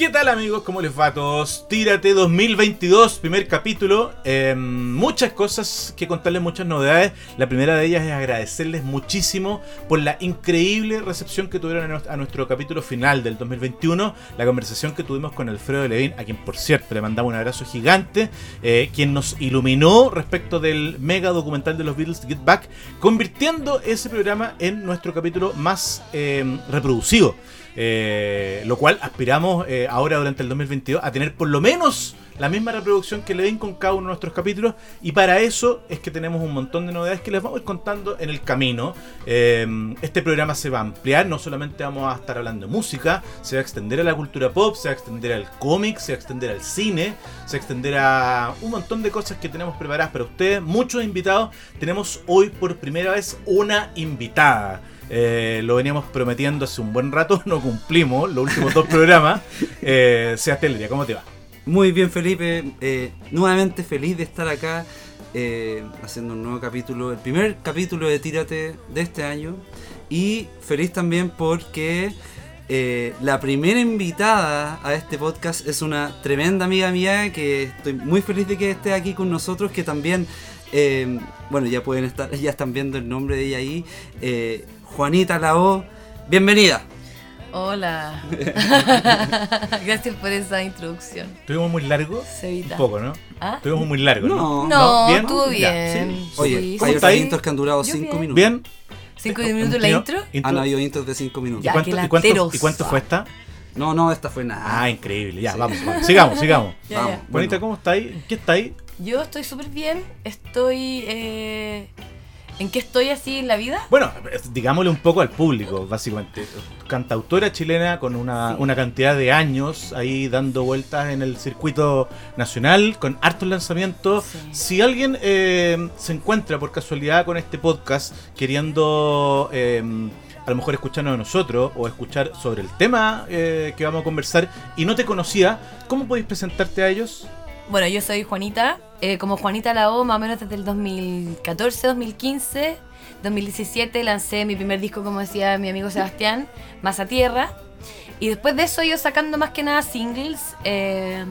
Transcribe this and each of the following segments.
¿Qué tal amigos? ¿Cómo les va a todos? Tírate 2022, primer capítulo. Eh, muchas cosas que contarles, muchas novedades. La primera de ellas es agradecerles muchísimo por la increíble recepción que tuvieron a nuestro capítulo final del 2021. La conversación que tuvimos con Alfredo Levin, a quien por cierto le mandamos un abrazo gigante, eh, quien nos iluminó respecto del mega documental de los Beatles Get Back, convirtiendo ese programa en nuestro capítulo más eh, reproducido. Eh, lo cual aspiramos eh, ahora durante el 2022 a tener por lo menos la misma reproducción que le den con cada uno de nuestros capítulos. Y para eso es que tenemos un montón de novedades que les vamos a ir contando en el camino. Eh, este programa se va a ampliar, no solamente vamos a estar hablando de música, se va a extender a la cultura pop, se va a extender al cómic, se va a extender al cine, se va a extender a un montón de cosas que tenemos preparadas para ustedes. Muchos invitados. Tenemos hoy por primera vez una invitada. Eh, lo veníamos prometiendo hace un buen rato, no cumplimos los últimos dos programas. Eh, Sebastián ¿cómo te va? Muy bien, Felipe. Eh, nuevamente feliz de estar acá eh, haciendo un nuevo capítulo, el primer capítulo de Tírate de este año. Y feliz también porque la primera invitada a este podcast es una tremenda amiga mía que estoy muy feliz de que esté aquí con nosotros, que también, bueno, ya pueden estar, ya están viendo el nombre de ella ahí. Juanita Lao, bienvenida. Hola. Gracias por esa introducción. ¿Tuvimos muy largo? Cevita. Un poco, ¿no? ¿Ah? Tuvimos muy largo, ¿no? No. No, ¿Bien? estuvo bien. sí. Oye, Sí, ¿cómo hay otros intros que han durado Yo 5 bien. minutos. ¿Bien? ¿Cinco minutos la intro? Han habido intros de 5 minutos. Ya, ¿Y cuánto, y cuánto- lateros. y cuánto fue esta? No, no, esta fue nada. Ah, increíble. Ya, vamos, vamos. Sigamos, sigamos. Ya, Vamos. ya. Bonita, Bueno. ¿cómo está ahí? ¿Qué está ahí? Yo estoy súper bien. Estoy. eh, ¿En qué estoy así en la vida? Bueno, digámosle un poco al público, básicamente. Cantautora chilena con una, una cantidad de años ahí dando vueltas en el circuito nacional, con hartos lanzamientos. Sí. Si alguien eh, se encuentra por casualidad con este podcast queriendo eh, a lo mejor escucharnos a nosotros o escuchar sobre el tema eh, que vamos a conversar y no te conocía, ¿cómo podéis presentarte a ellos? Bueno, yo soy Juanita. eh, como Juanita la O, más o menos desde el 2014, 2015. 2017 lancé mi primer disco, como decía mi amigo Sebastián, Más a Tierra. Y después de eso yo sacando más que nada singles. eh,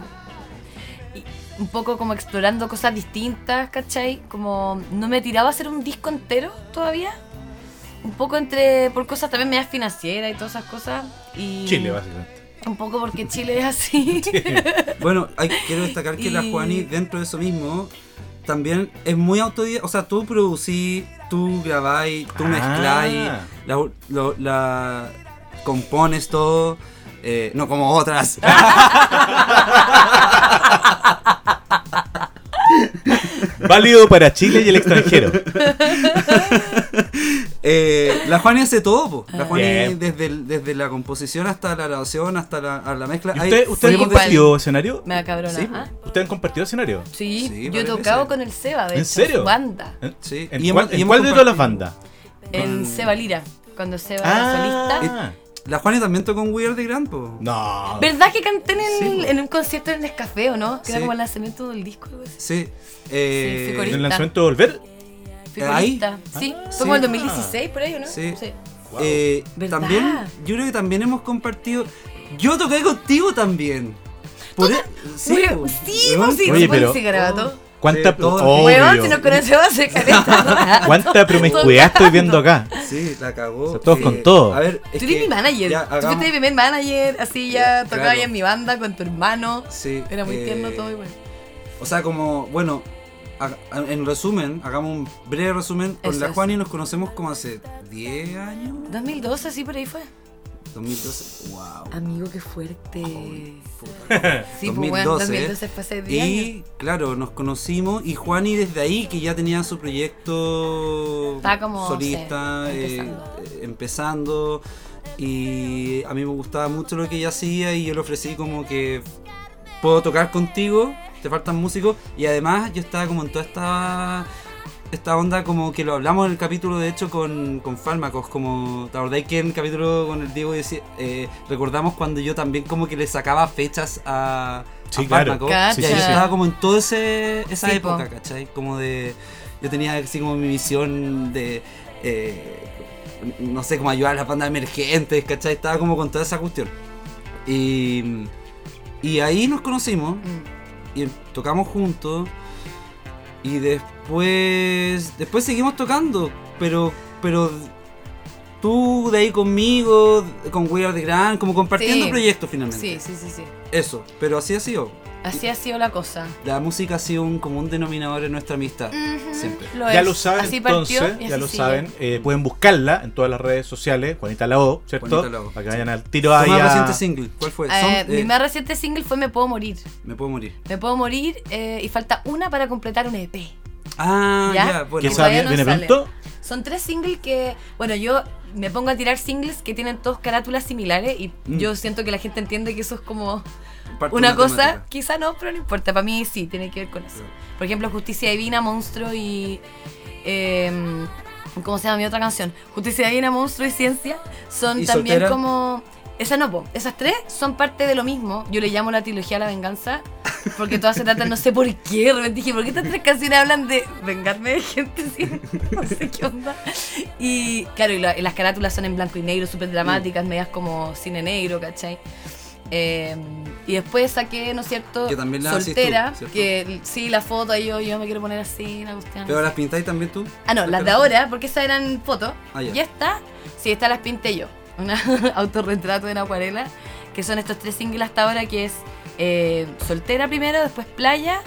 y un poco como explorando cosas distintas, ¿cachai? Como no me tiraba a hacer un disco entero todavía. Un poco entre, por cosas también medias financieras y todas esas cosas. Y Chile, básicamente. Un poco porque Chile es así. Bueno, hay, quiero destacar que la Juani, dentro de eso mismo, también es muy autodidacta. O sea, tú producís, tú grabáis, tú Ah. mezcláis, la- compones todo. eh, no como otras. Válido para Chile y el extranjero. Eh, la Juani hace todo, po. La Juani Bien. desde, el- desde la composición hasta la grabación, hasta la, a la mezcla. ¿Y Hay- usted, usted ha Sí, podemos compartido escenario? Me da cabrona. Sí, ¿ah? ¿Ustedes han compartido escenario? Sí, Sí, yo he varias tocado veces. con el Seba, de ¿En hecho, serio? su banda. ¿En, Sí, en y cuál, y en hemos cuál de todas las compartido. bandas? En Seba Lira, cuando Seba Ah. era solista. decir. La Juani también tocó en Weird the Grand, po. No. ¿Verdad que canté en, el- Sí, po. en un concierto en Nescafé, o no? Que Sí. era como el lanzamiento del disco. algo así. Sí. Eh, Sí, fui ¿En corista. el lanzamiento de Volver? Fui ¿Ahí? Sí, Ah, fue como el sí. 2016, por ahí, ¿o ¿no? Sí. sí. Wow. Eh, ¿Verdad? también, yo creo que también hemos compartido. Yo toqué contigo también. Por e- sí, sí, pues sí, Oye, sí, pero- sí, garabato. ¿Cuánta, Sí, todo. obvio. Weón, si nos conocemos hace caleta. ¿Cuánta promiscuidad estoy viendo acá? Sí, la cagó. O sea, todos con todo. A ver, es Tú eres mi manager. ya, Tú fuiste mi primer manager, así ya Eh, tocaba claro. ya en mi banda con tu hermano. Sí, Era muy eh, tierno todo igual. O sea, como, bueno, en resumen, hagamos un breve resumen. Con Eso la es. Juani nos conocemos como hace 10 años. 2012, así por ahí fue. 2012. Wow. Amigo, qué fuerte. Sí, pues bueno, 2012, 2012 fue hace 10 años. Y claro, nos conocimos y Juani desde ahí que ya tenía su proyecto como, solista, sí, eh, empezando. eh, empezando. Y a mí me gustaba mucho lo que ella hacía y yo le ofrecí como que puedo tocar contigo, te faltan músicos. Y además yo estaba como en toda esta esta onda como que lo hablamos en el capítulo de hecho con, con Fármacos, como ¿te acordáis que en el capítulo con el Diego decía- eh, recordamos cuando yo también como que le sacaba fechas a, Sí, a claro. Fármacos? Y yo estaba como en toda ese, esa Sí, época, po. ¿cachai? Como de... Yo tenía así como mi visión de... eh, no sé, como ayudar a las bandas emergentes, ¿cachai? Estaba como con toda esa cuestión. Y... Y ahí nos conocimos Mm. y tocamos juntos. Y después. Después seguimos tocando. Pero. Pero. Tú de ahí conmigo, con We Are the Grand, como compartiendo Sí. proyectos finalmente. Sí, sí, sí, sí. Eso. Pero así ha sido. Así ha sido la cosa. La música ha sido un común denominador en nuestra amistad. Siempre. Ya es. lo saben Así partió entonces, y ya lo sigue. saben. eh, pueden buscarla en todas las redes sociales, Juanita Lao, ¿cierto? Juanita Lao. Para que vayan al tiro ahí más a- reciente single, ¿cuál fue? Eh, Son- mi eh, más reciente single fue Me Puedo Morir. Me puedo morir. Me Puedo Morir eh, y falta una para completar un EP. Ah, ¿Ya? ya, bueno. No ¿Viene sale. pronto? Son tres singles que, bueno, yo me pongo a tirar singles que tienen todos carátulas similares y Mm. yo siento que la gente entiende que eso es como Parte una cosa, quizá no, pero no importa, para mí sí, tiene que ver con eso. Por ejemplo, Justicia Divina, Monstruo y... em, ¿Cómo se llama mi otra canción? Justicia Divina, Monstruo y Ciencia son ¿Y también Soltera? como... Esas no, po. esas tres son parte de lo mismo. Yo le llamo la trilogía la venganza, porque todas se tratan, no sé por qué, de dije, ¿por qué estas tres canciones hablan de vengarme de gente así? No sé qué onda. Y claro, y, la- y las carátulas son en blanco y negro, súper dramáticas, medias como cine negro, ¿cachai? Eh, y después saqué, ¿no es cierto? Que también la haces tú, Soltera, que sí, la foto, ahí yo, yo me quiero poner así, la cuestión. ¿Pero las pintáis también tú? Ah, no, las de ahora, porque esas eran fotos. Ah, ya. y esta, sí, estas las pinté yo. Una autorretrato en acuarela, que son estos tres singles hasta ahora, que es eh, Soltera primero, después Playa,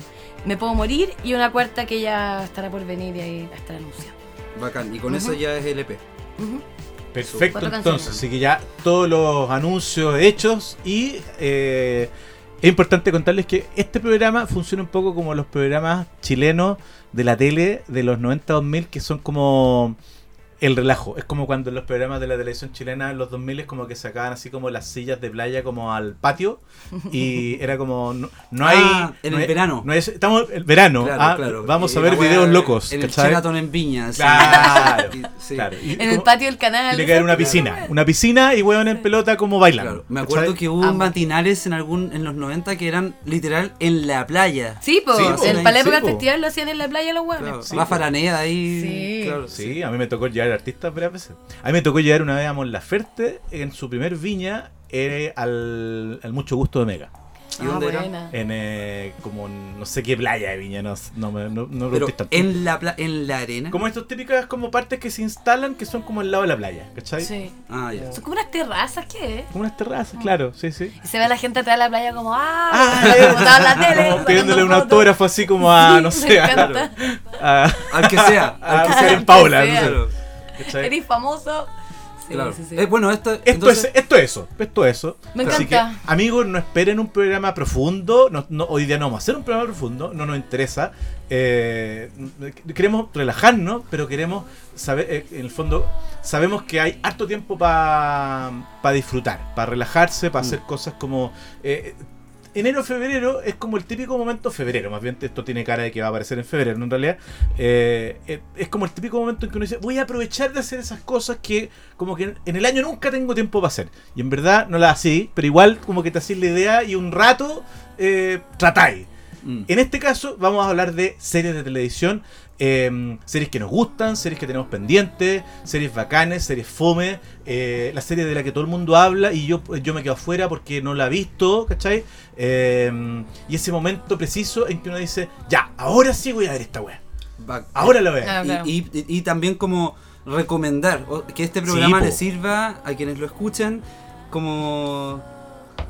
Me Puedo Morir, y una cuarta que ya estará por venir y ahí la estará anunciando. Bacán. Y con eso Ujú. ya es LP. Ujú. Perfecto, entonces. Así que ya todos los anuncios hechos y eh, es importante contarles que este programa funciona un poco como los programas chilenos de la tele de los 90-2000 que son como el relajo. Es como cuando en los programas de la televisión chilena en los 2000 es como que sacaban así como las sillas de playa como al patio y era como no, no hay Ah, en no el hay- verano. no es- estamos en el verano. Claro, ah, claro. Vamos Y a ver videos locos. En el en Viña. así. Claro, Y- sí. claro. Y En el patio del canal. tiene que haber una piscina. Una piscina y hueón en pelota como bailando. Claro, Me acuerdo ¿cachai? que hubo Amo. matinales en algún en los 90 que eran literal en la playa. Sí, pues, Sí, el, para la época del festival lo hacían en la playa los hueones. Claro, Sí, Rafa pues. Araneda ahí. Sí. Claro, Sí, a mí me tocó llevar artistas varias veces. A mí me tocó llevar una vez a Mon Laferte en su primer viña eh, al, al Mucho Gusto de Mega. ¿Y dónde era? Ah, buena. En eh, como no sé qué playa de viña, no, no, me- no, no Pero preguntes tanto. en la pla- en la arena. Como estas típicas como partes que se instalan que son como al lado de la playa, ¿cachai? Sí. Ah, ya. Son como unas terrazas, ¿qué es? Como unas terrazas, claro, sí, sí. Y se ve a la gente atrás de la playa como, ¡ah! Ah, como estaba en la tele. Como pidiéndole un autógrafo así como a, Sí, no sé, a, a, Al que sea. a Al que sea. Paula, Al que no sé. Eres famoso. Sí, claro. sí, sí. Eh, bueno, esto, Esto, entonces- es, esto es eso, esto es eso. Me Así que, encanta. amigos, no esperen un programa profundo. no- no- hoy día no vamos a hacer un programa profundo, no nos interesa. Eh, queremos relajarnos, pero queremos saber, eh, en el fondo, sabemos que hay harto tiempo para disfrutar, para relajarse, para Mm. hacer cosas como... eh, enero, febrero es como el típico momento febrero, más bien esto tiene cara de que va a aparecer en febrero, ¿no? en realidad eh, eh, es como el típico momento en que uno dice, voy a aprovechar de hacer esas cosas que como que en el año nunca tengo tiempo para hacer. Y en verdad no las así, pero igual como que te hacís la idea y un rato eh, tratáis. Mm. En este caso vamos a hablar de series de televisión, eh, series que nos gustan, series que tenemos pendientes, series bacanes, series fome, eh, la serie de la que todo el mundo habla y yo, yo me quedo afuera porque no la he visto, ¿cachai? Eh, y ese momento preciso en que uno dice, ya, ahora sí voy a ver esta weá. Va- Ahora la veo. Ah, y, claro. y- y- y también como recomendar que este programa le sirva a quienes lo escuchan como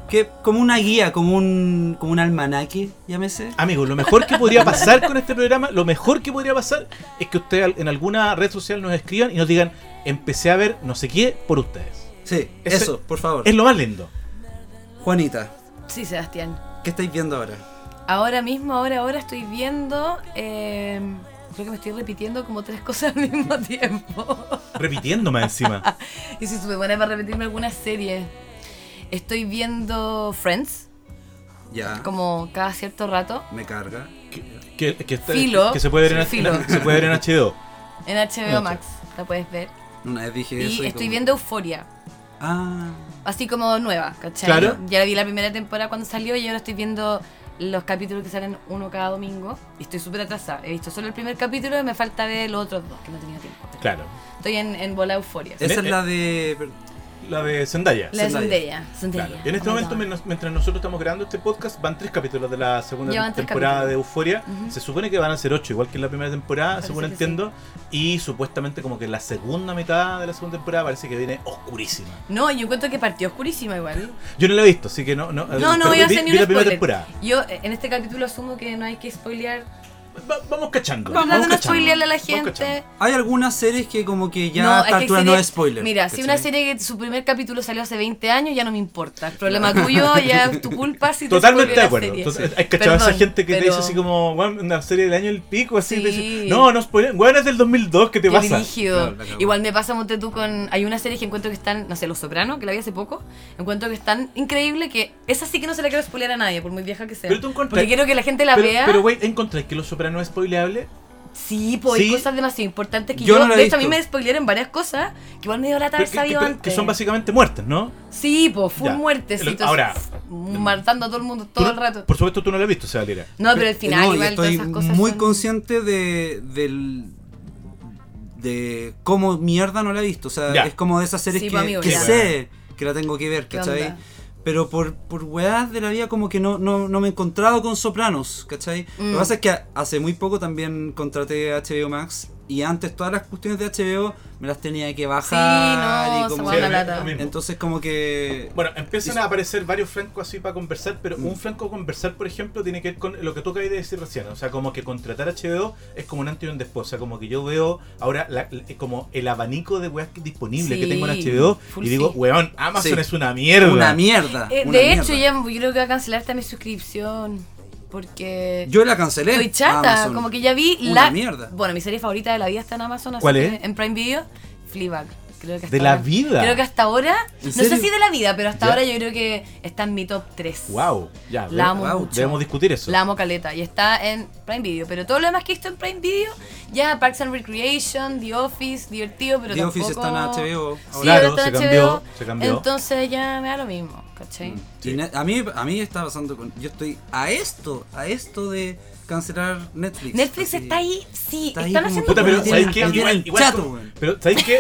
que como una guía, como un como un almanaque, llámese. Amigos, lo mejor que podría pasar con este programa, lo mejor que podría pasar es que ustedes en alguna red social nos escriban y nos digan, empecé a ver no sé qué por ustedes. Sí, Ese- eso, por favor. Es lo más lindo. Juanita, Sí, Sebastián. ¿qué estáis viendo ahora? Ahora mismo, ahora, ahora estoy viendo. eh, creo que me estoy repitiendo como tres cosas al mismo tiempo. Repitiendo más encima. y soy súper buena para repetirme algunas series. Estoy viendo Friends, Ya. como cada cierto rato, Me carga. Que, que está- Filo. que se puede ver en, Filo. se puede ver en HD2. en HBO. Max. La puedes ver. Una vez dije eso. Y estoy como- viendo Euforia. Ah. Así como nueva, ¿cachai? Claro. Ya la vi la primera temporada cuando salió y ahora estoy viendo los capítulos que salen uno cada domingo. Y estoy súper atrasada. He visto solo el primer capítulo y me falta ver los otros dos, que no he tenido tiempo. Claro. Estoy en, en bola euforia. Esa es la de. La de Zendaya. La de Zendaya. Zendaya. Zendaya. Claro. Y en este Oh momento, mientras nosotros estamos grabando este podcast, van tres capítulos de la segunda temporada de. Euforia. Se supone que van a ser ocho, igual que en la primera temporada, Parece según entiendo. Y supuestamente como que la segunda mitad de la segunda temporada parece que viene oscurísima. No, yo encuentro que partió oscurísima igual. Yo no la he visto, así que no... No, No, no voy a hacer ni un spoiler. temporada. Yo eh, en este capítulo asumo que no hay que spoilear. Va- vamos cachando. Tratar de no spoilearle a la vamos gente. Hay algunas series que como que ya No, a es esta que altura serie- no es spoiler. Mira, si ¿cachai? una serie que su primer capítulo salió hace 20 años, ya no me importa. El problema tuyo, ya es tu culpa si te Totalmente de acuerdo. Entonces, hay cachado a esa Perdón, gente que te pero- dice así como, "Weón, una serie del año el pico, así. Sí. te dice, no, no spoiler. Weón, es del 2002, ¿qué te Qué pasa? Claro, la cagó. Igual me pasa, monte tú, con... Hay una serie que encuentro que están, no sé, Los Sopranos, que la vi hace poco. Encuentro que es tan increíble que esa sí que no se la quiero spoilear a nadie, por muy vieja que sea. Pero tú Porque quiero que la gente la pero, vea. Pero, güey, ¿encontrás que Los Sopranos es spoileable? sí, pues hay Sí. cosas demasiado importantes que Yo yo... no la he de hecho, a mí visto. me spoilearon varias cosas que igual me dio haber que, sabido que- antes. que son básicamente muertes, ¿no? Sí, pues full Ya. muertecitos. Ahora- Matando a todo el mundo todo no- el rato. Por supuesto, tú no la has visto, Sebalira. No, pero al final No, igual todas estoy esas cosas muy son- consciente de, del, de cómo mierda no la he visto. O sea, Ya. es como de esas series Sí, que, que sé que la tengo que ver, ¿Qué ¿cachai? Pero por, por weas de la vida como que no, no, no me he encontrado con Sopranos, ¿cachai? Lo Mm. que pasa es que hace muy poco también contraté HBO Max y antes todas las cuestiones de HBO me las tenía que bajar Sí, no, y como se lo lata. mismo. entonces como que Bueno, empiezan a aparecer varios flancos así para conversar, pero Mm. un flanco conversar, por ejemplo, tiene que ver con lo que tú acabas de decir recién. O sea, como que contratar HBO es como un antes y un después. O sea, como que yo veo ahora la- la- como el abanico de weas disponible que tengo en HBO y digo, sí. weón, Amazon Sí. es una mierda. una mierda. Eh, una de mierda. hecho, ya yo creo que voy a cancelar esta mi suscripción. Porque. yo la cancelé. Estoy chata, Amazon. como que ya vi Una la. mierda. Bueno, mi serie favorita de la vida está en Amazon. así ¿Cuál que es? En Prime Video, Fleabag. Creo que hasta ¿De la ahora- vida? Creo que hasta ahora. ¿En No sé si de la vida, pero hasta Ya. ahora yo creo que está en mi top 3. Wow, ya. La amo wow, mucho. Debemos discutir eso. La amo caleta. Y está en Prime Video. Pero todo lo demás que he visto en Prime Video, ya Parks and Recreation, The Office, divertido, pero The tampoco... Office está en HBO. Sí. Claro, ahora está en se HBO. cambió, se cambió. Entonces ya me da lo mismo, ¿cachai? Sí. Y ne- a mí a mí está pasando con yo estoy a esto, a esto de cancelar Netflix. Netflix Así, está ahí, sí, Está ahí están haciendo Puta, pero ¿sabes qué? también Igual, el igual chato, como- weón. Pero ¿sabes qué?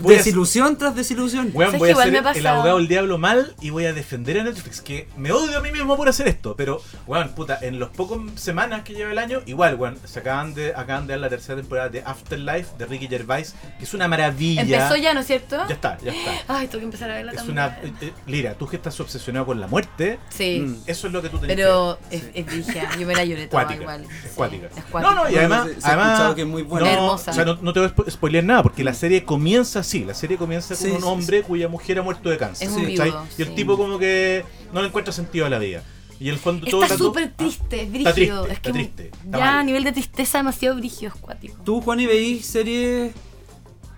Voy a- Desilusión tras desilusión. Weón, ¿Sabes voy a igual ser el abogado del diablo mal y voy a defender a Netflix, que me odio a mí mismo por hacer esto, pero, weón, puta, en los pocos semanas que lleva el año, igual, weón, se acaban de, acaban de dar la tercera temporada de Afterlife de Ricky Gervais, que es una maravilla. Empezó ya, ¿no es cierto? Ya está, ya está. Ay, tengo que empezar a verla Es también. una... eh, eh, Lira, tú que estás obsesionado con la muerte, Sí, Mm. eso es lo que tú tenés pero es, es brígida, yo me la lloré toda Cuática, igual. es Sí, cuática. es cuática. No, no, y además, se- se ha además escuchado que es muy buena. No, Hermosa. O sea, no, no te voy a spo- spoilear nada porque la serie comienza así. La serie comienza con Sí, un sí, hombre cuya mujer ha muerto de cáncer. Y el sí. tipo como que no le encuentra sentido a la vida. Y el fondo todo Está súper triste, es Está brígido. triste, es que está triste, está ya mal. a nivel de tristeza demasiado brígido, es cuático. Tú, Juan, y veis series.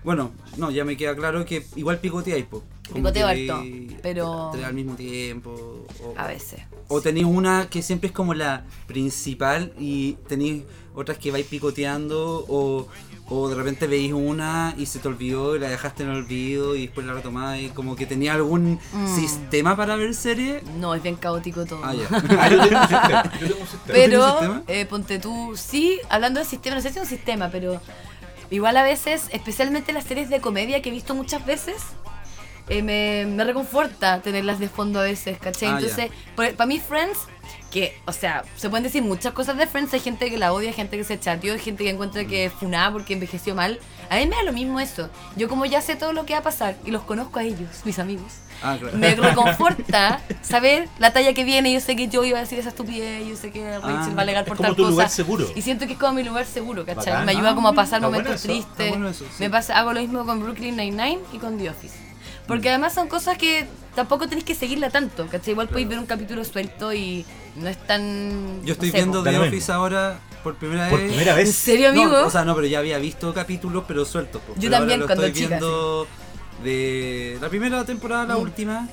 Bueno, no, ya me queda claro que igual picoteáis, po. Picoteo harto, pero- al mismo tiempo. O, A veces. o tenéis una que siempre es como la principal y tenéis otras que vais picoteando o, o de repente veis una y se te olvidó y la dejaste en el olvido y después la retomáis. Como que tenía algún Mm. sistema para ver series. No, es bien caótico todo. Ah, ya. Ah, yo tengo un sistema. Yo tengo un sistema. ¿Tienes Pero, eh, ponte tú, sí, hablando de sistema, no sé si es un sistema, pero igual a veces, especialmente las series de comedia que he visto muchas veces, eh, me, me reconforta tenerlas de fondo a veces, ¿cachai? Ah. Entonces, para mí Friends, que, o sea, se pueden decir muchas cosas de Friends, hay gente que la odia, gente que se chateó, gente que encuentra que es funada porque envejeció mal. A mí me da lo mismo eso. Yo como ya sé todo lo que va a pasar y los conozco a ellos, mis amigos. Ah, claro. Me reconforta saber la talla que viene. Yo sé que yo iba a decir esa estupidez. Yo sé que Rachel Ah, va a alegar es por como tal tu cosa. lugar seguro. Y siento que es como mi lugar seguro, ¿cachai? Bacán. Me ayuda Ah, como a pasar está bueno momentos eso, tristes. bueno eso, sí. Me pasa, hago lo mismo con Brooklyn Nine-Nine y con The Office. Porque además son cosas que tampoco tenéis que seguirla tanto, ¿cachai? Igual podéis ver un capítulo suelto y no es tan. Yo estoy no sé, viendo The Office mismo. ahora por primera Por vez. primera ¿En vez. serio, amigo? No, o sea, no, pero ya había visto capítulos, pero sueltos. Yo Pero ahora también, lo cuando estoy chica, viendo de la primera temporada a la Mm. última.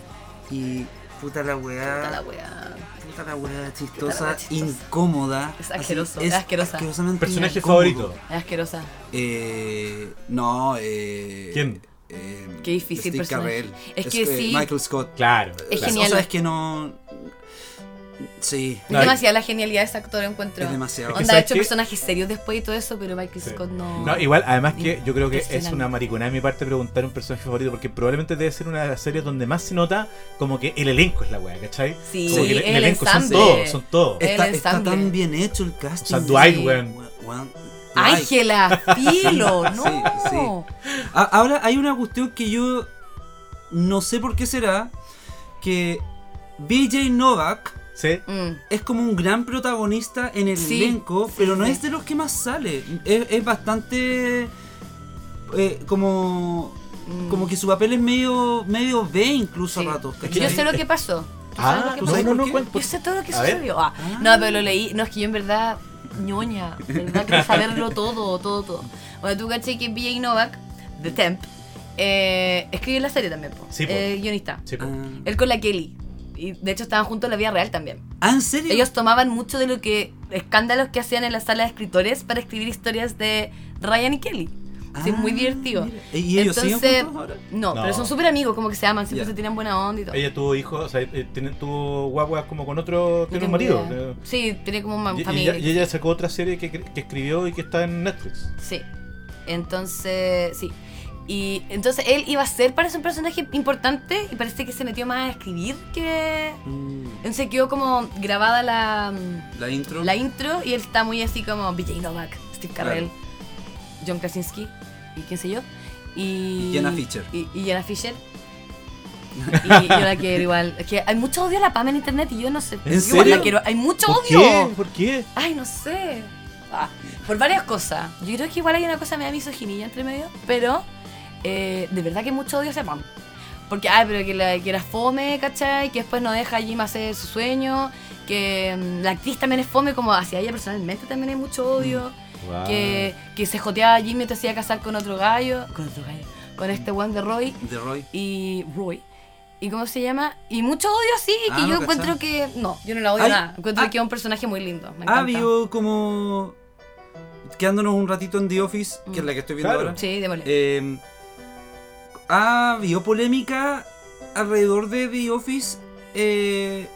Y puta la weá. Puta la weá. Puta la weá chistosa, la weá chistosa. incómoda. Es así, asqueroso, es asquerosa. asquerosamente Personaje incómodo. favorito. Es asquerosa. Eh, no, eh. ¿Quién? Eh, Qué difícil Steve. Es que sí. Michael Scott. Claro. Es claro. genial. O sea, es que no. Sí, Es No, demasiada la genialidad de ese actor, encuentro. es demasiado. Onda, ha ¿sabes hecho personajes serios después y todo eso, pero Michael Sí. Scott no. No, igual, además que yo creo que es una mariconada de mi parte preguntar un personaje favorito, porque probablemente debe ser una de las series donde más se nota como que el elenco es la wea, ¿cachai? Sí, Como que el, el el elenco son todos, son todos. Está, tan bien hecho el casting. O sea, Dwight, Sí. weón. Ángela, filo, no. Sí, sí. Ahora hay una cuestión que yo no sé por qué será que BJ Novak ¿Sí? Mm. es como un gran protagonista en el Sí, elenco, sí, pero no sí. es de los que más sale. Es, es bastante eh, como Mm. como que su papel es medio medio B incluso Sí. a ratos. Que Yo ¿cachai? sé lo que pasó. ¿Tú Ah, sabes lo que ¿tú pasó? sabes no, no. Yo sé todo lo que sucedió. Ah, Ah. No, pero lo leí. No, es que yo en verdad, ñoña. De verdad quiero saberlo todo, todo, todo. Bueno, tú caché que BJ Novak, The Temp, eh, escribió la serie también, po. Sí, po. Eh, guionista. Sí, po. Ah. Él con la Kelly. Y de hecho estaban juntos en la vida real también. Ah, ¿en serio? Ellos tomaban mucho de lo que. escándalos que hacían en la sala de escritores para escribir historias de Ryan y Kelly. Sí, muy Ah, divertido. mira. ¿Y ellos siguen Entonces- juntos ahora? No, No. pero son súper amigos, como que se aman, siempre Ya. se tienen buena onda y todo. Ella tuvo hijos, o sea, eh, tiene, tuvo guaguas como con otro, tiene un marido. idea. eh, Sí, tiene como una Y, y familia. ella, y ella sacó otra serie que, que escribió y que está en Netflix. Sí. Entonces, sí. Y entonces él iba a ser, parece un personaje importante y parece que se metió más a escribir que... Mm, Entonces quedó como grabada la, La intro. la intro y él está muy así como BJ Novak, Steve Carell, John Krasinski y quién sé yo. Y, Jenna Fischer. Y, y Jenna Fischer. y yo la quiero igual. Es que hay mucho odio a la Pam en internet y yo no sé. ¿En yo igual serio? la quiero. Hay mucho ¿Por odio. qué? ¿Por qué? Ay, no sé. Ah, por varias cosas. Yo creo que igual hay una cosa media misoginilla entre medio, pero eh, de verdad que mucho odio hacia Pam. Porque, ay, pero que, la, que era fome, ¿cachai? Que después no deja a Jim hacer su sueño. Que mm, la actriz también es fome, como hacia ella personalmente también hay mucho odio. Wow. Que, que se joteaba a Jim y te hacía casar con otro gallo. Con otro gallo. Con este one de Roy De Roy. y Roy. ¿Y cómo se llama? Y mucho odio así, Ah, que no yo encuentro que... No, yo no la odio Ay, nada. Encuentro ah. que es un personaje muy lindo. Me encanta. habido como. Quedándonos un ratito en The Office, que es la que estoy viendo Claro. ahora. Sí, démosle. Eh, ¿Ha habido polémica alrededor de The Office? Eh,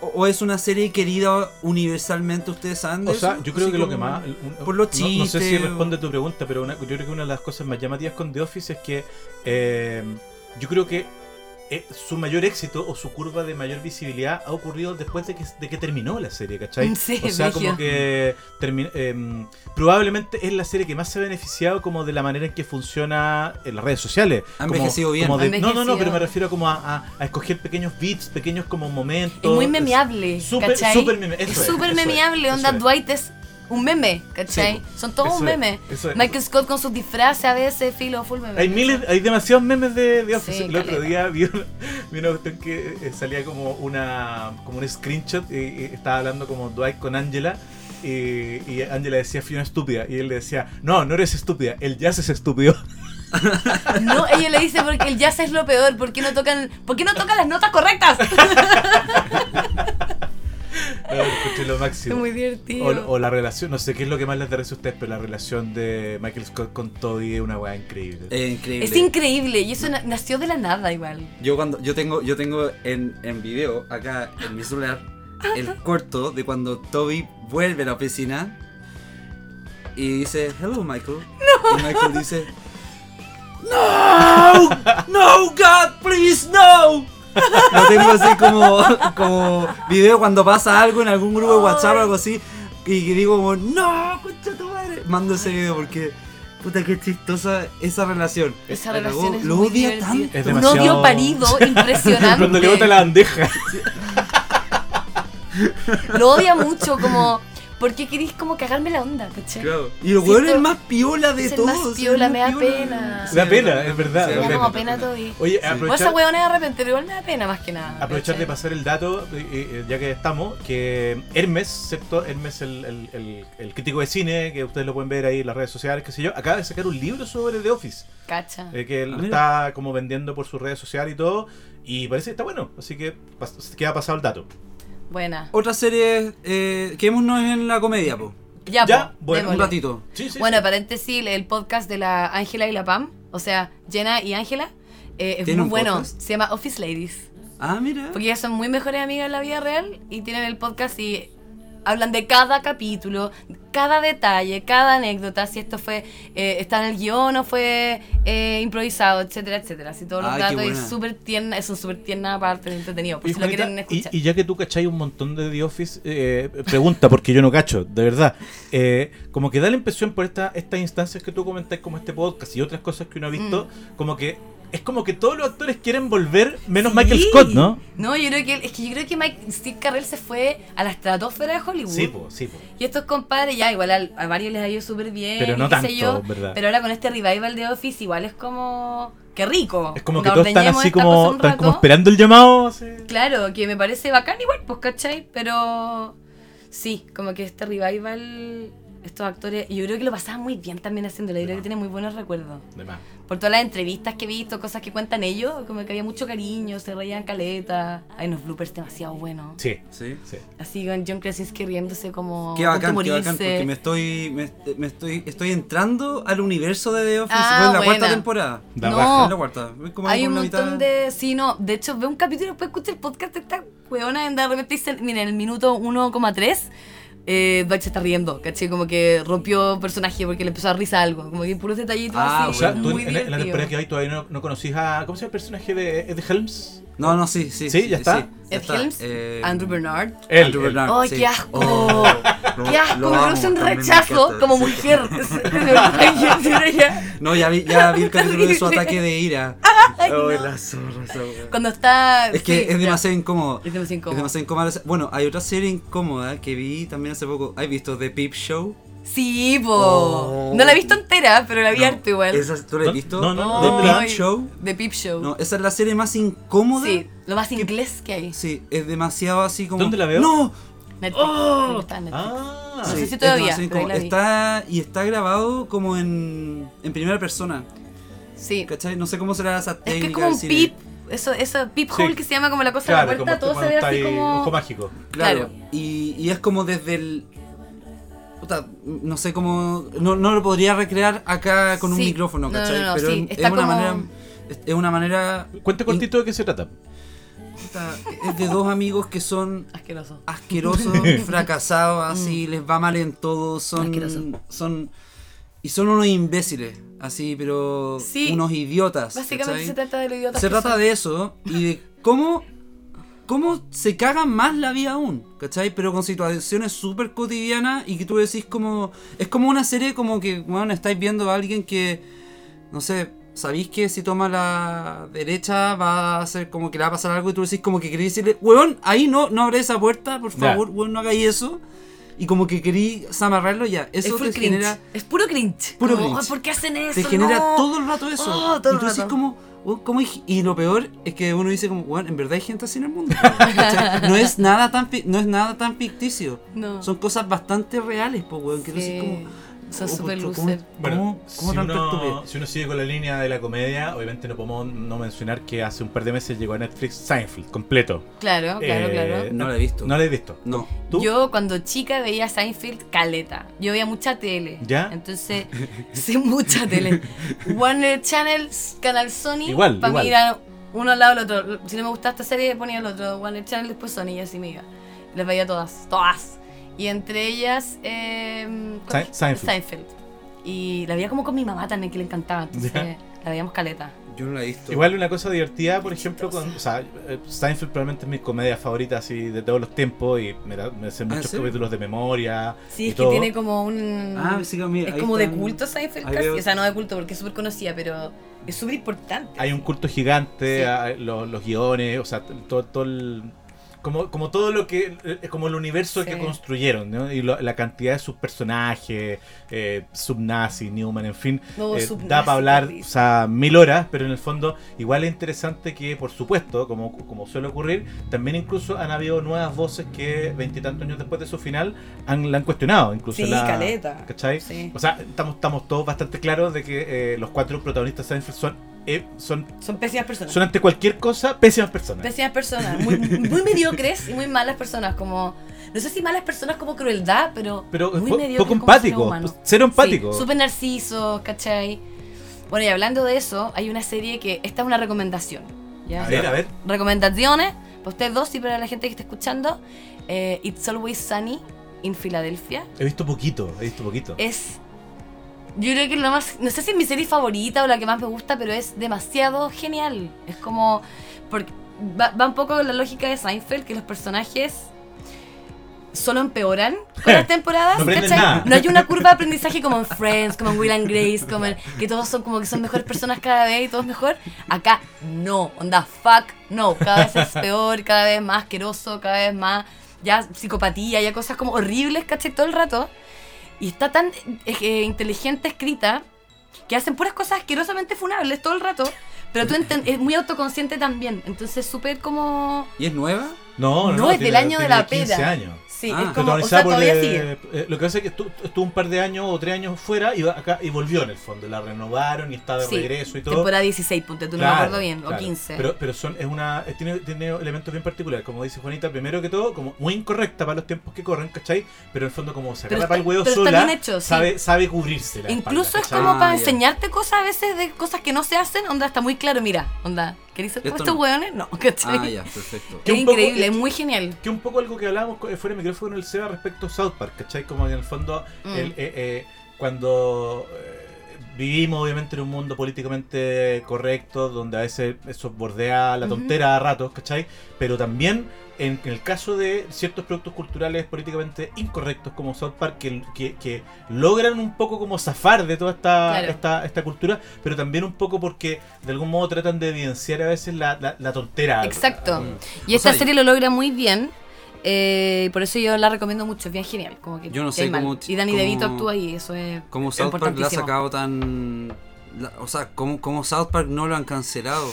o, es una serie querida universalmente? ¿Ustedes saben de O sea, eso? yo creo Así que lo que más. por los no, no sé si chistes, responde a tu pregunta, pero una- yo creo que una de las cosas más llamativas con The Office es que eh, yo creo que eh, su mayor éxito o su curva de mayor visibilidad ha ocurrido después de que, de que terminó la serie, ¿cachai? Sí, o sea, como que em, probablemente es la serie que más se ha beneficiado como de la manera en que funciona en las redes sociales. Ha Como- envejecido bien. como de- no, no, no, pero me refiero como a, a- a escoger pequeños beats, pequeños como momentos. Es muy memeable, Súper, ¿cachai? súper meme. es súper memeable, onda es. Dwight es un meme, ¿cachai? Sí, Son todos un meme. es. Michael Scott con sus disfraces a veces, filo, full meme. Hay miles, hay demasiados memes de, de Office. Sí, el otro día vi una, vi una cuestión que eh, salía como una como un screenshot y, y estaba hablando como Dwight con Angela y, Angela decía fui una estúpida y él le decía no, no eres estúpida, el jazz es estúpido. No, ella le dice porque el jazz es lo peor, ¿por qué no tocan, ¿por qué no tocan las notas correctas? Escuché lo máximo. Es muy divertido. O, o la relación, no sé qué es lo que más les interesa a ustedes, pero la relación de Michael Scott con Toby es una weá increíble. Eh, increíble. es increíble y eso na- nació de la nada igual. Yo cuando yo tengo yo tengo en, en video acá en mi celular el corto de cuando Toby vuelve a la oficina y dice hello Michael y Michael dice no no God please no lo tengo así como como video cuando pasa algo en algún grupo de WhatsApp o algo así y que digo como no concha tu madre mando ese video porque puta qué chistosa esa relación Esa La cagó. relación es lo muy odia divertida. tanto Es Un demasiado- odio parido impresionante. Cuando le bota la bandeja. Lo odia mucho, como. ¿Por qué querís como cagarme la onda, cachai? Claro. Y el weón es el más piola de es el todos. más es el piola, me da piola. pena. Sí, Da pena, es verdad, Me da pena. como pena Toby. Oye, Sí. O esa aprovechar, huevona de repente, pero igual me da pena más que nada. aprovechar de pasar el dato, eh, eh, ya que estamos, que Hermes, ¿cierto? Hermes, el, el, el, el crítico de cine, que ustedes lo pueden ver ahí en las redes sociales, qué sé yo, acaba de sacar un libro sobre The Office. Cacha. eh, que él Ah, mira. está como vendiendo por sus redes sociales y todo. Y parece que está bueno. Así que queda pasado el dato. Buena. Otra serie, eh, quedémonos en la comedia, po. Ya, Ya, po, bueno, Un ratito. Sí, sí. Bueno, paréntesis, el podcast de la Ángela y la Pam, o sea, Jenna y Ángela, eh, es ¿Tiene muy un bueno. podcast? Se llama Office Ladies. Ah, mira. Porque ellas son muy mejores amigas en la vida real y tienen el podcast y hablan de cada capítulo, cada detalle, cada anécdota, si esto fue, eh, está en el guion o fue eh, improvisado, etcétera, etcétera. Así todos los Ay, datos buena. súper tierna, es un súper tierna aparte de entretenido, por Y, si lo Juanita, quieren y- escuchar. y ya que tú cacháis un montón de The Office, eh, pregunta, porque yo no cacho, de verdad. Eh, como que da la impresión por esta, estas instancias que tú comentáis, como este podcast y otras cosas que uno ha visto, Mm. como que es como que todos los actores quieren volver, menos Sí. Michael Scott, ¿no? No, yo creo que es que yo creo que Mike Steve Carrell se fue a la estratosfera de Hollywood. Sí, po, sí, po. Y estos compadres ya igual al- a, varios les ha ido súper bien, Pero no tanto, yo, ¿verdad? Pero ahora con este revival de Office igual es como qué rico. Es como que todos están así como, están esperando el llamado. Claro, que me parece bacán igual, pues, ¿cachai? Pero sí, como que este revival, estos actores, y yo creo que lo pasaban muy bien también haciéndolo, yo creo que tiene muy buenos recuerdos. De más. Por todas las entrevistas que he visto, cosas que cuentan ellos, como que había mucho cariño, se reían caleta, hay unos bloopers demasiado buenos. Sí, Sí. sí. Así con John Krasinski riéndose como Qué bacán, qué bacán, porque me estoy, me, me estoy, estoy entrando al universo de The Office. Ah, en la buena. cuarta temporada. Da No. En la cuarta. Como Hay un montón mitad. de. Sí, no. De hecho, veo un capítulo y después escucho el podcast de esta weona y de repente dicen, miren, en el minuto 1,3. Eh, Dwight se está riendo, ¿caché? Como que rompió personaje porque le empezó a risa algo. Como que puros detallitos Ah, así. O sea, tú muy en, en la temporada que hay todavía no, no conocís a. ¿Cómo se llama el personaje de Ed Helms? No, no, sí, sí. Sí, ¿ya está? ya Ed está. Helms, Eh, Andrew Bernard. Él, Andrew él. Bernard, ¡Ay, sí. qué asco! Oh, ¡Qué asco! lo Me produce un rechazo encanta, como sí. mujer. No, ya vi, ya vi el capítulo de su ataque de ira. Ay, Oh, no. la zorra, wea. Cuando está. Es que sí, es ya. demasiado incómodo. Es demasiado incómodo. Es demasiado incómodo. Bueno, hay otra serie incómoda que vi también hace poco. ¿Has visto The Peep Show? Sí, po. Oh. No la he visto entera, pero la vi No, harto igual. ¿Esa, ¿Tú la has No, visto? no, no, The ¿dónde Peep Show. The Peep Show. No, esa es la serie más incómoda. sí, lo más inglés que hay. Sí, es demasiado así como. ¿Dónde la veo? ¡No! Netflix. Oh. está en Netflix. Ah, No sé si todavía, demasiado pero ahí incómodo. la vi. Está, y está grabado como en, en primera persona. Sí. ¿Cachai? No sé cómo será esa Es técnica. que es como un. Eso, eso peep Sí. que se llama como la cosa claro, de la puerta, como todo se ve así como. Ojo mágico. Claro. Claro. Y, y es como desde el. puta, no sé cómo. No, no lo podría recrear acá con un micrófono, No, no, ¿cachai? no, Pero sí, es, está una como- manera. Es, es una manera. Cuente cortito de qué se trata. puta, es de dos amigos que son Asqueroso. asquerosos, fracasados, así, les va mal en todo, son, Asqueroso. son y son unos imbéciles, así, pero Sí. unos idiotas. Básicamente ¿cachai? se trata de lo idiota. Se trata de eso y de cómo, cómo se cagan más la vida aún, ¿cachai? Pero con situaciones súper cotidianas y que tú decís como... Es como una serie como que, bueno, estáis viendo a alguien que, no sé, sabéis que si toma la derecha va a ser como que le va a pasar algo y tú decís como que queréis decirle, weón, ahí no, no abre esa puerta, por favor, weón, no hagáis eso. Y como que queréis amarrarlo ya. Es Eso full te cringe. genera... Es puro cringe. Puro Como, cringe. "Ay, ¿Por qué hacen eso? Te genera No". todo el rato eso. Oh, todo y el tú decís rato. como, "Weón, ¿cómo hay- y lo peor es que uno dice como, bueno, en verdad hay gente así en el mundo. no es nada tan no es nada tan ficticio. No. Son cosas bastante reales, pues weón, que tú Sí. decís como Son oh, super pucha, loser. ¿Cómo, Bueno, cómo, cómo si, tanto uno, si uno sigue con la línea de la comedia, obviamente no podemos no mencionar que hace un par de meses llegó a Netflix Seinfeld, completo. Claro, claro, Eh, claro. No la he visto. No la he visto. No. ¿Tú? Yo cuando chica veía Seinfeld caleta. Yo veía mucha tele. ¿Ya? Entonces, sí, mucha tele. Warner Channel, Canal Sony. Igual, Para era uno al lado del otro. Si no me gustaba esta serie, ponía el otro. Warner Channel, después Sony y así me iba. Las veía todas, todas. Y entre ellas, eh. Seinfeld. Y la veía como con mi mamá también, que le encantaba. Entonces, la veíamos caleta. Yo no la he visto. Igual una cosa divertida, por ejemplo, con, o sea, eh, Seinfeld probablemente es mi comedia favorita así de todos los tiempos y me, da- me sé ¿en muchos capítulos de memoria. Sí, y es que tiene como un. Ah, sí, mira, es como de culto Seinfeld casi. veo- O sea, no de culto porque es súper conocida, pero es súper importante. Hay un culto gigante, Sí. a- los, los guiones, o sea, todo, todo el... Como, como todo lo que... eh, Como el universo Sí. que construyeron, ¿no? Y lo- la cantidad de sus personajes, eh, Subnazi, Newman, en fin. No, eh, da para hablar, o sea, mil horas, pero en el fondo igual es interesante que, por supuesto, como, como suele ocurrir, también incluso han habido nuevas voces que veintitantos años después de su final han, la han cuestionado. Incluso Sí, la, caleta. ¿Cachai? Sí. O sea, estamos, estamos todos bastante claros de que eh, los cuatro protagonistas de Seinfeld son, eh, son, Son pésimas personas. son ante cualquier cosa pésimas personas. pésimas personas. Muy, muy mediocres y muy malas personas. Como. No sé si malas personas como crueldad, pero. Pero muy po- mediocres poco empático, cero empático. Sí, súper narcisos, ¿cachai? Bueno, y hablando de eso, hay una serie que. Esta es una recomendación. ¿ya? A ver, a ver. Recomendaciones para ustedes dos y para la gente que está escuchando. eh, It's Always Sunny in Philadelphia. He visto poquito, he visto poquito. Es. Yo creo que lo más. No sé si es mi serie favorita o la que más me gusta, pero es demasiado genial. Es como. Porque va, va un poco con la lógica de Seinfeld, que los personajes solo empeoran con las temporadas. No hay una curva de aprendizaje como en Friends, como en Will and Grace, como en- que todos son como que son mejores personas cada vez y todo es mejor. Acá no, onda, fuck, no. Cada vez es peor, cada vez más asqueroso, cada vez más ya psicopatía, ya cosas como horribles, ¿cachai? Todo el rato. Y está tan eh, eh, inteligente escrita que hacen puras cosas asquerosamente funables todo el rato. Pero tú es muy autoconsciente también. Entonces, súper como. ¿Y es nueva? No, no, No, no, es del tiene- año de la 15 pera. años. Sí, Ah. es como. O sea, por, todavía eh, sigue. eh, lo que pasa es que estu- estuvo un par de años o tres años fuera y, va acá, y volvió en el fondo. La renovaron y está de Sí, regreso y todo. Temporada 16, ponte, tú no me acuerdo bien, o claro. 15. Pero, pero son, es una, es- tiene, tiene elementos bien particulares. Como dice Juanita, primero que todo, como muy incorrecta para los tiempos que corren, ¿cachai? Pero en el fondo, como agarra para el huevo sola, bien hecho, sí. sabe, sabe cubrirse la Incluso espalda, es como Ah, para enseñarte cosas a veces de cosas que no se hacen. Onda, está muy claro, mira, onda, ¿queréis ser como Esto estos no. hueones? No, ¿cachai? Ah, ya, perfecto. Que Es poco- increíble, es muy genial. Que un poco algo que hablábamos fuera de micrófono en el SEBA respecto a South Park, ¿cachai? Como en el fondo, Mm. el, eh, eh, cuando eh, vivimos obviamente en un mundo políticamente correcto, donde a veces eso bordea la tontera a ratos, ¿cachai? Pero también en, el caso de ciertos productos culturales políticamente incorrectos como South Park, que, que, que logran un poco como zafar de toda esta, Claro. esta, esta cultura, pero también un poco porque de algún modo tratan de evidenciar a veces la, la, la tontera. Exacto. Mm. Y O esta sea, serie lo logra muy bien. eh, por eso yo la recomiendo mucho, es bien genial. Como que Yo no sé cómo- Y Danny DeVito actúa ahí, eso es. Como South Park la ha sacado tan. La- o sea, como, como South Park no lo han cancelado.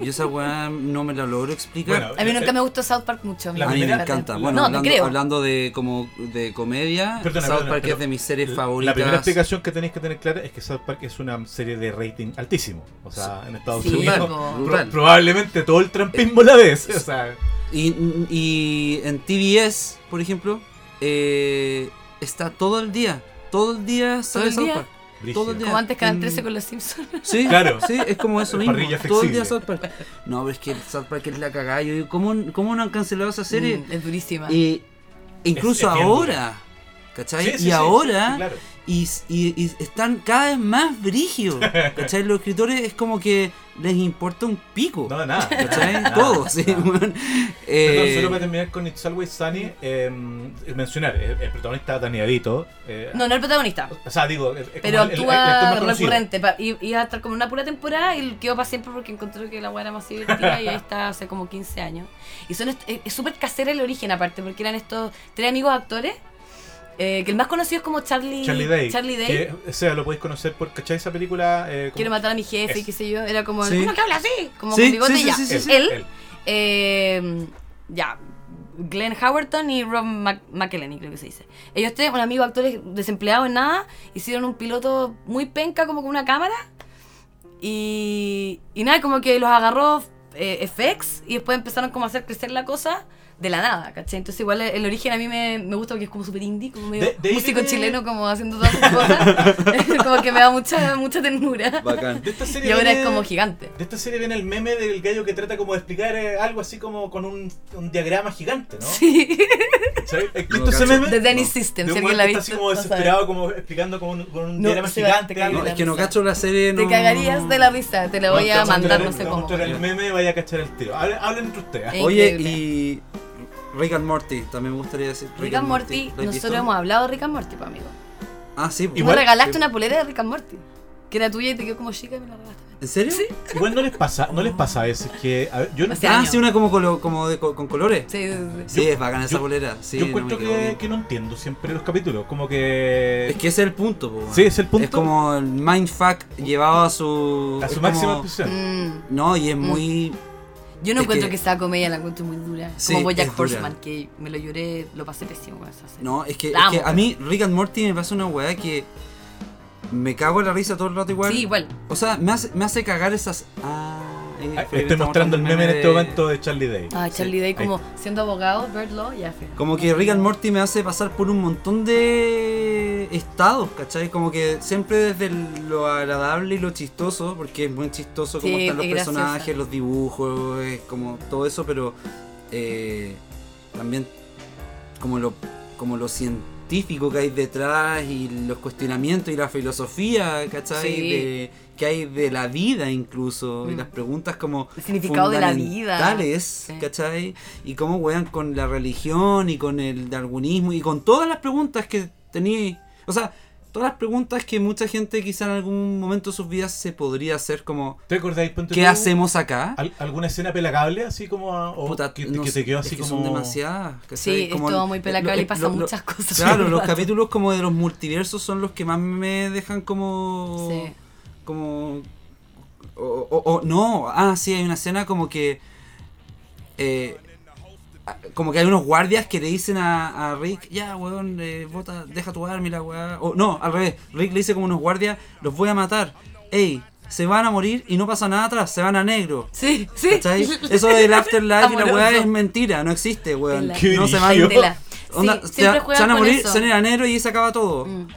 Yo esa weá no me la logro explicar. Bueno, A mí nunca Eh, me gustó South Park mucho. la a mí me encanta. la- Bueno, no, hablando, creo. hablando de como de comedia, Perdona, South perdona, Park es de mis series La favoritas. primera explicación que tenéis que tener clara es que South Park es una serie de rating altísimo. O sea, en Estados Sí, Unidos pro- probablemente todo el trampismo la ves. O sea, Y, y en TBS, por ejemplo, eh, está todo el día. Todo el día sale South? Park. Todo el día. Como antes Canal en- 13 con los Simpsons. Sí, Claro. sí, es como eso mismo. Parrilla Todo el día. South Park. No, pero es que South Park es la cagada. Yo digo, ¿cómo, ¿cómo no han cancelado esa serie? Mm, es durísima. Y incluso Es- es ahora. ¿Cachai? Sí, sí, y sí, ahora. sí, claro. Y, y- y están cada vez más brígidos. ¿Cachai? Los escritores es como que les importa un pico. No, nada. ¿Cachai? nada, Todo, sí, nada. weón. Perdón, Eh, solo para terminar con It's Always Sunny, eh, mencionar, el, el protagonista Danny DeVito. eh, No, no el protagonista. O sea, digo, es- es Pero como el- el- el actor actúa recurrente. Iba a estar como una pura temporada y quedó para siempre porque encontró que la weá era más divertida y ahí está hace como 15 años. Y son es es súper casera el origen aparte, porque eran estos tres amigos actores. Eh, que el más conocido es como Charlie, Charlie Day. Charlie Day. Que, o sea, lo podéis conocer por, ¿cachai? Esa película. Eh, Quiero matar a mi jefe y qué sé yo. Era como, Sí. ¿cómo que habla así? Como Sí, con bigote sí, ya. Él, sí. Él, él. eh, ya, Glenn Howerton y Rob McElhenney, creo que se dice. Ellos tres, un amigo actores desempleados en nada, hicieron un piloto muy penca, como con una cámara. Y, y nada, como que los agarró eh, FX y después empezaron como a hacer crecer la cosa de la nada, ¿cachai? Entonces igual el, el origen a mí me, me gusta porque es como súper indie, como medio De- de músico viene- chileno como haciendo todas sus cosas. como que me da mucha, mucha ternura. Bacán. De esta serie Y ahora viene- es como gigante. De esta serie viene el meme del gallo que trata como de explicar eh, algo así como con un, un diagrama gigante, ¿no? Sí. ¿Sabes? ¿Has No visto ese meme? The Dennis No. System, De si alguien la ha visto. así como desesperado, como explicando con un, con un No, diagrama gigante. No, es que no cacho la serie. Te no- cagarías de la risa, te la voy a mandar, no sé cómo. el meme vaya a cachar el tiro. Hablen, entre ustedes. Oye, y. Rick and Morty, también me gustaría decir. Rick and Morty, ¿lo has nosotros visto? hemos hablado de Rick and Morty, pues, amigo. Ah, sí. Tú Igual- me regalaste sí. una polera de Rick and Morty, que era tuya y te quedó como chica y me la regalaste. ¿En serio? Sí. Igual no les pasa, no les pasa a veces que. a ver, yo, Hace Ah, años. sí, una como, colo- como de, co- con colores. Sí, sí, sí. Sí, es bacana esa yo- bolera. Sí, yo no encuentro quedó que, que no entiendo siempre los capítulos. Como que. Es que ese es el punto, po, weón. Sí, es el punto. Es como el mindfuck llevado a su. a su máxima como- expresión. Mm, No, y es Mm. muy. Yo no Es encuentro que- que, esa comedia la encuentro muy dura. Sí, como Bojack dura. Horseman, que me lo lloré, lo pasé pésimo con esa serie. No, es que, La es amo, que a mí Rick and Morty me pasa una weá que. Me cago en la risa todo el rato igual. Sí, igual. O sea, me hace, me hace cagar esas. Ah, eh, Ah, Estoy mostrando el meme en de- este momento de Charlie Day. Ah, Charlie Day como siendo abogado, Bird Law, ya fue. Como que Rick and Morty me hace pasar por un montón de estados, ¿cachai? Como que siempre desde lo agradable y lo chistoso, porque es muy chistoso como Sí, están los es graciosa. personajes, los dibujos, es como todo eso, pero eh, también como lo, como lo científico que hay detrás y los cuestionamientos y la filosofía, ¿cachai? Sí. De- que hay de la vida incluso, y Mm. las preguntas como El significado de la vida. Sí. ¿cachai? Y cómo wean con la religión y con el darwinismo y con todas las preguntas que tenía. O sea, todas las preguntas que mucha gente quizá en algún momento de sus vidas se podría hacer como ¿Te acordáis? Ponte ¿qué tú, hacemos acá? al- ¿Alguna escena pelacable así como a- o Puta, que, no que te quedó es así que como son demasiadas. Sí, es Como todo muy lo- pelacable y lo- pasan lo- muchas cosas. Claro, los rato. capítulos como de los multiversos son los que más me dejan como. Sí. Como. O, o- o- no, ah, sí, hay una escena como que. eh, ah, como que hay unos guardias que le dicen a, a Rick, ya, weón, eh, bota, deja tu arma y la weá. O no, al revés, Rick le dice como unos guardias, los voy a matar. Ey, se van a morir y no pasa nada atrás, se van a negro. Sí, sí. ¿Cachai? Eso del afterlife y la weá es mentira, no existe, weón. No se van. Onda, sí, se, van a morir, eso. se van a negro y se acaba todo. Mm.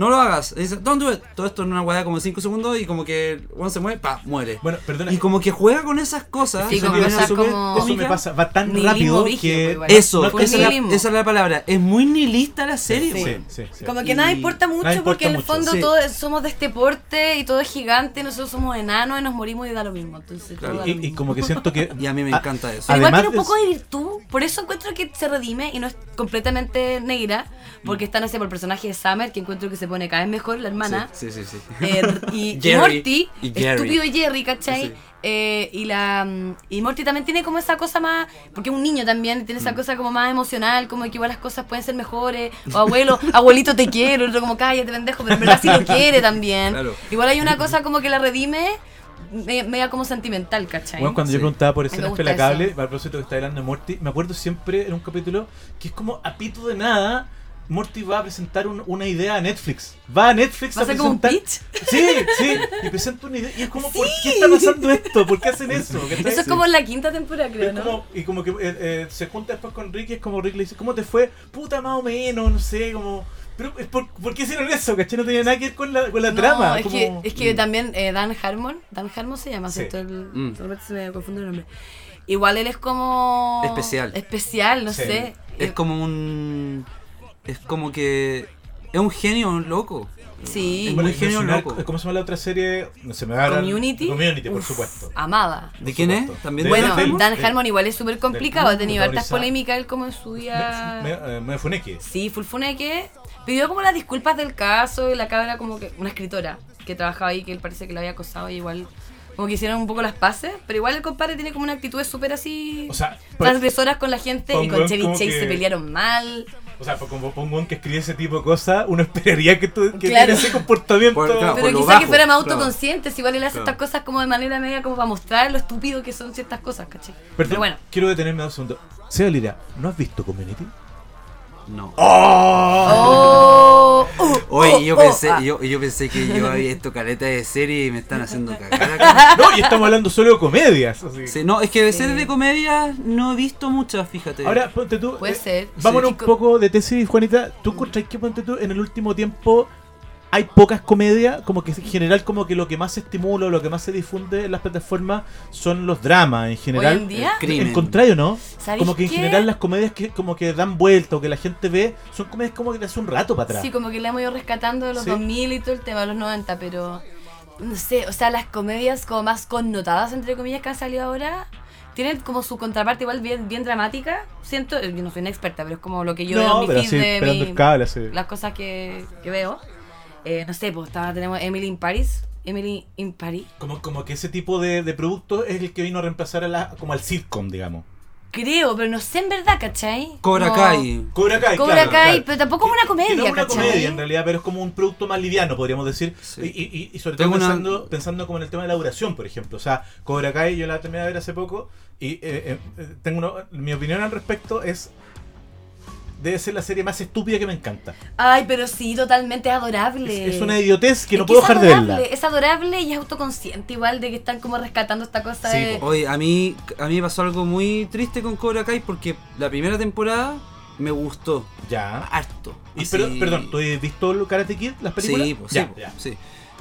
No lo hagas. Y dice, don't do it. Todo esto en una weá como 5 segundos y como que weón se mueve, pa, muere. Bueno, perdona. y como que juega con esas cosas. Sí, como cosas como- Eso me pasa, va tan rápido que... pues, igual. Eso, No esa, es la, esa es la palabra. Es muy nihilista la serie, Sí, sí, sí. Como que Y- nada importa mucho nada importa porque en el mucho. fondo Sí. todos somos de este porte y todo es gigante, nosotros somos enanos y nos morimos y da lo mismo. Entonces, Claro. todo da lo Y, como que siento que... Y a mí me encanta eso. Pero igual Además tiene un poco de virtud, por eso encuentro que se redime y no es completamente negra, porque está, no sé, por el personaje de Summer, que encuentro que se pone cada vez mejor, la hermana. Sí, sí, sí. sí. Eh, y, y Jerry. Morty, Y Jerry. estúpido Jerry, ¿cachai? Sí. Eh, y la mm, y Morty también tiene como esa cosa más, porque es un niño también, tiene Mm. esa cosa como más emocional, como que igual las cosas pueden ser mejores, o abuelo, abuelito te quiero, el otro como cállate pendejo, pero en verdad sí lo quiere también. Claro. Igual hay una cosa como que la redime, me- media como sentimental, ¿cachai? Bueno, cuando Sí. yo preguntaba por escenas gusta pelacables, eso. a propósito que está hablando de Morty, me acuerdo siempre en un capítulo que es como a pito de nada. Morty va a presentar un- una idea a Netflix. Va a Netflix ¿Va a a ser como un presentar. pitch? Sí, sí. Y presenta una idea. Y es como, ¿por qué está pasando esto? ¿Por qué hacen eso? Eso es como en la quinta temporada, creo, ¿no? como- y como que eh, eh, se junta después con Rick y es como Rick le dice, ¿cómo te fue? Puta, más o menos, no sé, como... Pero, es por, ¿por qué hicieron eso? ¿Cachai? No tenía nada que ver con la, con la No, trama. es como- que, es que también eh, Dan Harmon, Dan Harmon se llama, Sí. El, Mm. se me confunde el nombre. Igual él es como... Especial. Especial, no Sí. sé. Es como un. Es como que. Es un genio loco. Sí. es Bueno, muy genio loco. ¿Cómo se llama la otra serie? No se me va a dar- Community. Community, por Uf, supuesto. Amada. ¿De quién es? También De- Bueno, del- Dan Harmon igual es súper complicado, ha tenido hartas polémicas él como en su día... Me, me, me funeque. Sí, Fulfuneque pidió como las disculpas del caso y la cabra como que una escritora que trabajaba ahí que él parece que la había acosado y igual como que hicieron un poco las paces, pero igual el compadre tiene como una actitud súper así O sea, pues- transgresoras con la gente y con Chevy Chase que- se pelearon mal. O sea, pues como pongo un que escribe ese tipo de cosas, uno esperaría que, tú, que Claro. ese comportamiento. Por- claro, Pero quizá bajo, que fuera más claro. autoconsciente, si igual él hace Claro. estas cosas como de manera media como para mostrar lo estúpido que son ciertas cosas, ¿cachai? Perdón, Pero bueno. quiero detenerme dos segundos. Seba Lira, ¿no has visto Community? No. Oh, oh, Oye, oh, yo oh, pensé, ah. yo, yo pensé que yo había visto caleta de serie y me están haciendo cagar acá. No, y estamos hablando solo de comedias. así. Sí, no, es que de Sí. series de comedia no he visto muchas, fíjate. Ahora, ponte tú. Puede eh, ser. Vámonos Sí. un poco de tesis, Juanita. ¿Tú encontrás que, ponte tú, en el último tiempo hay pocas comedias? Como que en general, como que lo que más se estimula, o lo que más se difunde en las plataformas son los dramas en general. Hoy en día, El contrario, ¿no? ¿Sabéis Como que en qué? general las comedias que como que dan vuelta o que la gente ve son comedias como que de hace un rato para atrás. Sí, como que le hemos ido rescatando de los Sí. 2000 y todo el tema de los 90, pero no sé, o sea, las comedias como más connotadas, entre comillas, que han salido ahora, tienen como su contraparte igual bien, bien dramática. Siento, yo no soy una experta, pero es como lo que yo veo no, en mi pero feed sí, de mi- cable, así. las cosas que, que veo. Eh, no sé, pues estaba- tenemos Emily in Paris. Emily in Paris. Como, como que ese tipo de, de producto es el que vino a reemplazar a la, como al sitcom, digamos. Creo, pero no sé en verdad, ¿cachai? Cobra Kai. Cobra Kai, Cobra claro, Kai, claro. pero tampoco es una Que comedia, no es una ¿cachai? comedia en realidad, pero es como un producto más liviano, podríamos decir. Sí. Y, y- y sobre todo Tengo una- pensando, como en el tema de la duración, por ejemplo. O sea, Cobra Kai yo la terminé de ver hace poco y eh, eh, eh, tengo uno- mi opinión al respecto es debe ser la serie más estúpida que me encanta. Ay, pero sí, totalmente es adorable. Es, es una idiotez que Es no puedo dejar de adorable, verla. Es adorable y es autoconsciente igual de que están como rescatando esta cosa Sí, de... Oye, a mí, a mí me pasó algo muy triste con Cobra Kai porque la primera temporada me gustó. Ya. Harto. Y, Así- pero, perdón, ¿tú has visto Karate Kid, las películas? Sí, pues, ya, sí, ya. sí.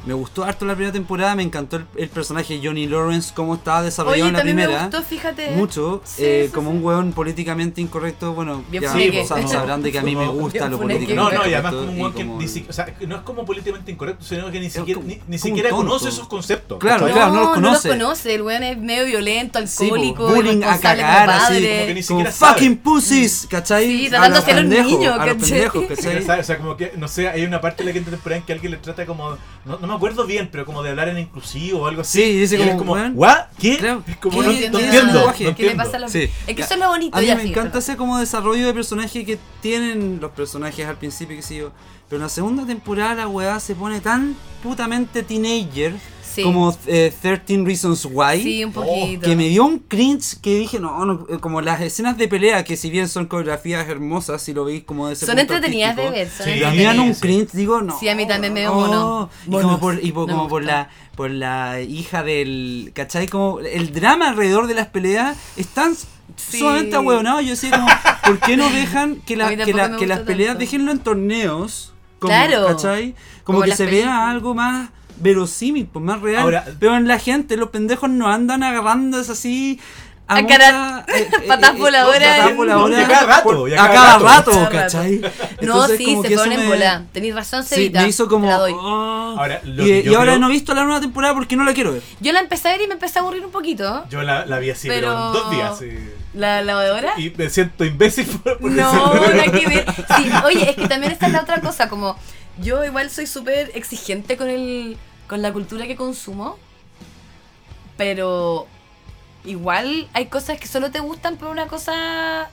Me gustó harto la primera temporada, me encantó el, el personaje de Johnny Lawrence, cómo estaba desarrollado Oye, en la primera. me gustó, fíjate. Mucho, Sí, eh, sí, como sí. un hueón políticamente incorrecto, bueno, Bien ya funeque. sa- sabrán de que a mí me gusta lo políticamente No, no, y además como un y weón que como- ni si- o sea, no es como políticamente incorrecto, sino que ni siquiera, como- ni, ni siquiera conoce esos conceptos. Claro, ¿cachai? claro, no los los conoce. conoce. El weón es medio violento, alcohólico, bullying a cagar, así, como que ni Como siquiera sabe. fucking pussies, ¿cachai? Sí, tratándose a los niños, ¿cachai? O sea, como que, no sé, hay una parte de la quinta temporada en que alguien le trata como, no, no me acuerdo bien, pero como de hablar en inclusivo o algo así. Sí, dice como, como, weón. ¿what? ¿Qué? Claro. Es como, ¿Qué no, entiendo no ese entiendo. lenguaje? no ¿Qué le entiendo. pasa a los Sí. Es que eso es lo bonito. A mí ya, me sí, encanta ese como desarrollo de personaje que tienen los personajes al principio, que sé yo. Pero en la segunda temporada la weá se pone tan putamente teenager Sí. como eh, 13 Reasons Why. Sí, un poquito. Que me dio un cringe que dije, no, no, eh, como las escenas de pelea, que si bien son coreografías hermosas, si lo veis como de ese Son punto entretenidas de ver. son Sí, entretenidas. dan un sí. cringe, digo, no. Sí, a mí también me dio no. mono. Y como por, y por- No como me por la por la hija del. ¿Cachai? Como el drama alrededor de las peleas es tan Sí. sumamente ahueonado. Yo decía como, ¿por qué no dejan que, la- que, la- me que las peleas tanto. déjenlo en torneos? Como, Claro. ¿Cachai? Como, Como que se películas. vea algo más verosímil, pues más real. Ahora- pero en la gente, los pendejos no andan agarrándose así. A, A eh, eh, patas voladoras a cada rato, a cada cada rato. Cada. ¿cachai? No, Entonces, sí, se ponen me- bola. Tenéis razón, Sí, Cevita. me hizo como. te la doy. "Oh". Ahora, lo y, que y yo ahora creo- no he visto la nueva temporada porque no la quiero ver. Yo la empecé a ver y me empecé a aburrir un poquito. Yo la, la vi así, pero, Pero- en dos días. sí. ¿La lavadora? Y me siento imbécil por, por No, decirlo. nada que ver. Sí, oye, es que también esta es la otra cosa, como yo igual soy súper exigente con el con la cultura que consumo, pero igual hay cosas que solo te gustan por una cosa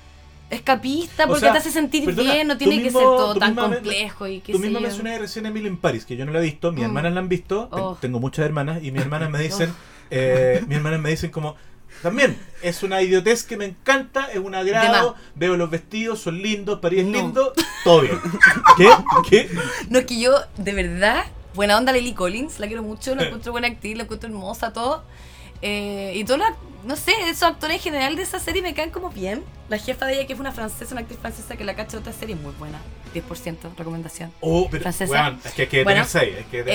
escapista, O porque sea, te hace sentir perdona, bien, no tiene que ser todo tan misma complejo y qué Tú sé misma yo. mencionaste recién a Emily in Paris, que yo no la he visto, mis Mm. hermanas la han visto, Oh. tengo muchas hermanas, y mis hermanas me dicen, eh, mis hermanas me dicen como, también, es una idiotez que me encanta, es un agrado, veo los vestidos, son lindos, París es No. lindo, todo bien. ¿Qué? ¿Qué? No, es que yo, de verdad, buena onda Lily Collins, la quiero mucho, la encuentro buena actriz, la encuentro hermosa, todo. Eh, y todos los, no sé, esos actores en general de esa serie me caen como bien. La jefa de ella, que es una francesa, una actriz francesa que la cacha de otra serie, muy buena. 10% recomendación. Oh, pero, Francesa. weón, es que hay que Bueno, tener seis, hay que tener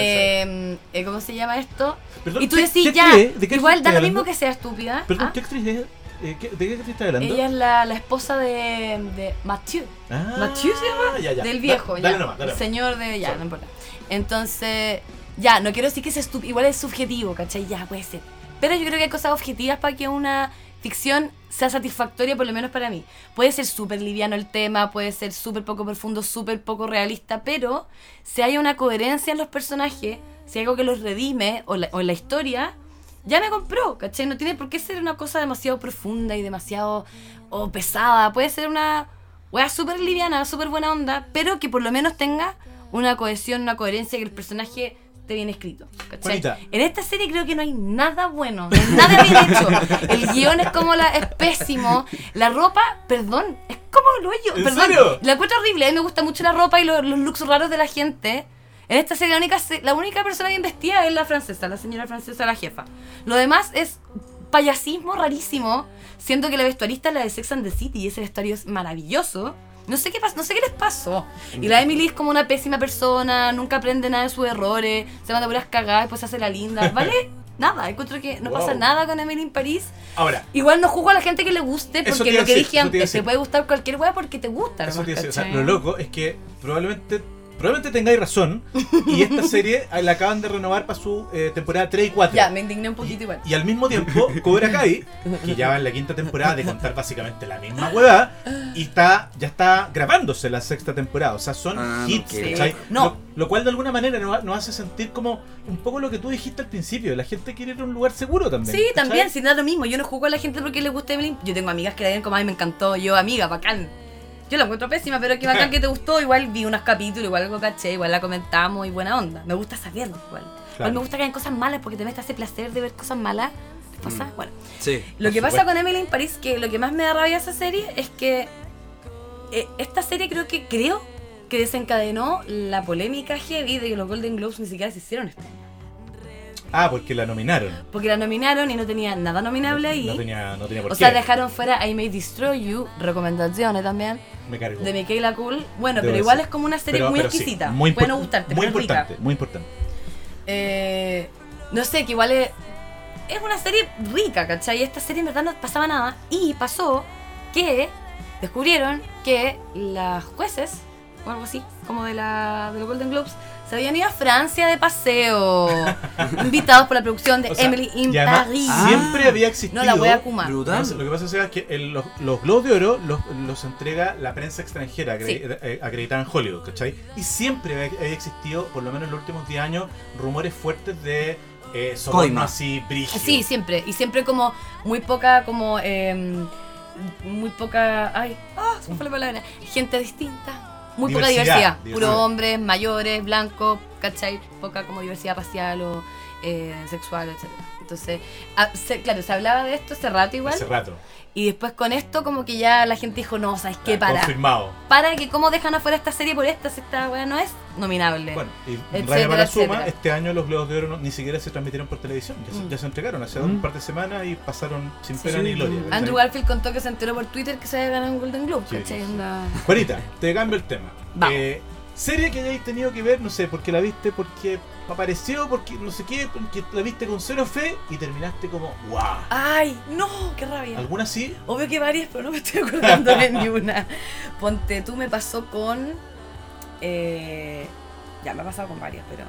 seis. Eh, ¿Cómo se llama esto? Perdón, y tú ¿qué- decís, ya, igual da lo mismo que sea estúpida. Perdón, ¿ah? ¿qué actriz es? Eh, ¿qué- ¿De qué actriz estás hablando? Ella es la, la esposa de, de Mathieu. Ah, Mathieu se llama, ya, ya. del Da- viejo, dale ya. nomás, dale el señor de. Ya, Sorry. no importa. Entonces, ya, no quiero decir que es igual es subjetivo, ¿cachai? Ya, puede ser. Pero yo creo que hay cosas objetivas para que una ficción sea satisfactoria, por lo menos para mí. Puede ser súper liviano el tema, puede ser súper poco profundo, súper poco realista, pero si hay una coherencia en los personajes, si hay algo que los redime o, la- o en la historia, ya me compró, ¿cachai? No tiene por qué ser una cosa demasiado profunda y demasiado o pesada. Puede ser una wea súper liviana, súper buena onda, pero que por lo menos tenga una cohesión, una coherencia, que el personaje esté bien escrito. ¿cachai? Juanita. En esta serie creo que no hay nada bueno, no hay nada bien hecho. El guion es como la, es pésimo. La ropa, perdón, es como el hoyo. ¿En perdón, serio? La encuentro horrible. A mí me gusta mucho la ropa y lo- los looks raros de la gente. En esta serie la única, la única persona bien vestida es la francesa, la señora francesa, la jefa. Lo demás es payasismo rarísimo. Siento que la vestuarista es la de Sex and the City y ese vestuario es maravilloso. No sé qué no sé qué les pasó. Y la Emily es como una pésima persona, nunca aprende nada de sus errores, se manda puras cagadas, después se hace la linda. ¿Vale? Nada, encuentro que no pasa Wow. nada con Emily en París. Ahora, Igual no juzgo a la gente que le guste, porque lo que decir, dije te antes, te puede gustar cualquier weá porque te gusta. Eso te decir, o sea, lo loco es que probablemente probablemente tengáis razón y esta serie la acaban de renovar para su eh, temporada 3 y 4. Ya, me indigné un poquito igual. Y al mismo tiempo, Cobra Kai, que ya va en la quinta temporada de contar básicamente la misma hueá, y está, ya está grabándose la sexta temporada. O sea, son Ah, no hits. ¿cachai? No. Lo, lo cual de alguna manera nos, nos hace sentir como un poco lo que tú dijiste al principio. La gente quiere ir a un lugar seguro también. Sí, ¿cachai? también, sin da lo mismo. Yo no juzgo a la gente porque le guste Emily. Yo tengo amigas que la ven como, ay, me encantó. Yo, amiga, bacán. Yo la encuentro pésima, pero que bacán que te gustó. Igual vi unos capítulos, igual algo caché, igual la comentamos y buena onda. Me gusta saberlo, igual. Igual me gusta que hayan cosas malas porque te metes ese placer de ver cosas malas. ¿Te pasa? Mm. Bueno. Sí. Lo que pasa con Emily en París, que lo que más me da rabia esa serie es que eh, esta serie creo que creo que desencadenó la polémica heavy de que los Golden Globes ni siquiera se hicieron este año. Ah, porque la nominaron. Porque la nominaron y no tenía nada nominable ahí. No tenía, no tenía por o qué. sea, dejaron fuera I May Destroy You, recomendaciones también, Me cargó. de Michaela Cool. Bueno, Debo pero igual decir. es como una serie Pero- muy pero sí, exquisita. muy Puede no gustarte, Muy pero es rica. importante, muy importante. Eh, no sé, que igual es, es una serie rica, ¿cachai? Y esta serie en verdad no pasaba nada. Y pasó que descubrieron que las jueces, o algo así, como de, la, de los Golden Globes, se habían ido a Francia de paseo. invitados por la producción de O sea, Emily in además, Paris. Ah. siempre había existido. no la voy a Kuma. Brutal. Lo que pasa es que el- los, los Globos de Oro los, los entrega la prensa extranjera acre- Sí. eh, acreditada en Hollywood, ¿cachai? Y siempre había, había existido, por lo menos en los últimos 10 años, rumores fuertes de eh, soborno Coima. así brígido. Sí, siempre. Y siempre como muy poca, como. em, muy poca. Ay, ah, se me fue la palabra. Gente distinta. Muy poca Diversidad, diversidad. Puro hombres, mayores, blancos, ¿cachai? Poca como diversidad racial o eh, sexual, etc. Entonces, ah, se- claro, se hablaba de esto hace rato igual. Hace rato. Y después con esto, como que ya la gente dijo, no, ¿sabes qué? Para. Confirmado. Para que cómo dejan afuera esta serie por esta, si esta weá no es nominable. Bueno, y Etcétera, Raya para suma, etcétera. este año los Globos de Oro no- ni siquiera se transmitieron por televisión, ya, se, Mm. ya se entregaron hace Mm. un par de semanas y pasaron sin Sí. pena Sí, ni gloria. Andrew Garfield contó que se enteró por Twitter que se había ganado un Golden Globe, Sí, ¿cachai? sí. Onda- Juanita, te cambio el tema. Vamos. Eh, serie que hayáis tenido que ver, no sé, porque la viste, porque apareció, porque no sé qué, porque la viste con cero fe y terminaste como, wow. Ay, no, qué rabia. ¿Alguna sí? Obvio que varias, pero no me estoy acordando de ni una. Ponte, tú me pasó con. eh, ya, me ha pasado con varias, pero.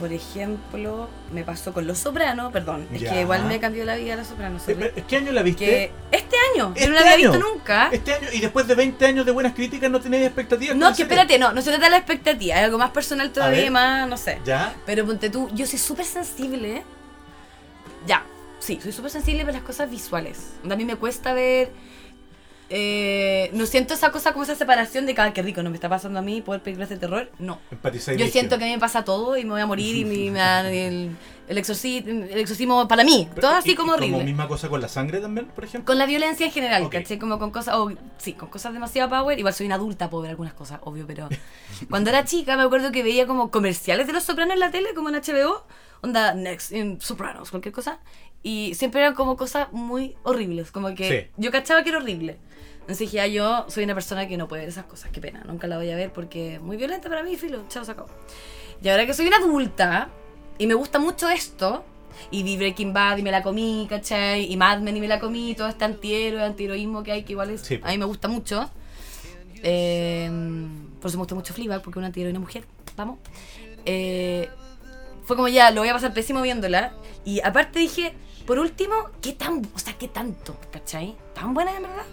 Por ejemplo, me pasó con Los Sopranos, perdón. Es Ya. que igual me cambió la vida Los Sopranos. Eh, ¿Qué año la viste? Que este año, ¿Este yo no la había año? visto nunca. Este año, y después de 20 años de buenas críticas, no tenéis expectativas. No, que espérate, no, no se trata de la expectativa, es algo más personal todavía, más, no sé. ¿Ya? Pero ponte tú, yo soy súper sensible. Ya, sí, soy súper sensible para las cosas visuales. A mí me cuesta ver. Eh, no siento esa cosa como esa separación de cada que rico, no me está pasando a mí poder películas de terror. No. Empatizáis Yo siento que a mí me pasa todo y me voy a morir y me, me dan el, el, exorci- el exorcismo para mí. Pero, Todo así y como horrible. misma cosa con la sangre también, por ejemplo. Con la violencia en general, Ok. ¿cachai? Como con cosas, o, sí, con cosas demasiado power. Igual soy una adulta, puedo ver algunas cosas, obvio, pero cuando era chica me acuerdo que veía como comerciales de los sopranos en la tele, como en HBO, onda Next, in Sopranos, cualquier cosa. Y siempre eran como cosas muy horribles, como que Sí. yo cachaba que era horrible. Entonces dije, ah, yo soy una persona que no puede ver esas cosas, qué pena, nunca la voy a ver porque es muy violenta para mí, filo, chao, se acabó. Y ahora que soy una adulta y me gusta mucho esto, y vi Breaking Bad y me la comí, ¿cachai? Y Mad Men y me la comí, todo este antihéroe, antiheroísmo que hay, que igual es, Sí. a mí me gusta mucho. Eh, por eso me gusta mucho Fleabag, porque es una antiheroína mujer, vamos. Eh, fue como ya, lo voy a pasar pésimo viéndola. Y aparte dije, por último, ¿qué tan, o sea, qué tanto, ¿cachai? ¿Tan buena en verdad?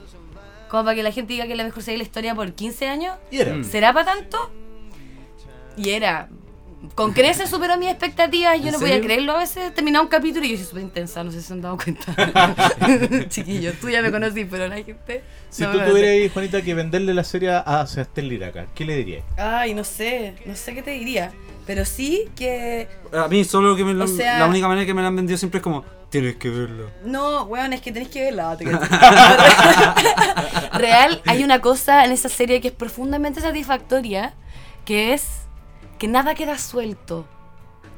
Como para que la gente diga que es la mejor serie de la historia por 15 años. Y era. Mm. ¿Será para tanto? Y era. Con creces superó mis expectativas. Yo ¿En no podía creerlo a veces. Terminaba un capítulo y yo soy súper intensa, no sé si se han dado cuenta. Chiquillo, tú ya me conocí, pero la gente. Si no tú tuvieras, Juanita, que venderle la serie a Sebastián Liraca, ¿qué le dirías? Ay, no sé. No sé qué te diría. Pero sí que. A mí solo que me lo- sea- la única manera que me la han vendido siempre es como, tienes que verlo. No, weón, es que tenéis que verla. Real, hay una cosa en esa serie que es profundamente satisfactoria, que es que nada queda suelto.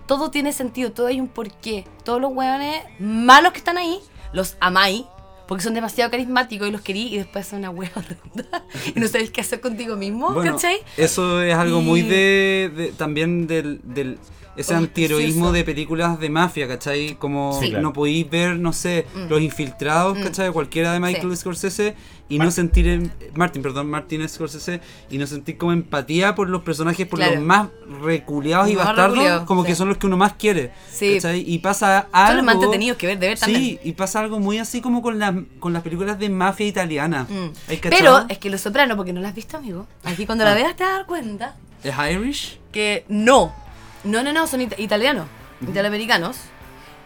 Todo tiene sentido, todo hay un porqué. Todos los weones malos que están ahí, los amáis, porque son demasiado carismáticos y los querí y después son una wea horrenda. y no sabéis qué hacer contigo mismo, Bueno, ¿cachai? eso es algo muy de, de- también del, del ese Oh, antiheroísmo sí, de películas de mafia, ¿cachai? Como Sí. claro. no podéis ver, no sé, Mm. los infiltrados, Mm. ¿cachai? Cualquiera de Michael Sí. Scorsese y no sentir, em- Martin, perdón, Martin Scorsese y no sentir como empatía por los personajes, por Claro. los más reculeados y bastardos, como que son los que uno más quiere, Sí. ¿cachai? Y pasa algo... Son los más entretenidos que ver, de ver también. Sí, y pasa algo muy así como con las, con las películas de mafia italiana. Mm. ¿Hay Pero es que Los Sopranos, porque no la has visto, amigo. Aquí cuando la Ah. veas te vas a dar cuenta ¿Es Irish? que no. No, no, no, son ita- italianos, italoamericanos.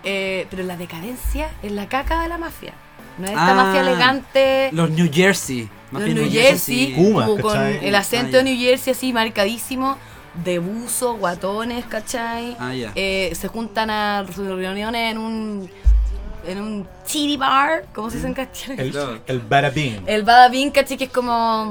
Eh, pero la decadencia es la caca de la mafia. No es esta Ah, mafia elegante. Los New Jersey. Los New Jersey, Kuma, como con el acento Ah, de. New Jersey así marcadísimo, de buzo, guatones, ¿cachai? Ah, ya. Eh, se juntan a sus reuniones en un en un titty bar, ¿cómo se dice en castellano? El, el Bada Bing. El Bada Bing, ¿cachai? Que es como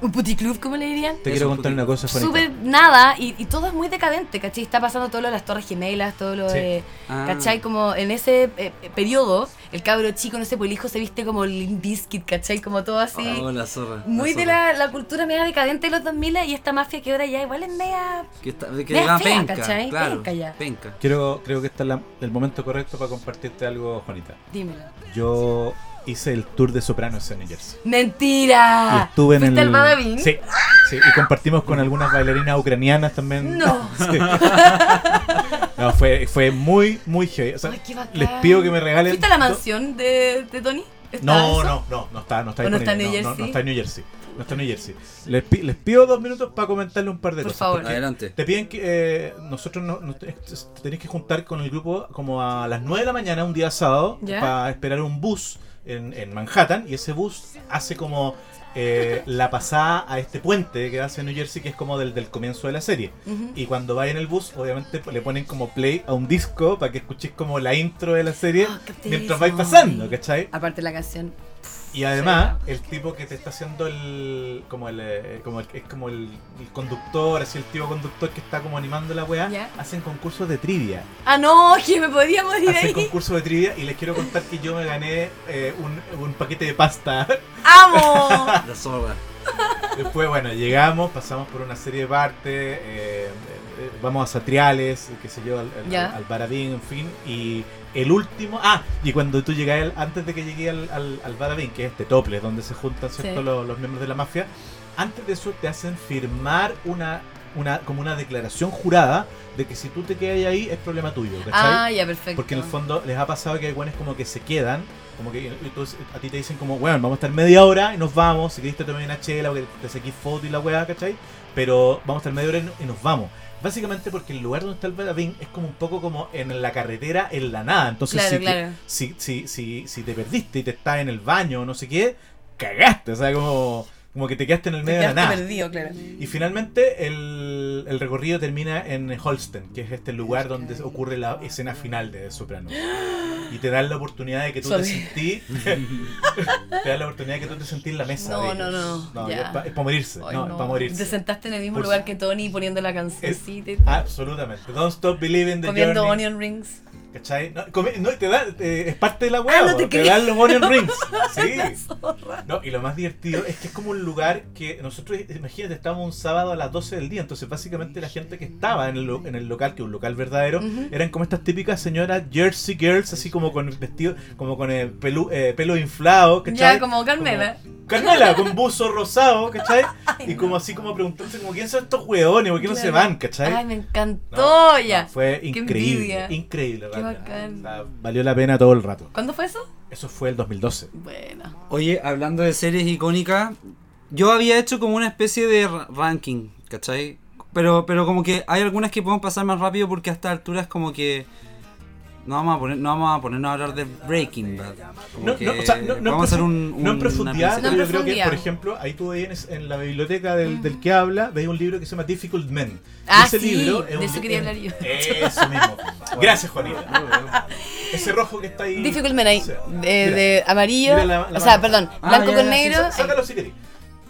un puticlub, como le dirían. Te quiero un contar una cosa. Súper nada, y, y todo es muy decadente, ¿cachai? Está pasando todo lo de las torres gemelas, todo lo Sí. de... Ah. ¿Cachai? Como en ese eh, eh, periodo, el cabro chico, no sé, pues el hijo se viste como Limp Bizkit, ¿cachai? Como todo así. Oh, la zorra. muy la de la, la cultura media decadente de los 2000 y esta mafia que ahora ya igual es media... Que, está, que Media da fea, penca, ¿cachai? claro. Penca ya. penca. Quiero, creo que este es la- el momento correcto para compartirte algo, Juanita. Dímelo. Yo hice el tour de Sopranos en New Jersey. Y ¡Mentira! estuve en ¿Fuiste el. Badabing? Sí, sí, y compartimos con algunas bailarinas ucranianas también. No. Sí. No, fue, fue muy, muy heavy. O sea, Ay, qué bacán. les pido que me regalen. ¿Fuiste a la mansión de, de Tony? ¿Está No, eso? no, no, no está, no está ¿O no está en New no, no, Jersey? no está en New Jersey. No está en New Jersey. Les, pi- les pido dos minutos para comentarle un par de Por cosas. favor. porque Adelante. Te piden que eh, nosotros no, no te- tenéis que juntar con el grupo como a las 9 de la mañana un día sábado ¿Ya? para esperar un bus en, en Manhattan y ese bus hace como eh, la pasada a este puente que hace New Jersey que es como del, del comienzo de la serie. Y cuando vaya en el bus, obviamente le ponen como play a un disco para que escuches como la intro de la serie Ah, mientras vais pasando, ¿cachai? Aparte la canción. Y además, el tipo que te está haciendo el. como el. eh, como el, es como el, el conductor, así el tipo conductor que está como animando la weá, hacen concursos de trivia. Ah, no, que me podía morir Hacen ahí. concursos de trivia y les quiero contar que yo me gané eh, un, un paquete de pasta. ¡Amo! La zorra. Después, bueno, llegamos, pasamos por una serie de partes, eh, eh, vamos a Satriales, qué sé yo, al, al, al Barabín, en fin, y el último, ah, y cuando tú llegas, antes de que llegué al, al, al Barabín, que es este tople, donde se juntan ¿cierto? Sí. Los, los miembros de la mafia, antes de eso te hacen firmar una, una como una declaración jurada de que si tú te quedas ahí es problema tuyo, ¿cachai? ah, ya, perfecto. Porque en el fondo les ha pasado que hay buenos como que se quedan, como que a ti te dicen como, bueno, vamos a estar media hora y nos vamos, si querés te tomé una chela o que te saquís foto y la weá, ¿cachai? Pero vamos a estar media hora y nos vamos. Básicamente porque el lugar donde está el Badabing es como un poco como en la carretera, en la nada. Entonces, Claro, si, te- claro. si, si, si, si te perdiste y te estás en el baño o no sé qué, cagaste. O sea, como, como que te quedaste en el medio de la nada. perdido, claro. Y finalmente el, el recorrido termina en Holsten, que es este lugar donde ocurre la escena final de Soprano. Y te dan la oportunidad de que tú te Sorry. sentís. te dan la oportunidad de que tú te sentís en la mesa. No, no, no, es ya. para morirse. Ay, no, es para morirse. Te sentaste en el mismo Por lugar que Tony poniendo la cancioncita y Absolutamente. Don't stop believing the comiendo journey. onion rings. ¿Cachai? No, come- no, te da, eh, es parte de la hueá. Ah, no te te, dan los onion rings. Sí. No, y lo más divertido es que es como un lugar que nosotros, imagínate, estábamos un sábado a las 12 del día, entonces básicamente la gente que estaba en el, en el local, que es un local verdadero, eran como estas típicas señoras Jersey Girls, así como con vestido, como con el pelu- eh, pelo inflado, ¿cachai? Ya, como Carmela. Como- Carmela, con buzo rosado, ¿cachai? y como así como preguntándose como quién son estos hueones, ¿por qué no se van, ¿cachai? Ay, me encantó No, ya. fue increíble, increíble, realmente. Bacán. Valió la pena todo el rato. ¿Cuándo fue eso? Eso fue el 2012. Bueno. Oye, hablando de series icónicas, yo había hecho como una especie de ra- ranking, ¿cachai? Pero, pero como que hay algunas que podemos pasar más rápido porque a esta altura es como que no vamos a poner, no vamos a ponernos a hablar de Breaking Bad. No, no, o sea, no, no vamos a hacer profu- un, no en un- profundidad, pero yo creo que, por ejemplo, ahí tú veis en, en la biblioteca del, del que habla, veis un libro que se llama Difficult Men. Ah, ese sí, libro es de un eso quería hablar yo. Eso mismo. Gracias, Juanita. Ese rojo que está ahí. Difficult Men ahí. O sea, De, mira, de amarillo. la- la o sea, perdón. Ah, Blanco ya, con ya, negro. sí, sácalo si querés.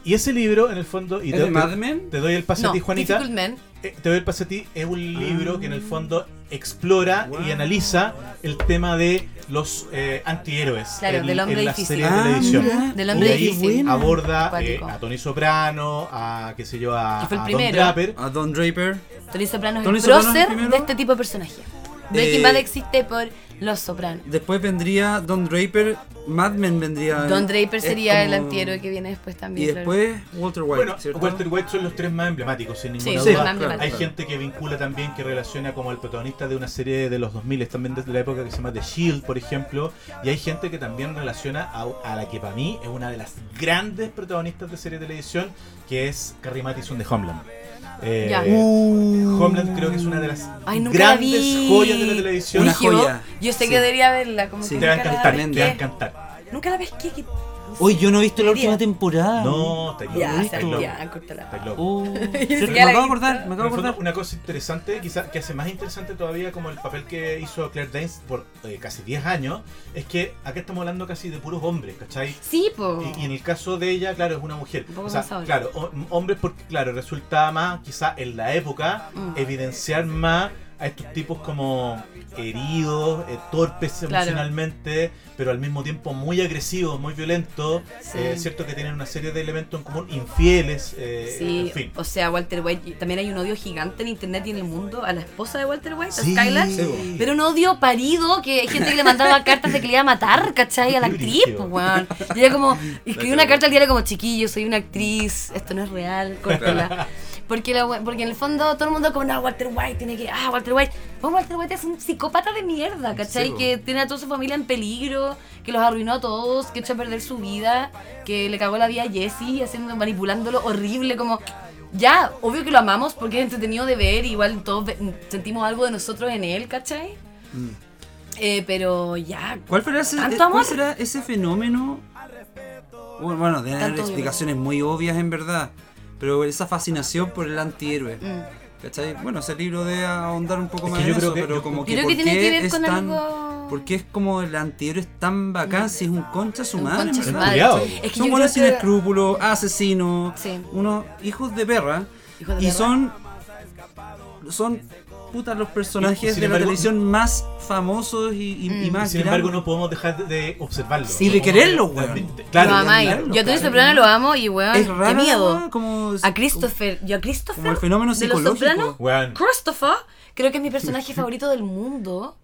Y ese libro, en el fondo, y ¿Es te, de te- Mad Men? te doy el pase a ti, Juanita. Difficult Men. Eh, Te doy el pase a ti, es un libro que en el fondo explora y Wow. analiza el tema de los eh, antihéroes Claro, en, del hombre en las difícil. series de Ah, televisión. mira. Del Y hombre ahí difícil. aborda eh, a Tony Soprano, a qué sé yo, a, Que fue el a Don. Draper. A Don Draper. Tony Soprano es Tony el prócer de este tipo de personaje. Breaking Eh, Bad existe por Los Sopranos. Después vendría Don Draper. Mad Men vendría. Don Draper sería el antihéroe que viene después Y también. claro. después Walter White. Bueno, ¿cierto? Walter White son los tres más emblemáticos, sin ninguna Sí, duda. claro, Hay gente que vincula también, que relaciona como el protagonista de una serie de los 2000, también desde la época que se llama The Shield, por ejemplo. Y hay gente que también relaciona a, a la que para mí es una de las grandes protagonistas de serie de televisión, que es Carrie Mathison de Homeland. Eh, Ya. Homeland creo que es una de las Ay, grandes vi. joyas de la televisión. Una joya. Yo sé Sí. que debería verla. Como Sí. que Te va a nunca la encantar, te va a encantar. Nunca la pesqué. que- Hoy yo no he visto la última temporada. No, está loco. Ya, está loco. ya, córtala. Está loco. Oh, me acabo de acordar, me acabo de acordar. una cosa interesante, quizás que hace más interesante todavía como el papel que hizo Claire Danes por eh, casi 10 años, es que acá estamos hablando casi de puros hombres, ¿cachai? Sí, po. Y, y en el caso de ella, claro, es una mujer. Un poco O sea, más ahora. claro, ho- hombres porque, claro, resulta más, quizá en la época, Mm. evidenciar más a estos tipos como heridos, eh, torpes Claro. emocionalmente, pero al mismo tiempo muy agresivos, muy violentos. Sí. Eh, es cierto que tienen una serie de elementos en común, infieles, eh, Sí, en fin. o sea, Walter White, también hay un odio gigante en internet y en el mundo a la esposa de Walter White, a Sí. Skylar. Sí, po. Pero un odio parido que hay gente que le mandaba cartas de que le iba a matar, ¿cachai? A la actriz, weón. Y ella como, escribí una carta al diario como, chiquillo, soy una actriz, esto no es real, córtala. Porque, porque en el fondo todo el mundo como, no, Walter White tiene que, ah, Walter White. Pues Walter White es un psicópata de mierda, ¿cachai? Sí, que tiene a toda su familia en peligro, que los arruinó a todos, que echó a perder su vida, que le cagó la vida a Jesse, haciendo, manipulándolo horrible, como... Ya, obvio que lo amamos porque es entretenido de ver, igual todos sentimos algo de nosotros en él, ¿cachai? Mm. Eh, pero ya. ¿Cuál, será ese, ¿Tanto cuál será ese fenómeno? Bueno, Bueno, deben haber explicaciones muy obvias en verdad, pero esa fascinación por el antihéroe. Mm. ¿Cachai? Bueno, ese libro debe ahondar un poco Es más en eso, que- pero como que creo ¿por que tiene que ver es con tan- algo. Porque es como el antihéroe es tan bacán si es un concha su madre, concha su verdad. madre. Cuidado. Es que Son buenos sin que- escrúpulos, asesinos, Sí. unos hijos de perra. Hijos de y perra. son. Son puta los personajes Y- sin de la embargo- televisión más famosos y, y- y Mm. más Sin embargo, grandes. no podemos dejar de observarlo. Sí, de quererlo, weón. Lo Claro, amáis. claro, Yo a Tony claro. Soprano lo amo y weón, Es qué raro. miedo. Como, A Christopher, yo a Christopher como el fenómeno de los psicológico. Weón. Christopher, creo que es mi personaje favorito del mundo.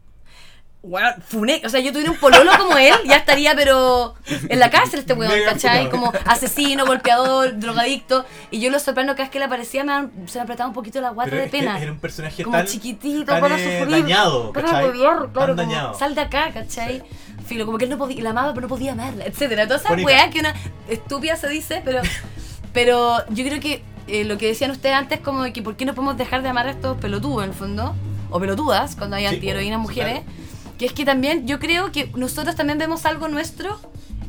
Funé, o sea, yo tuviera un pololo como él, ya estaría, pero en la cárcel este weón, ¿cachai? Como asesino, golpeador, drogadicto. Y yo los soprano cada vez que le aparecía me, han- se me apretaba un poquito la guata Pero de es que pena. Era un personaje como tan, chiquitito, tan, para eh, sufrir. dañado, para odiar, claro, Tan como, dañado. sal de acá, ¿cachai? Filo, como que él no podía, la amaba, pero no podía amarla, etcétera. Toda esa Mónica. weá que una estúpida se dice, pero, pero yo creo que eh, lo que decían ustedes antes, como de que por qué no podemos dejar de amar a estos pelotudos, en el fondo, o pelotudas, cuando hay Sí, antiheroínas mujeres, claro. Que es que también yo creo que nosotros también vemos algo nuestro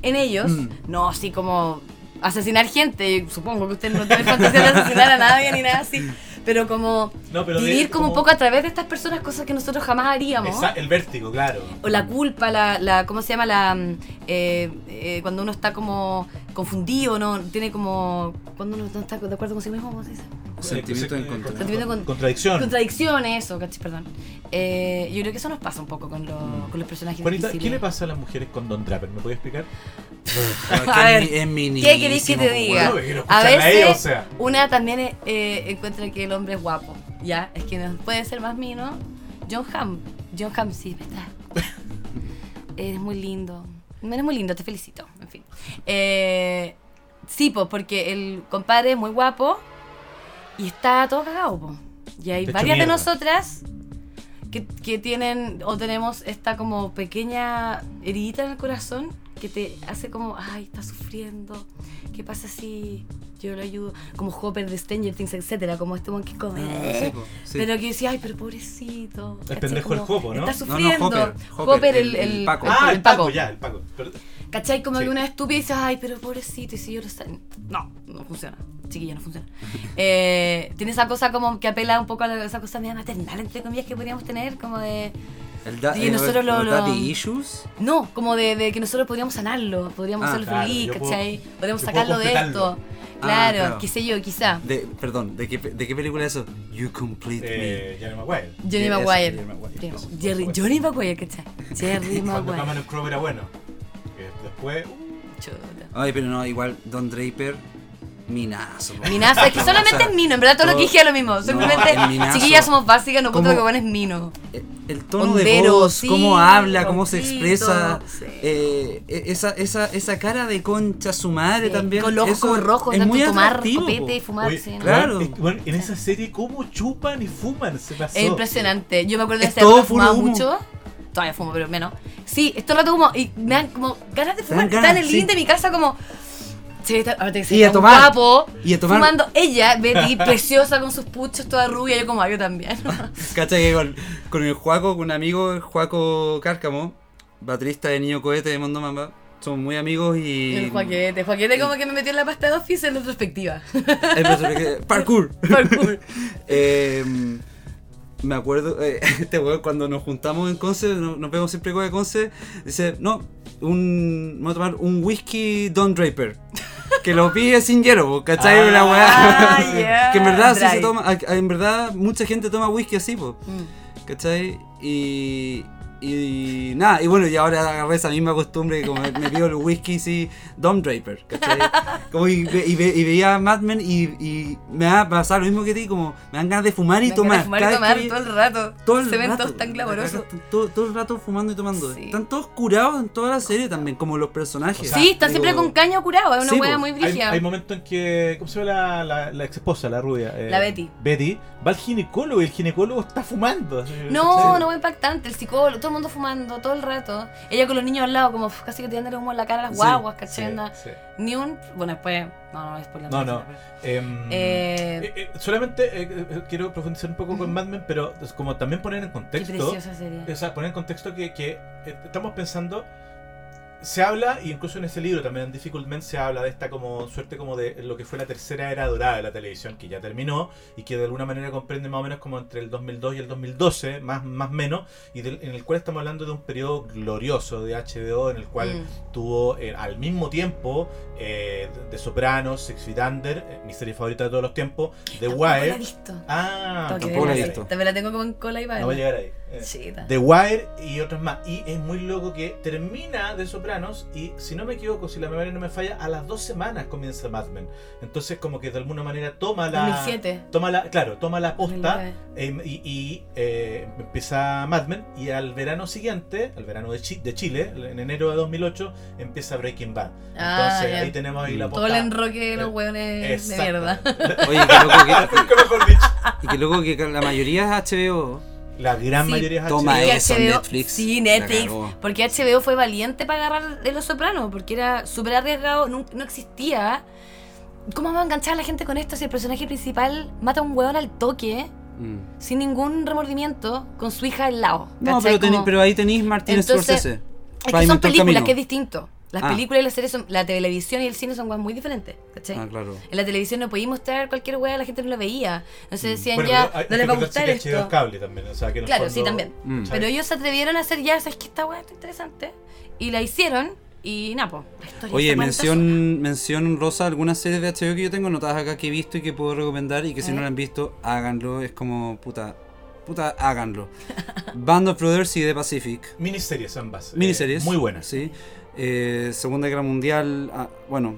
en ellos, Mm. no así como asesinar gente, supongo que usted no tiene fantasía de asesinar a nadie ni nada así, pero como No, pero de- vivir como un poco a través de estas personas, cosas que nosotros jamás haríamos. Esa- el vértigo, claro. O la culpa, la, la ¿cómo se llama? La, mm, eh, eh, cuando uno está como confundido, ¿no? Tiene como, cuando uno no está de acuerdo con sí mismo, ¿cómo se dice? Sentimiento Eh, encontrado. Sentimiento con- Contradicción. Contradicciones, eso, ¿cachai? Perdón. Eh, yo creo que eso nos pasa un poco con, lo- con los personajes Juanita, ¿qué le pasa a las mujeres con Don Draper? ¿Me puede explicar? A ver, es mi ¿Qué queréis que te minísimo, diga? Bueno, a veces ella, o sea. una también eh, encuentra que el hombre es guapo, ¿ya? Es que no puede ser más mío, ¿no? John Hamm, John Hamm, sí, me está. Eres muy lindo. Eres muy lindo, te felicito, en fin. Eh, sí, pues, porque el compadre es muy guapo y está todo cagado, po. Y hay Te varias de nosotras que, que tienen o tenemos esta como pequeña heridita en el corazón que te hace como, ay, está sufriendo. ¿Qué pasa si yo lo ayudo? Como Hopper de Stranger Things, etcétera, como este que come. Ah, sí, po, sí. Pero que decía, ay, pero pobrecito. El ¿cachai? pendejo el Como, Jopo, ¿no? Está No, no, sufriendo. Hopper, Hopper, Hopper, el, el- el, el Paco. ah, el el Paco, ya, el Paco. Pero- ¿Cachai? Como Sí. que una estúpida dice, ay, pero pobrecito, y si yo lo sé. No, no funciona. Chiquilla, no funciona. Eh, tiene esa cosa como que apela un poco a esa cosa media maternal, entre comillas, que podríamos tener, como de. El da- Sí, eh, nosotros lo- los lo- daddy issues. No, como de, de que nosotros podríamos sanarlo, podríamos Ah, hacerlo claro, feliz, yo puedo- ¿cachai? podríamos sacarlo de esto. Ah, Claro, claro. qué sé yo, quizá. De, perdón, ¿de qué, ¿de qué película es eso? You Complete Eh, Jerry Maguire. Johnny Maguire. Jerry Maguire, Jerry-. Johnny Maguire, ¿cachai? Jerry Cuando Maguire. Cameron Crowe era bueno. Que después. uh, Chuta. Me. Ay, pero no, igual Don Draper, minazo. Minazo, es que solamente O sea, es mino, en verdad todo lo que dije es lo mismo. Simplemente, el minazo. chiquillas somos básicas, no Como- que bueno es mino. El- El tono Hondero, de voz, sí, cómo habla, cómo se expresa, sí. eh, e- esa, esa, esa cara de concha su madre Sí, también. Con los ojos rojos, es muy tomar copete y fumar. oye, sí, ¿no? claro. bueno, es- bueno, en esa serie, ¿cómo chupan y fuman? Se pasó. Es impresionante. Yo me acuerdo de Es esa todo época fumaba humo. mucho. Todavía fumo, pero menos. Sí, esto lo rato como. Y me dan como ganas de fumar. dan Está ganas, en el sí. living de mi casa como. Ahora te Y a tomar. guapo. Y a tomar. Fumando ella, Betty, preciosa con sus puchos, toda rubia. Yo como, yo también. Cacha que con, con el Juaco, con un amigo, el Juaco Cárcamo, baterista de Niño Cohete de Mondo Mamba, somos muy amigos y. El Joaquete. Joaquete como que me metió en la pasta de Office en retrospectiva. Profesor que- Parkour. Parkour. Eh, me acuerdo, eh, este weón cuando nos juntamos en Conce, no- nos vemos siempre con Conce, dice, no, un, vamos a tomar un whisky Don Draper. Que lo pide sin hielo, ¿cachai? Ah, la weá. ya. que en verdad sí se toma, en verdad mucha gente toma whisky así, po, Mm. ¿cachai? Y, y nada, y bueno, y ahora agarré esa misma costumbre, como me, me pido el whisky, sí, Don Draper, ¿cachai? Como y, ve- y ve- y veía Mad Men y, y me va a pasar lo mismo que a ti, como me dan ganas de fumar y Me tomar. fumar y tomar que- todo el rato. todo el Se ven rato, todos tan la glamorosos. Todo, todo el rato fumando y tomando. Sí. Están todos curados en toda la serie también, como los personajes. O sea, Sí, está Digo, siempre con caño curado. Es una Sí, hueá muy Hay, brígida. hay momentos en que. ¿Cómo se llama la, la, la ex esposa, la rubia? Eh, La Betty. Betty va al ginecólogo y el ginecólogo está fumando. No, ¿cachai? no fue impactante. El psicólogo, todo el mundo fumando todo el rato. Ella con los niños al lado, como casi que tirándole humo en la cara a las Sí, guaguas, Sí, ¿cachai? Onda, sí. Ni un. Bueno, después. No, no, es por la No, no. Em, Eh, eh, eh, solamente eh, eh, quiero profundizar un poco con Mad Men, pero como también poner en Qué contexto. preciosa serie. O sea, poner en contexto que, que, eh, estamos pensando. Se habla, y incluso en ese libro también en Difficult Men se habla de esta como suerte como de lo que fue la tercera era dorada de la televisión, que ya terminó y que de alguna manera comprende más o menos como entre el 2002 y el 2012, más más menos, y del- en el cual estamos hablando de un periodo glorioso de HBO en el cual Mm. tuvo eh, al mismo tiempo eh, de Sopranos, Six Feet Under, eh, mi serie favorita de todos los tiempos, The Tampoco la he Wire. visto. Ah, tampoco la he verla. visto. También la tengo como en cola y No voy a llegar ahí. Eh, Chita. The Wire y otras más. Y es muy loco que termina de Sopranos y si no me equivoco, si la memoria no me falla, a las dos semanas comienza Mad Men. Entonces como que de alguna manera toma la... 2007. Toma la, claro, toma la posta 2009. eh, y, y, eh, empieza Mad Men y al verano siguiente, al verano de, Chi- de Chile, en enero de 2008, empieza Breaking Bad. Ah, Entonces ya. ahí tenemos ahí la posta. Todo el enroque de los hueones de mierda. Oye, qué loco que, y qué loco que la mayoría es HBO. La gran Sí, mayoría es toma HBO. Eso, Netflix. Sí, Netflix. Porque HBO fue valiente para agarrar de los sopranos, porque era súper arriesgado, no, no existía. ¿Cómo va a enganchar a la gente con esto si el personaje principal mata a un hueón al toque, Mm. sin ningún remordimiento, con su hija al lado? No, pero, Como- pero ahí tenéis Entonces, Scorsese. Es que son películas, camino. que es distinto. Las Ah. películas y las series son. La televisión y el cine son cosas muy diferentes, ¿cachai? Ah, claro. En la televisión no podíais mostrar cualquier hueá, la gente no lo veía. Entonces decían Bueno, ya, hay- no les que va a gustar que es esto. cable también, o sea, que Claro, fondo- sí, también. Mm. Pero ellos se atrevieron a hacer ya, ¿sabes qué? Esta weá está interesante. Y la hicieron y nada, la historia Oye, se mención, mención rosa algunas series de HBO que yo tengo notadas acá que he visto y que puedo recomendar y que si no la han visto, háganlo. Es como, puta, puta, háganlo. Band of Brothers y The Pacific. Miniseries ambas. eh, Miniseries. muy buenas. Sí. Eh, Segunda Guerra Mundial. ah, bueno,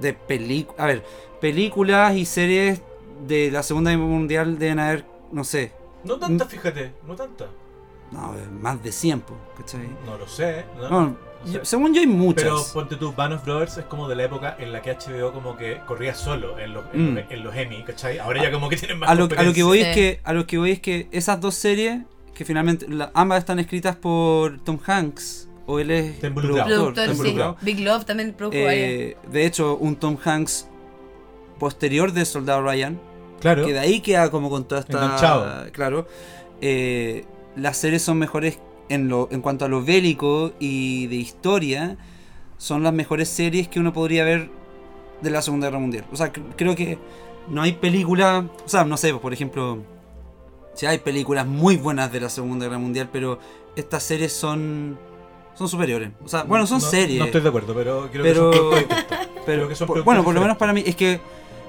de películas. A ver, películas y series de la Segunda Guerra Mundial deben haber, no sé, No tanta, fíjate, no tanta. no, eh, más de 100, po, ¿cachai? No lo sé. No, No, no sé. yo- según yo hay muchas. Pero ponte tú, Band of Brothers es como de la época en la que HBO como que corría solo en los, en Mm. los, en los Emmy, ¿cachai? Ahora ya como que tienen más a lo, a lo que voy Sí. es que a lo que voy es que esas dos series que finalmente la- ambas están escritas por Tom Hanks o él es productor, sí. Big Love también produjo. Eh, de hecho un Tom Hanks posterior de Soldado Ryan Claro. que de ahí queda como con toda esta Enganchado. claro eh, las series son mejores en lo en cuanto a lo bélico y de historia son las mejores series que uno podría ver de la Segunda Guerra Mundial o sea cr- creo que no hay película o sea no sé por ejemplo sí hay películas muy buenas de la Segunda Guerra Mundial pero estas series son son superiores o sea bueno son No- series No estoy de acuerdo, pero creo Pero- que son pero que son por- bueno por lo menos para mí es que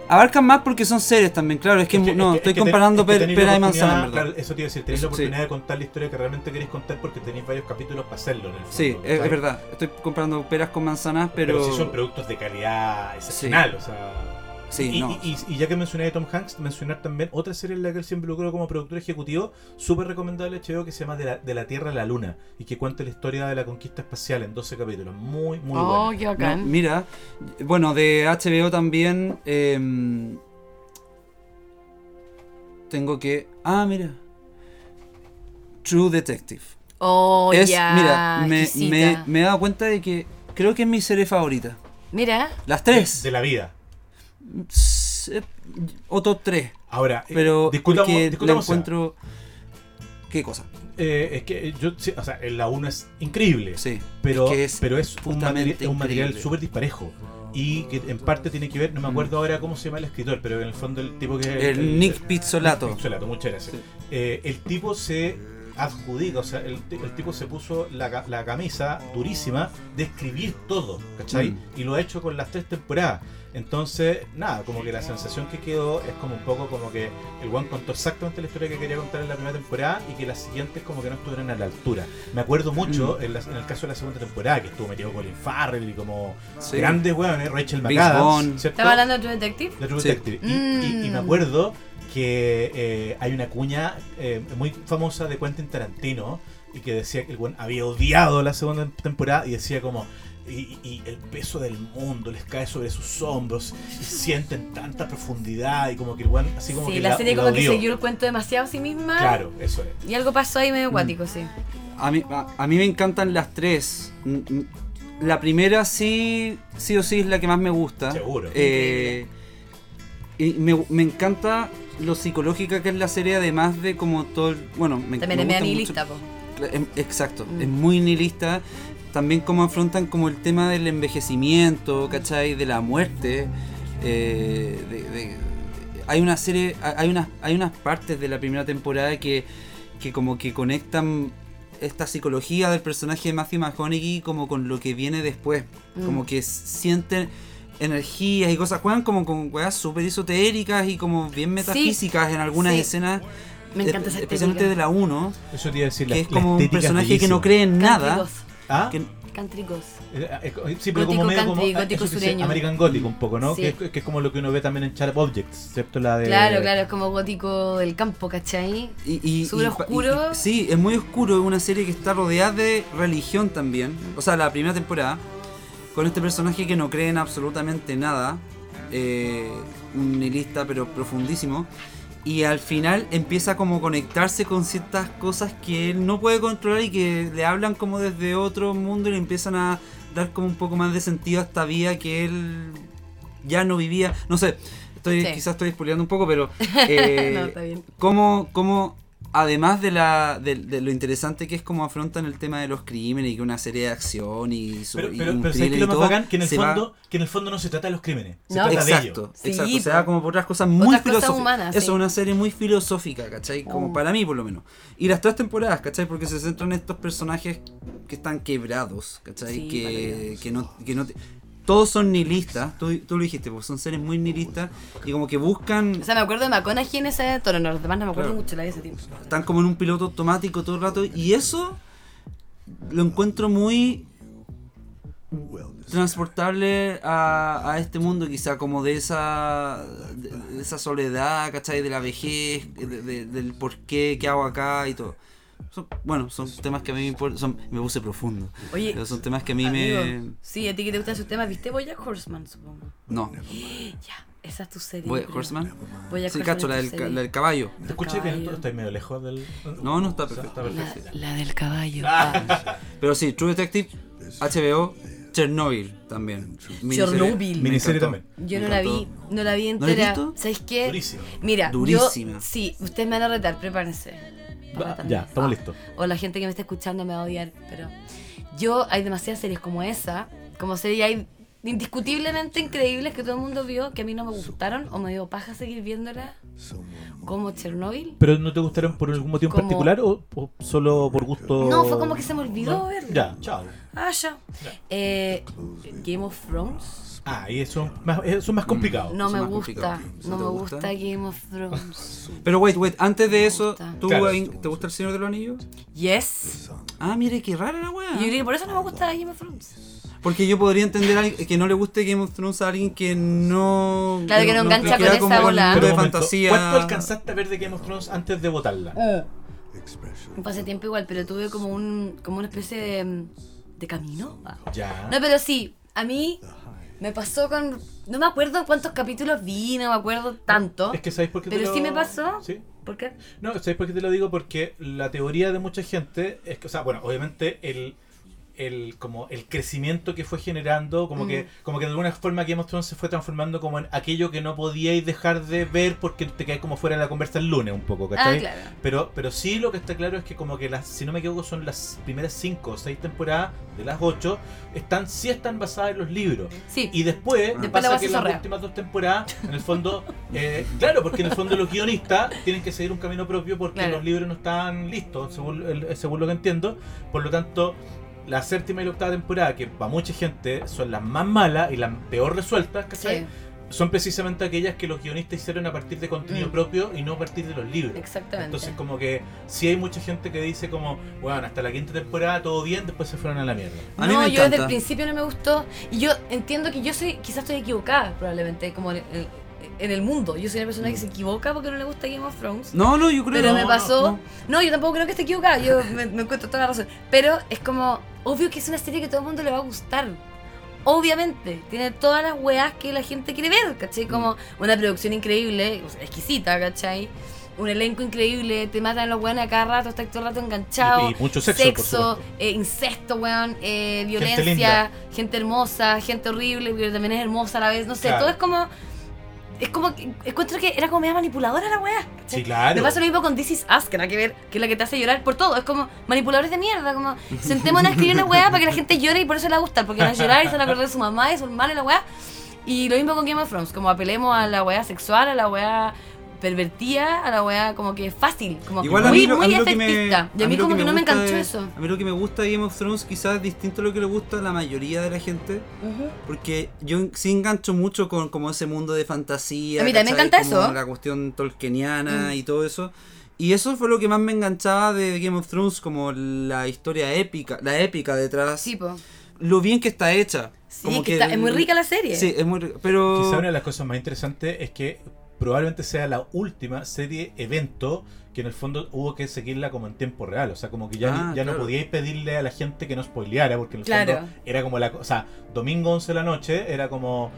abarcan más porque son series también claro es que, Es que- no es estoy que comparando ten- es que pera y manzana en verdad claro, eso te iba a decir, tenéis la Sí. oportunidad de contar la historia que realmente queréis contar porque tenéis varios capítulos para hacerlo en el fondo. Sí, es verdad. Estoy comparando peras con manzanas, pero. Pero, sí son productos de calidad excepcional, o sea... Sí, y, no. y- y- y ya que mencioné a Tom Hanks, mencionar también otra serie en la que él se involucró como productor ejecutivo, súper recomendable HBO, que se llama de la, de la Tierra a la Luna, y que cuenta la historia de la conquista espacial en 12 capítulos. Muy, muy oh, bueno. qué No, mira, bueno, de HBO también. em, tengo que. Ah, mira. True Detective. Oh, es, ya. mira, me, me, me he dado cuenta de que creo que es mi serie favorita. Mira, Las De, tres. de la vida. S- O top 3. Ahora, eh, Pero discutamos, discutamos, encuentro. ¿Qué cosa? Eh, es que yo, sí, o sea, la 1 es increíble. Sí. Pero es que es pero es un, material, un súper disparejo. Y que en parte tiene que ver, no me acuerdo ahora cómo se llama el escritor, pero en el fondo el tipo que El Nick Pizzolato. Pizzolato, muchas gracias. Sí. Eh, el tipo se adjudica, o sea, el, el tipo se puso la, la camisa durísima de escribir todo, ¿cachai? Mm. Y lo ha hecho con las tres temporadas. Entonces, nada, como que la sensación que quedó es como un poco como que el one contó exactamente la historia que quería contar en la primera temporada y que las siguientes como que no estuvieran a la altura. Me acuerdo mucho Mm. en, la- en el caso de la segunda temporada que estuvo metido Colin Farrell y como Sí. grandes weones, Rachel McAdams. ¿Estaba hablando de True Detective? de True Sí. Detective. Y, y- y me Mm. acuerdo que eh, hay una cuña eh, muy famosa de Quentin Tarantino y que decía que el buen había odiado la segunda temporada y decía como y, y el peso del mundo les cae sobre sus hombros y sienten tanta profundidad y como que el buen así como sí, que la, serie como que odió. siguió el cuento demasiado a sí misma. Claro, eso es. Y algo pasó ahí medio acuático, sí. A mí, a, a mí me encantan las tres. Mm, mm, La primera sí, sí o sí es la que más me gusta. Seguro. Eh, y me, me encanta lo psicológica que es la serie, además de como todo el... Bueno, me, También me es media gusta nihilista, mucho- em- Exacto, Mm. es muy nihilista. También cómo afrontan como el tema del envejecimiento, ¿cachai? De la muerte. eh, de- de- hay una serie, hay unas, hay unas partes de la primera temporada que, que como que conectan esta psicología del personaje de Matthew McConaughey como con lo que viene después. Mm. Como que sienten energías y cosas, juegan como con weas súper esotéricas y como bien metafísicas en algunas sí. escenas. Me encanta esa Especialmente de la 1, Eso te iba a decir la que es la como un personaje que no cree en nada. ¿Ah? que- Cántricos. Eh, eh, Sí, pero Gótico como medio como country, ah, gótico sureño. American Gothic un poco, ¿no? Sí. Que, es, que es como lo que uno ve también en Sharp Objects, ¿cierto? La de Claro, claro, es como gótico del campo, ¿cachai? Y, y- Súper y oscuro. y- sí, es muy oscuro. Es una serie que está rodeada de religión también. O sea, la primera temporada. Con este personaje que no cree en absolutamente nada. eh, un nihilista, pero profundísimo. Y al final empieza como a conectarse con ciertas cosas que él no puede controlar y que le hablan como desde otro mundo y le empiezan a dar como un poco más de sentido a esta vida que él ya no vivía. No sé, estoy, Sí. quizás estoy spoileando un poco, pero eh, No, está bien. cómo, cómo, además de, la, de, de lo interesante que es cómo afrontan el tema de los crímenes y que una serie de acción y, su, Pero, y pero, un pero ¿sabes qué thriller es lo y más todo, bacán? Que en el va- fondo, que en el fondo no se trata de los crímenes, se No. trata de ellos. Exacto, Sí, exacto. Se va como por otras cosas muy Otras cosas filosóficas. humanas, Eso es sí. una serie muy filosófica, ¿cachai? Como Oh. para mí, por lo menos. Y las tres temporadas, ¿cachai? Porque se centran en estos personajes que están quebrados, ¿cachai? Sí, que, que no, que no te- Todos son nihilistas, tú, tú lo dijiste, pues son seres muy nihilistas y como que buscan O sea, me acuerdo de McConaughey en ese tono, no, los demás no me acuerdo Claro. mucho la de ese tiempo. están como en un piloto automático todo el rato y eso lo encuentro muy transportable a, a este mundo quizá como de esa de, de esa soledad ¿cachai? de la vejez de- de- del por qué qué hago acá y todo Son- bueno son temas que a mí me importan son, me puse profundo Oye, pero son temas que a mí amigo, me Sí, a ti que te gustan esos temas, ¿viste Boya Horseman, supongo? no Ya, esa es tu serie. Boy- yo creo. Horseman sí Horseman cacho la del, ca- la del caballo ¿Te escuchas bien? ¿Estás medio lejos del.? No, no, está perfecto. Está La, perfecto. la del caballo. Ah, pero sí True Detective HBO Chernobyl también. Chernobyl. Miniserie también. yo no la vi, no la vi ¿No la entera. visto? ¿Sabes qué? Durísimo. Mira, Durísima. yo. Sí, ustedes me van a retar, prepárense. Va, ya, estamos Ah, listos. O la gente que me está escuchando me va a odiar, pero. Yo, hay demasiadas series como esa, como series hay indiscutiblemente increíbles que todo el mundo vio, que a mí no me gustaron, o me dio paja seguir viéndolas, como Chernobyl. ¿Pero no te gustaron por algún motivo en particular o, o solo por gusto? No, fue como que se me olvidó ¿No? verlo. Ya, chao. Ah, ya. Eh, Game of Thrones. Ah, y eso es más, eso es más complicado. No Eso me más gusta. complicado. ¿Eso No me gusta? gusta Game of Thrones. Pero wait, wait, antes de eso, gusta. ¿tú Claro. te gusta el Señor de los Anillos? Yes. Ah, mire, qué rara la weá. Yo que por eso no me gusta Game of Thrones. Porque yo podría entender que no le guste Game of Thrones a alguien que no. Claro, que no engancha queda con esa bola. Pero de momento, fantasía. ¿Cuánto alcanzaste a ver de Game of Thrones antes de votarla? Un pasatiempo igual, pero tuve como un como una especie de, de camino. Ah. Ya. No, pero sí, a mí me pasó con... No me acuerdo cuántos capítulos vi, no me acuerdo tanto. Es que ¿sabéis por qué te Pero lo- sí me pasó. Sí. ¿Por qué? No, ¿sabéis por qué te lo digo? Porque la teoría de mucha gente es que, o sea, bueno, obviamente el el, como el crecimiento que fue generando, como, que, como que de alguna forma Game of Thrones se fue transformando como en aquello que no podíais dejar de ver porque te caes como fuera de la conversa el lunes un poco, ¿cachai? Ah, claro. Pero, pero sí lo que está claro es que como que las, si no me equivoco, son las primeras 5 o 6 temporadas de las 8, están, sí están basadas en los libros. Sí. Y después, Después la pasa base que en las últimas dos temporadas, en el fondo, eh, claro, porque en el fondo los guionistas tienen que seguir un camino propio porque Claro. los libros no están listos, según, según lo que entiendo. Por lo tanto, la séptima y la octava temporada, que para mucha gente son las más malas y las peor resueltas, ¿cachai? Sí, Son precisamente aquellas que los guionistas hicieron a partir de contenido Mm. propio y no a partir de los libros. exactamente. Entonces como que sí hay mucha gente que dice como, bueno, hasta la quinta temporada todo bien, después se fueron a la mierda. A mí no, me yo desde encanta. el principio no me gustó. Y yo entiendo que yo soy, quizás estoy equivocada, probablemente, como en, en- en el mundo. Yo soy una persona que se equivoca porque no le gusta Game of Thrones. No, no, yo creo Pero no, me no, pasó. no. No, yo tampoco creo que esté equivocada. Yo me, me encuentro toda la razón. Pero es como. Obvio que es una serie que todo el mundo le va a gustar. Obviamente. Tiene todas las weas que la gente quiere ver, ¿cachai? Como una producción increíble, exquisita, ¿cachai? Un elenco increíble, te matan los weones a cada rato, estás todo el rato enganchado. Y- y mucho sexo, por supuesto. eh, incesto, weón, eh, violencia, gente, hermosa, gente horrible, pero también es hermosa a la vez. No sé, Claro. todo es como. Es como que encuentro que era como media manipuladora la wea. ¿cachai? Sí, claro. Me pasa lo mismo con This Is Us, que nada que ver, que es la que te hace llorar por todo. Es como manipuladores de mierda, como sentémonos a escribir una weá para que la gente llore y por eso le va a gustar, porque van a llorar y se van a acordar de su mamá y su hermana y la weá. Y lo mismo con Game of Thrones, como apelemos a la weá sexual, a la weá pervertida, a la weá como que fácil, como Igual muy, lo, muy que me, efectista. y a mí como que, no me enganchó de- eso. A mí lo que me gusta de Game of Thrones quizás es distinto a lo que le gusta a la mayoría de la gente. Porque yo sí engancho mucho con como ese mundo de fantasía. A mí también me encanta Como eso. La cuestión tolkieniana Mm. y todo eso. Y eso fue lo que más me enganchaba de Game of Thrones, como la historia épica, la épica detrás. Sí, po. Lo bien que está hecha. Sí, Como que está- es muy rica la serie. Sí, es muy rica. Pero. Quizá una de las cosas más interesantes es que probablemente sea la última serie evento que en el fondo hubo que seguirla como en tiempo real. O sea, como que ya, Ah, ya no podíais pedirle a la gente que no spoileara, porque en el Claro. fondo era como la. co- O sea, domingo 11 de la noche era como.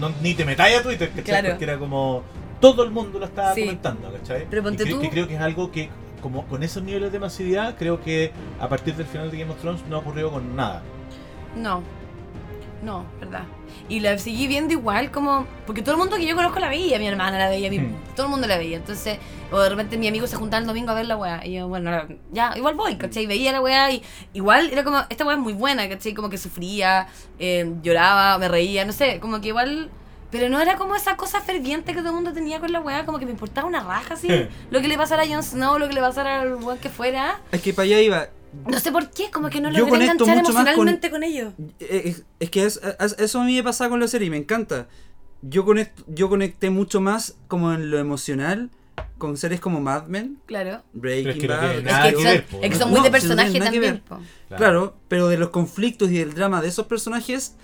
No, ni te metáis a Twitter, ¿cachai? Claro. Porque era como. Todo el mundo lo estaba Sí. comentando, ¿cachai? Pero ponte y cre- tú- que creo que es algo que. Como con esos niveles de masividad, creo que a partir del final de Game of Thrones no ha ocurrido con nada. No. No, verdad. Y la seguí viendo igual como... Porque todo el mundo que yo conozco la veía, mi hermana la veía, mi- Hmm. todo el mundo la veía. Entonces, o de repente mi amigo se juntaba el domingo a ver la weá. Y yo, bueno, ya, igual voy, ¿cachai? Veía la weá y igual era como, esta weá es muy buena, ¿cachai? Como que sufría, eh, lloraba, me reía, no sé, como que igual... Pero no era como esa cosa ferviente que todo el mundo tenía con la weá, como que me importaba una raja así. lo que le pasara a Jon Snow, lo que le pasara al weón que fuera. Es que para allá iba. No sé por qué, como que no logré enganchar mucho más con- emocionalmente con, ellos. Eh, Es, es que es- es- eso a mí me pasa con la serie y me encanta. Yo, conect- yo conecté mucho más como en lo emocional con series como Mad Men, Claro. Pero es Breaking que no Bad. Es que, que son, es que son muy No, de personaje también. po. Claro, pero de los conflictos y del drama de esos personajes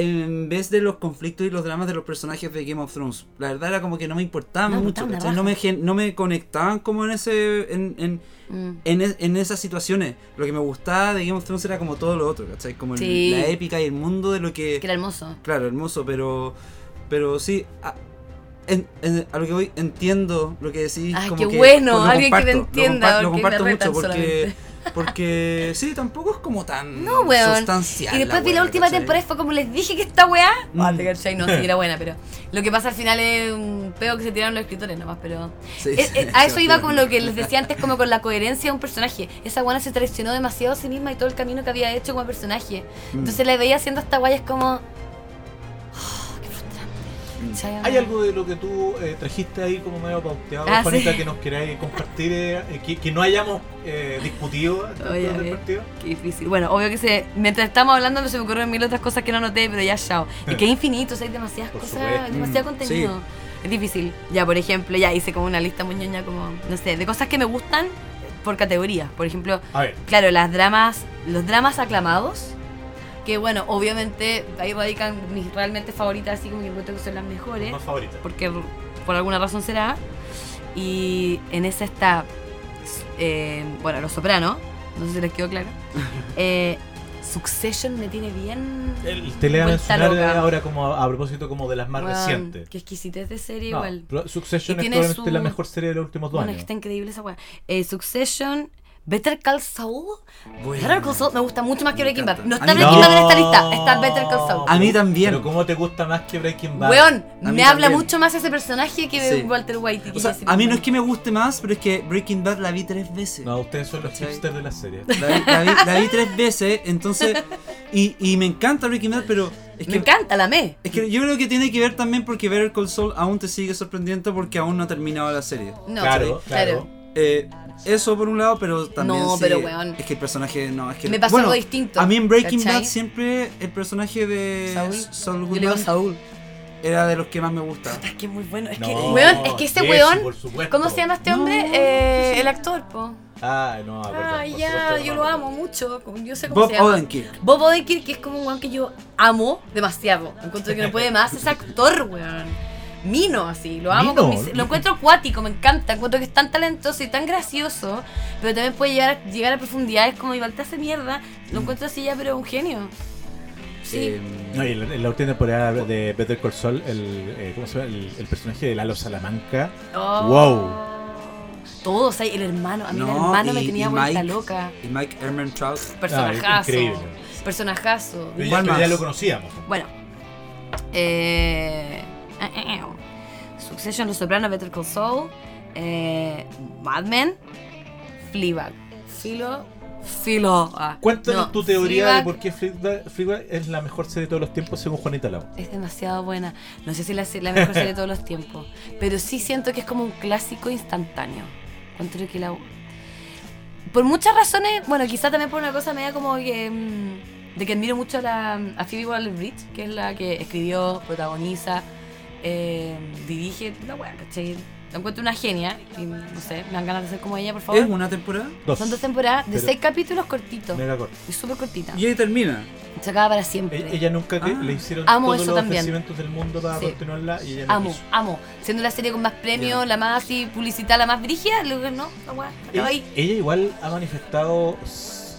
en vez de los conflictos y los dramas de los personajes de Game of Thrones. La verdad era como que no me importaban No, mucho, no me, no me conectaban como en ese en, en, Mm. en, es- en esas situaciones. Lo que me gustaba de Game of Thrones era como todo lo otro, ¿cachai? Como el- la épica y el mundo de lo que... Que era hermoso. Claro, hermoso, pero pero sí, a, a lo que voy entiendo lo que decís. Ay, como qué que bueno, alguien que te comparto, lo entienda, compa- Lo comparto mucho porque solamente. Porque sí, tampoco es como tan No, weón. sustancial. Y después vi la última ¿cachai? temporada y fue como les dije que esta weá. Mm. Ah, te cachai, no, sí, era buena, pero lo que pasa al final es un peo que se tiraron los escritores nomás, pero. Sí, sí, eh, a eso iba con lo que les decía antes, como con la coherencia de un personaje. Esa buena se traicionó demasiado a sí misma y todo el camino que había hecho como personaje. Mm. Entonces la veía haciendo esta guaya es como. ¿Hay algo de lo que tú eh, trajiste ahí como medio pauteado, Ah, Juanita, sí. que nos queráis compartir, eh, que, que no hayamos eh, discutido Oye, a del partido? Qué difícil. Bueno, obvio que se, mientras estamos hablando se me ocurrieron mil otras cosas que no noté, pero ya chao. Es que es infinito, o sea, hay demasiadas Por cosas, supuesto. demasiado Mm, contenido. Es difícil. Ya, por ejemplo, ya hice como una lista muy ñoña, como, no sé, de cosas que me gustan por categoría. Por ejemplo, claro, las dramas, los dramas aclamados, que bueno, obviamente ahí radican mis realmente favoritas, así como que encuentro que son las mejores más favorita. porque por alguna razón será. Y en esa está, eh, bueno, Los Sopranos, no sé si les quedó claro. Eh, Succession me tiene bien. El, te le voy a mencionar loca. ahora como a, a propósito como de las más Weón, recientes. Qué exquisitez de serie No, igual. Succession es probablemente su- la mejor serie de los últimos dos Bueno, es que años. está increíble esa weá. Eh, Succession, Better Call Saul. Bueno. Better Call Saul me gusta mucho más que Me Breaking Bad. No está Breaking Bad en esta No. lista, está Better Call Saul. A mí también. Pero ¿cómo te gusta más que Breaking Bad? Weón, me habla también. mucho más ese personaje que Sí. Walter White. O sea, a mí no es que me guste más, pero es que Breaking Bad la vi tres veces. No, ustedes son los hipsters de la serie. La vi, la vi- la vi tres veces, entonces. Y, y me encanta Breaking Bad, pero es Me que. encanta, la me. Es que yo creo que tiene que ver también porque Better Call Saul aún te sigue sorprendiendo porque aún no ha terminado la serie. No, claro, claro. Eh, eso por un lado, pero también. No, sí, pero, weón. Es que el personaje. No, es que. Me pasó bueno, algo distinto, A mí en Breaking ¿cachai? Bad siempre el personaje de Saul. Saul Yo le digo Goodman Saúl. era de los que más me gustaba. Es que es muy bueno. Es que, weón, es que ese Jesse, weón. ¿Cómo se llama este No, hombre? Eh, el actor, po. Ah, no, Ah, ya, supuesto, yo no, lo no. amo mucho. Yo sé cómo Bob se llama. Odenkirk. Bob Odenkirk, que es como un weón que yo amo demasiado. Encuentro que no puede más. Es actor, weón. Mino, así. Lo amo. Mino. con mis- lo encuentro acuático, me encanta. Encuentro que es tan talentoso y tan gracioso. Pero también puede llegar a, llegar a profundidades como Iván te hace mierda. Lo encuentro así ya, pero un genio. Sí. Eh, No, y en la, última temporada de Better Call Saul, el, eh, ¿cómo se llama? El, el personaje de Lalo Salamanca. Oh. Wow. Todos, ahí, el hermano. A mí el no, hermano me tenía vuelta Mike- loca. Y Mike Ehrmantraut. Personajazo. Ah, increíble. Personajazo. Pero ya, lo conocíamos. Bueno. Eh, Succession, Los Sopranos, Better Call Saul. Eh, Mad Men. Fleabag. Filo. Filo. ah, Cuéntanos no, tu teoría Fleabag de por qué Fleabag, Fleabag es la mejor serie de todos los tiempos según Juanita Lau. Es demasiado buena. No sé si la, la mejor serie de todos los tiempos. Pero sí siento que es como un clásico instantáneo. Encuentro que la. Por muchas razones, bueno, quizá también por una cosa media como que. mm, de que admiro mucho a, la, a Phoebe Waller-Bridge, que es la que escribió, protagoniza, eh, dirige. La wea, ¿cachai? La encuentro una genia. Y no sé, me dan ganas de ser como ella, por favor. ¿Es una temporada? Dos. Son dos temporadas de Pero- seis capítulos cortitos. Mega corto. Y súper cortita. Y ahí termina. Se acaba para siempre. E- Ella nunca Ah. le hicieron Amo todos eso los también. ofrecimientos del mundo para Sí. continuarla y ella no Amo, quiso. amo. Siendo la serie con más premios, la más así publicitada, la más brígida, luego no, la weá, ahí. ella igual ha manifestado,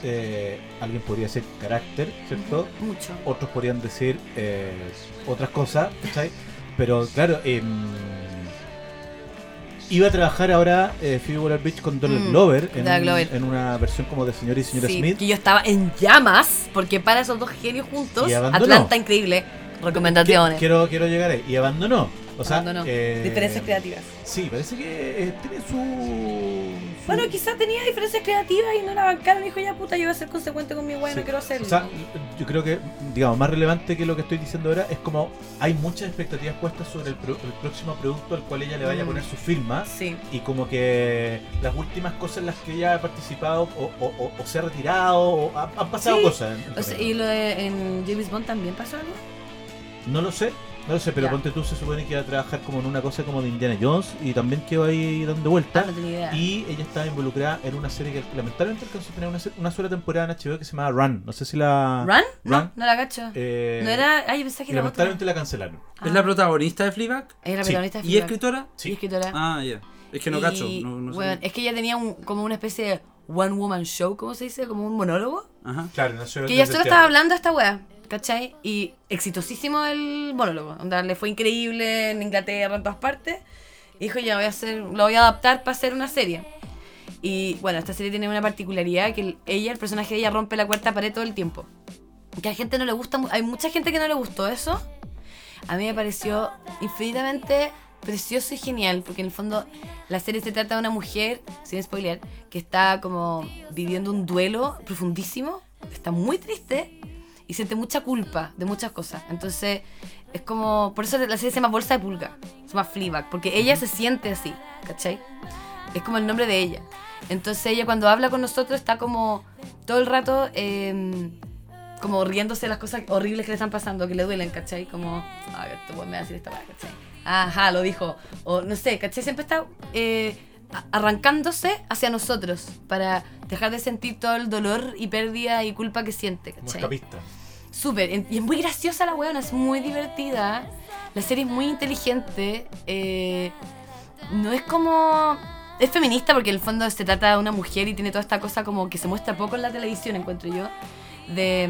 eh, alguien podría decir carácter, ¿cierto? Mucho. Otros podrían decir eh, otras cosas, ¿cachai? Pero claro, em, iba a trabajar ahora eh, Phoebe Waller-Bridge con Donald Mm, Glover, en, Donald un- Glover. en una versión como de señor y señora Sí, Smith. que yo estaba en llamas, porque para esos dos genios juntos. Atlanta increíble. Recomendaciones. Quiero, quiero llegar ahí. Y abandonó. O sea, Abandonó. eh, Diferencias creativas. Sí, parece que eh, tiene su- Bueno, quizás tenía diferencias creativas y no la bancaron y dijo, ya puta, yo voy a ser consecuente con mi weá, Sí. no quiero hacerlo. O sea, yo creo que, digamos, más relevante que lo que estoy diciendo ahora es como hay muchas expectativas puestas sobre el, pro- el próximo producto al cual ella le vaya a Mm. poner su firma. sí. Y como que las últimas cosas en las que ella ha participado o, o- o- o se ha retirado o ha- han pasado Sí. cosas. en- sea, y lo de en James Bond también pasó algo. No lo sé, no lo sé, pero Ya. ponte tú se supone que iba a trabajar como en una cosa como de Indiana Jones y también quedó ahí dando vueltas. Ah, no tenía idea. Y ella estaba involucrada en una serie que lamentablemente alcanzó a tener una, una sola temporada en HBO que se llamaba Run. No sé si la. ¿Run? No, Run. no la cacho. Eh, no era. Ay, yo pensé que y otra. lamentablemente la cancelaron. ¿Es Ah. la protagonista de Fleabag? Es la Sí. protagonista de ¿Y Fleabag. escritora? Sí. Y escritora. Ah, ya. Es que no Y, cacho. No, no sé. weón, es que ella tenía un, como una especie de one woman show, ¿cómo se dice? Como un monólogo. Ajá. Claro, nació Que ella desde solo estaba teatro. hablando a esta wea, ¿cachai? Y exitosísimo el monólogo. Onda, le fue increíble en Inglaterra, en todas partes. Y dijo, ya voy a hacer, lo voy a adaptar para hacer una serie. Y bueno, esta serie tiene una particularidad que el- ella, el personaje de ella, rompe la cuarta pared todo el tiempo. Que a gente no le gusta, hay mucha gente que no le gustó eso. A mí me pareció infinitamente precioso y genial, porque en el fondo la serie se trata de una mujer, sin spoiler, que está como viviendo un duelo profundísimo, está muy triste y siente mucha culpa de muchas cosas. Entonces, es como, por eso la serie se llama Bolsa de Pulga, se llama Fleabag, porque ella se siente así, ¿cachai? Es como el nombre de ella. Entonces ella cuando habla con nosotros está como todo el rato eh, como riéndose de las cosas horribles que le están pasando, que le duelen, ¿cachai? Como, a ver, me va a decir esta weá, ¿cachai? Ajá, lo dijo. O no sé, ¿cachai? Siempre está eh, arrancándose hacia nosotros para dejar de sentir todo el dolor y pérdida y culpa que siente, ¿cachai? escapista. Súper, y es muy graciosa la weona, es muy divertida. La serie es muy inteligente. eh, no es como. Es feminista porque en el fondo se trata de una mujer y tiene toda esta cosa como que se muestra poco en la televisión, encuentro yo. De.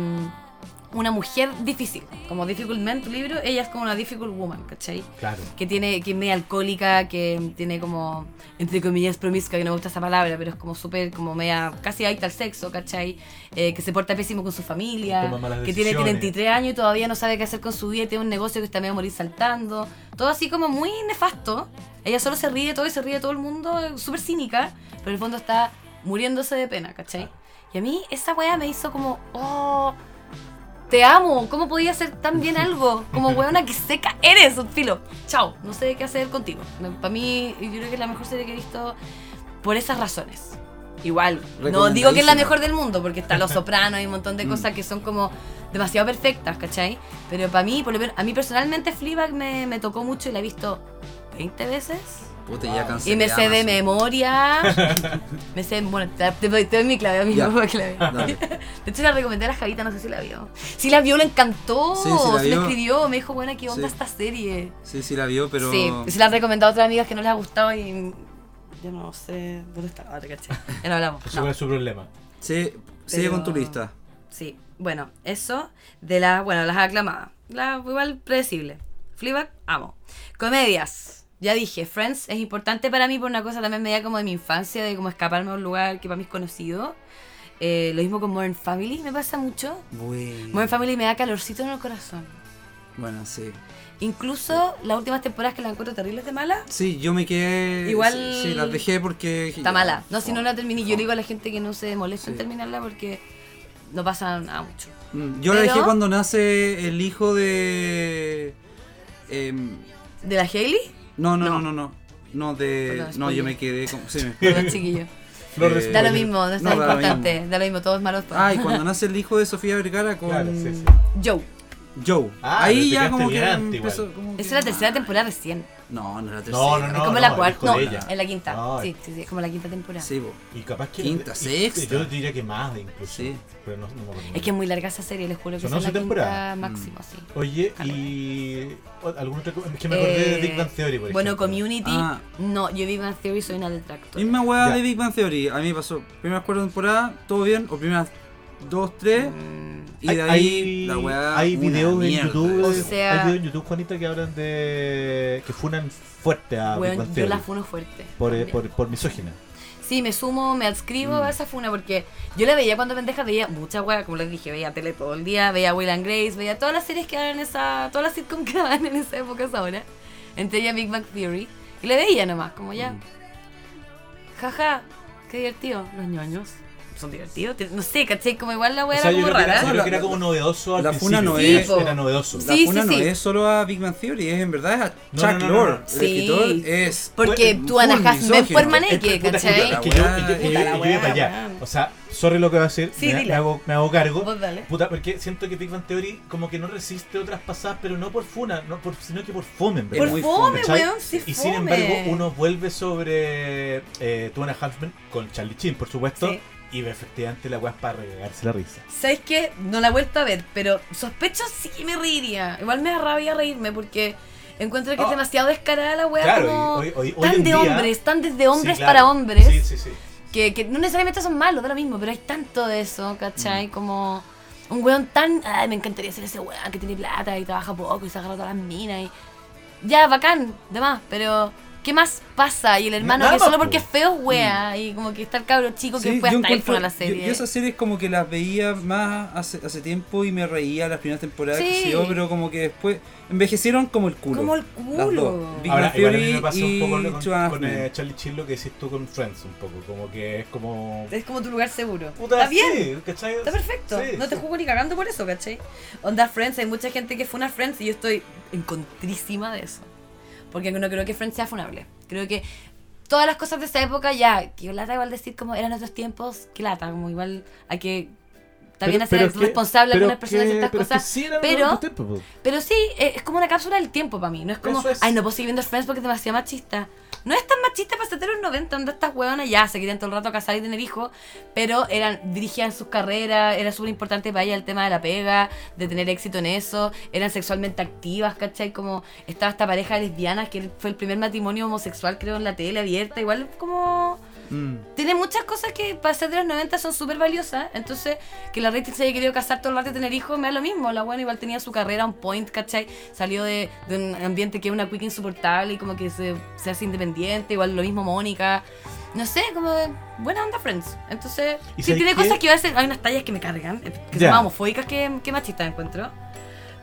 Una mujer difícil. Como Difficult Man, tu libro, ella es como una Difficult Woman, ¿cachai? Claro. Que tiene, que es media alcohólica, que tiene como, entre comillas, promiscua, que no me gusta esa palabra, pero es como súper, como media, casi adicta al sexo, ¿cachai? Eh, que se porta pésimo con su familia, que tiene decisiones. 33 años y todavía no sabe qué hacer con su vida, y tiene un negocio que está medio a morir saltando. Todo así como muy nefasto. Ella solo se ríe de todo y se ríe de todo el mundo, es súper cínica, pero en el fondo está muriéndose de pena, ¿cachai? Y a mí esa weá me hizo como, oh, te amo, ¿cómo podía hacer tan bien algo? Como weona que seca eres, filo. Chao, no sé qué hacer contigo. Para mí, yo creo que es la mejor serie que he visto por esas razones. Igual, no digo que es la mejor del mundo, porque está Los Sopranos y un montón de cosas que son como demasiado perfectas, ¿cachai? Pero para mí, por lo menos, a mí personalmente Fleabag me, me tocó mucho y la he visto 20 veces. Puta, ya cancelé Y me sé de memoria. me sé, bueno, te, te, doy- te doy mi clave, la veas. Dale. De hecho, la recomendé a la Javita, no sé si la vio. Si la vio, le encantó. Sí, sí la se me vio. escribió, me dijo, bueno, ¿qué onda Sí. esta serie? Sí, sí la vio, pero... Sí, se la han recomendado a otras amigas que no les ha gustado y. Yo no sé dónde está. Ah, te caché. Ya no hablamos. No. fue su problema. Sí, sigue Pero- con tu lista. Sí, bueno, eso de las, bueno, las aclamadas. La, igual predecible. Fleabag, amo. Comedias. Ya dije, Friends es importante para mí por una cosa también media como de mi infancia, de como escaparme a un lugar que para mí es conocido. Eh, lo mismo con Modern Family, me pasa mucho. Bueno, Modern Family me da calorcito en el corazón. bueno, sí. Incluso las últimas temporadas que la encuentro terribles de mala, Sí, yo me quedé... Igual- Sí, sí, las dejé porque... está mala. No, si no la terminé, yo Fome. digo a la gente que no se molesta en Sí. terminarla porque no pasa nada mucho. Mm, Yo la Pero- dejé cuando nace el hijo de... em, ¿De la Hailey? No, no, no, No. no, no. De... No, yo me quedé... Como, sí, me- Perdón, chiquillo. Eh, Da lo mismo, no es No, tan da lo importante. Da lo mismo, todos malos. Ah, y cuando nace el hijo de Sofía Vergara con Claro, sí, sí. Joe. Joe. Ah, Ahí ya como que empezó... como que- Esa es la tercera temporada recién. No, no es la tercera. No, no, es no. como la el cuarta. No, de en la quinta. No, Sí, sí, sí, es como la quinta temporada. Sí, po. Y capaz que. Quinta, y- sexta. Yo diría que más incluso. Sí. Pero no, no me acuerdo. Es que es muy larga esa serie, les juro que es la 11 temporadas. quinta máximo, sí. Oye, y. o- ¿Algún otro.? Es que me acordé de Big Bang Theory, por Bueno, ejemplo. Community. Ah. No, yo Big Bang Theory soy una detractor. Misma Ya. de Big Bang Theory. A mí me pasó primeras cuatro temporadas, todo bien, o primeras dos, tres, Mm, y de ahí hay, la weá. Hay videos en. YouTube. O sea- hay videos en YouTube, Juanita, que hablan de. que funan fuerte a weón, Big Bang yo la funo fuerte. por, eh, por, por misógina. Sí, me sumo, me adscribo Mm. a esa funa porque yo la veía cuando pendeja, veía mucha wea, como les dije, veía tele todo el día, veía Will and Grace, veía todas las series que daban en esa, todas las sitcoms que daban en esa época hasta ahora, entre ellas Big Bang Theory, y le veía nomás, como ya, Mm. jaja, qué divertido, los ñoños. Son divertidos, no sé, caché, como igual la O wea sea, era yo como que era, rara. yo creo que era como novedoso al la funa no es-. Era novedoso. La Sí, funa sí, no sí. es solo a Big Bang Theory, es en verdad es a Chuck no, no, no. El Sí. escritor es. Porque tú, Ana Hassan, misógino. por mané- Es que, que, puta, ¿cachai? que yo, weá, iba weá, para allá. weá. O sea, sorry lo que voy a decir. Sí, me, me hago, me hago cargo. Vos dale. Puta, porque siento que Big Bang Theory como que no resiste otras pasadas, pero no por funa, no por, sino que por fome, verdad. Por fome, ¿cachai? weón, sí Y sin embargo, uno vuelve sobre eh, Two and a Half Men con Charlie Chin, por supuesto, Sí. Y efectivamente la weá es para regalarse la risa. ¿Sabes qué? No la he vuelto a ver, pero sospecho sí que me reiría. Igual me da rabia reírme porque encuentro que Oh. es demasiado descarada la wea Claro, como... y hoy- hoy- hoy tan de día- hombres, tan desde hombres Sí, claro. para hombres, Sí, sí, sí. Que, que no necesariamente son malos, da lo mismo, pero hay tanto de eso, ¿cachai? Mm. Como un weón tan... Ay, me encantaría ser ese weón que tiene plata y trabaja poco y se agarra todas las minas y... Ya, bacán, demás, pero... ¿Qué más pasa? Y el hermano Nada que más, solo po. porque es feo, wea, y como que está el cabro chico que Sí, yo hasta él encuentro- fue la yo- serie. Yo, esas series como que las veía más hace, hace tiempo y me reía las primeras temporadas, Sí. sé yo, pero como que después envejecieron como el culo. Como el Las culo. dos. Big Ahora, igual a mí me pasa un y poco con, con, eh, Charlie Chin lo que decís tú con Friends, un poco, como que es como... Es como tu lugar seguro. Puta, Está bien. sí, ¿cachai? Está perfecto. Sí, no te sí. juzgo ni cagando por eso, ¿cachai? Onda Friends, hay mucha gente que fue una Friends y yo estoy en contrísima de eso. Porque no creo que Friends sea funable. Creo que todas las cosas de esa época ya, que lata igual decir como eran otros tiempos, que lata, como igual hay que también hacer responsable a algunas personas de ciertas pero es que cosas. sí pero-. Pero sí, eh, es como una cápsula del tiempo para mí. No es como, es. ay, no puedo seguir viendo Friends porque es demasiado machista. No es tan machista para ser de los 90, donde estas hueonas ya se querían todo el rato casar y tener hijos, pero eran dirigían sus carreras, era súper importante para ella el tema de la pega, de tener éxito en eso, eran sexualmente activas, ¿cachai? Como estaba esta pareja de lesbianas que fue el primer matrimonio homosexual, creo, en la tele abierta, igual como Mm. tiene muchas cosas que para ser de los 90 son súper valiosas. Entonces, que la Rachel se haya querido casar todo el rato y tener hijos, me da lo mismo. La buena igual tenía su carrera on point, ¿cachai? Salió de, de un ambiente que es una quick insoportable y como que se, se hace independiente. Igual lo mismo Mónica. No sé, como buena onda Friends. Entonces, ¿Y sí tiene qué? cosas que a veces hay unas tallas que me cargan, que Ya. son más homofóbicas que, que machistas encuentro.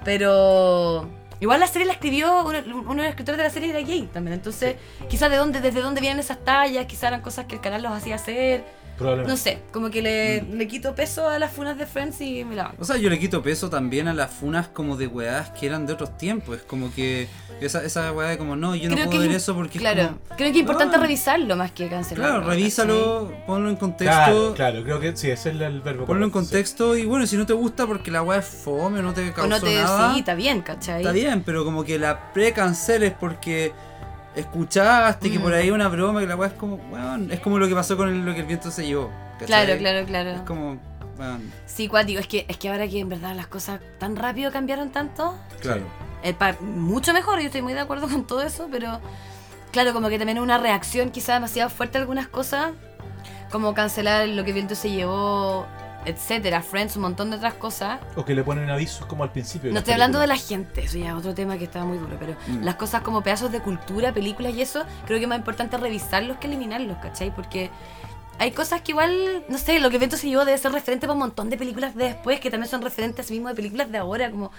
Pero igual la serie la escribió uno, uno de los escritores de la serie era gay también. Entonces, quizás de dónde, desde dónde vienen esas tallas, quizás eran cosas que el canal los hacía hacer. Probablemente. No sé, como que le, Mm. le quito peso a las funas de Friends y me la banco. O sea, yo le quito peso también a las funas como de weás que eran de otros tiempos. Es como que esa, esa weá de como, no, yo no Creo puedo que ver es- eso porque Claro, es como... creo que es importante Ah. revisarlo más que cancelarlo. Claro, revísalo, ponlo en contexto. Claro, claro, creo que sí, ese es el verbo. Ponlo en correcto, sí. contexto y bueno, si no te gusta porque la weá es fome o no te causó O no te nada, sí, está bien, ¿cachai? está bien, pero como que la pre-canceles porque escuchaste que Mm. por ahí una broma que la weá es como, weón, es como lo que pasó con el- lo que el viento se llevó. ¿cachai? Claro, claro, Es claro. como, weón, Sí, cuático, es que, es que ahora que en verdad las cosas tan rápido cambiaron tanto, claro. eh, mucho mejor, yo estoy muy de acuerdo con todo eso, pero claro, como que también una reacción quizá demasiado fuerte a algunas cosas, como cancelar lo que viento se llevó, etcétera, Friends, un montón de otras cosas. O que le ponen avisos como al principio. No estoy hablando de la gente, eso ya es otro tema que está muy duro, pero Mm. las cosas como pedazos de cultura, películas y eso, creo que es más importante revisarlos que eliminarlos, ¿cachai? Porque hay cosas que igual, no sé, lo que Vento se llevó debe ser referente para un montón de películas de después, que también son referentes a sí mismo de películas de ahora, como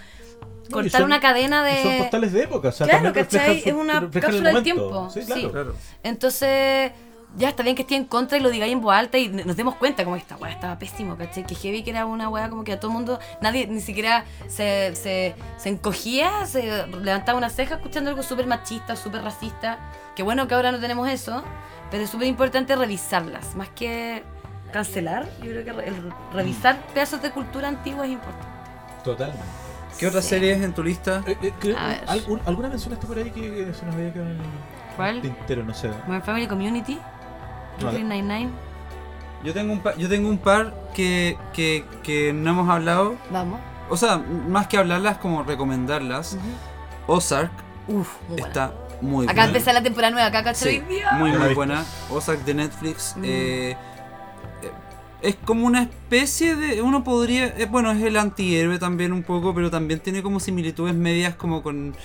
cortar son- una cadena y Son de... postales de época, o sea, Claro, ¿cachai? su- Es una cápsula del tiempo, Sí, sí. claro. Claro. Entonces, ya está bien que esté en contra y lo digáis en voz alta y nos demos cuenta como esta weá estaba pésimo, ¿cachai? Que Heavy que era una weá como que a todo el mundo, nadie ni siquiera se, se, se encogía, se levantaba una ceja escuchando algo súper machista, súper racista. Que bueno que ahora no tenemos eso, pero es súper importante revisarlas, más que cancelar, yo creo que re- el revisar pedazos de cultura antigua es importante. Totalmente. ¿Qué otras Sí. series en tu lista? Eh, eh, creo- A ver. ¿algún- ¿Alguna mencionaste por ahí que, se nos había quedado en el ¿Cuál? tintero? No sé. Modern Family Community, Brooklyn Nine-Nine, Yo tengo un par, yo tengo un par que, que, que no hemos hablado. vamos. O sea, más que hablarlas, como recomendarlas. Ozark Uf, muy buena. está muy Acá buena. empezó la temporada nueva, acá, ¿cachai? Sí, muy muy buena. Ozark de Netflix. Mm. eh, eh, es como una especie de. Uno podría. eh, bueno, es el antihéroe también un poco, pero también tiene como similitudes medias como con.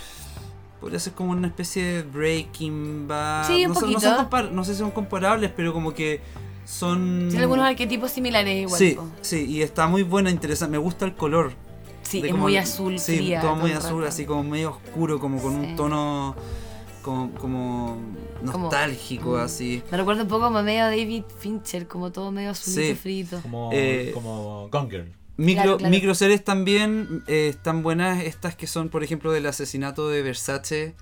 Podría ser como una especie de Breaking Bad. Sí, un no, son- no, poquito. son no sé si son comparables, pero como que son. Tiene algunos arquetipos similares igual. Sí, po. sí, y está muy buena, interesante. Me gusta el color. Sí, es como- muy azul, Sí, fría. todo muy azul, rato. así como medio oscuro, como con Sí. un tono como, como nostálgico, Mm. así. Me recuerda un poco como medio a David Fincher, como todo medio azulito Sí. frito. Como, Eh, como Gone Girl. Micro, Claro, claro. Microseries también eh, están buenas, estas que son, por ejemplo, del asesinato de Versace,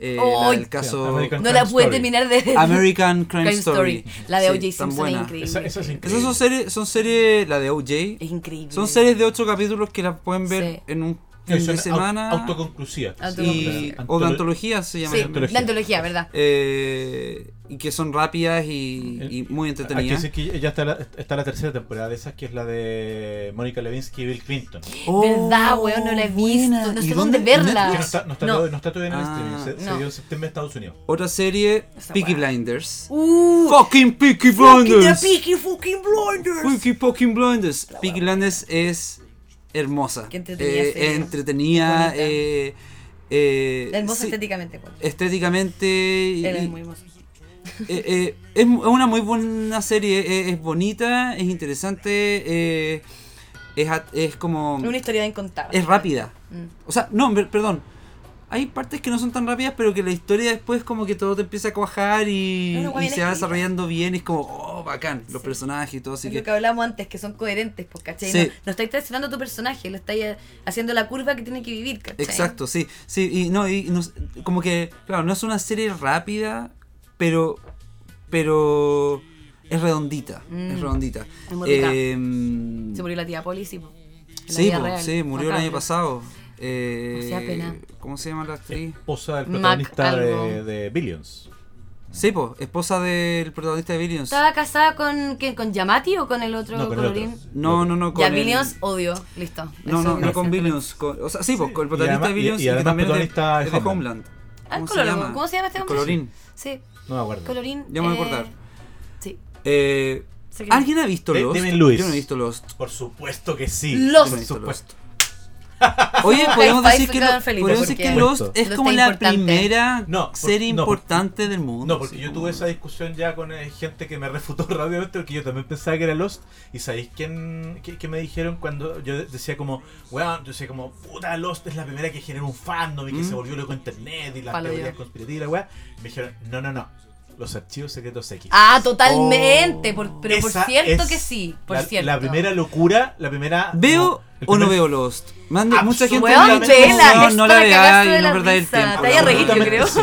eh, del caso No la Crime pude Story. terminar de American Crime, Crime Story. La de Sí, O.J. Simpson es increíble. Esa- esa es increíble. Esas son series, son series, la de OJ, Es increíble. son series de 8 capítulos que las pueden ver Sí. en un fin de semana. au- autoconclusivas. y, Autoconclusivas. o de antología se llama. Sí, antología. la antología, ¿verdad? Eh, y que son rápidas y, y muy entretenidas. decir que ya está la, está la tercera temporada de esas, que es la de Mónica Lewinsky y Bill Clinton. ¿Verdad, weón? No la he buena. visto. No ¿Y sé dónde verla. No está, no está, No. todavía- no está todavía en el Ah, streaming, se, se dio en septiembre en Estados Unidos. Otra serie, Esa Peaky weá. Blinders. Uh, Fucking Peaky fucking the Blinders. Peaky fucking blinders. Peaky fucking Blinders. Peaky Blinders es hermosa. Qué entretenida Eh, entretenida. Eh, eh, Hermosa sí, estéticamente, pues. estéticamente. y- es muy hermoso. es una muy buena serie. eh, es bonita, es interesante. eh, es, es como. Una historia incontable. Es rápida. Mm. O sea, no, perdón. Hay partes que no son tan rápidas, pero que la historia después como que todo te empieza a cuajar y, se va desarrollando bien y es como, oh, bacán, los Sí. personajes y todo, así Es que... lo que hablábamos antes, que son coherentes, pues, ¿cachai? Sí. No, no estáis traicionando a tu personaje, lo estáis eh, haciendo la curva que tiene que vivir, ¿cachai? Exacto, sí, sí, y no, y como que, claro, no es una serie rápida, pero, pero es redondita, Mm. es redondita. Es muy rica. Em, Se murió la tía Polly, sí, po. En la sí, po, real. sí, murió el año pasado. Eh, Hacía pena. ¿Cómo se llama la actriz? Esposa del protagonista de, Billions. Sí, pues, esposa del protagonista de Billions. ¿Estaba casada con, ¿qué, con Yamati o con el otro No, con el colorín? otro. No, no, no, con Ya, el- Billions, odio. Listo. No, Eso no, no con. Billions. con- o sea, sí, pues, Sí, con el y protagonista además- de Billions y- y, y que también es de, protagonista de es de Homeland. Ah, ¿Cómo se colorín. llama? ¿Cómo se llama este hombre? Colorín. Sí, No me acuerdo. colorín. Ya me voy a eh, acordar. Sí. Eh, Sé que- ¿Alguien ha visto De- Lost? Yo no he visto Lost. Por supuesto que sí. Lost. Por supuesto. Oye, podemos decir que, Lo- Felipe, podemos decir porque- que Lost es como la importante. primera No, por- serie no, por- importante del mundo. No, porque yo tuve esa discusión ya con eh, gente que me refutó rápidamente porque yo también pensaba que era Lost. ¿Y sabéis quién, qué, qué me dijeron cuando yo decía como, weón, yo decía como, puta, Lost es la primera que generó un fandom y que Mm. se volvió loco internet y las Palo teorías conspirativas weá? Me dijeron, no, no, no, los archivos secretos X. Ah, totalmente. por- pero Esa por cierto es que sí. Por la, cierto. la primera locura, la primera... ¿Veo o no veo Lost? Mande, mucha gente dicho, vela, no, es no la veáis, de no verdad el tiempo. Te Absolutamente creo. sí.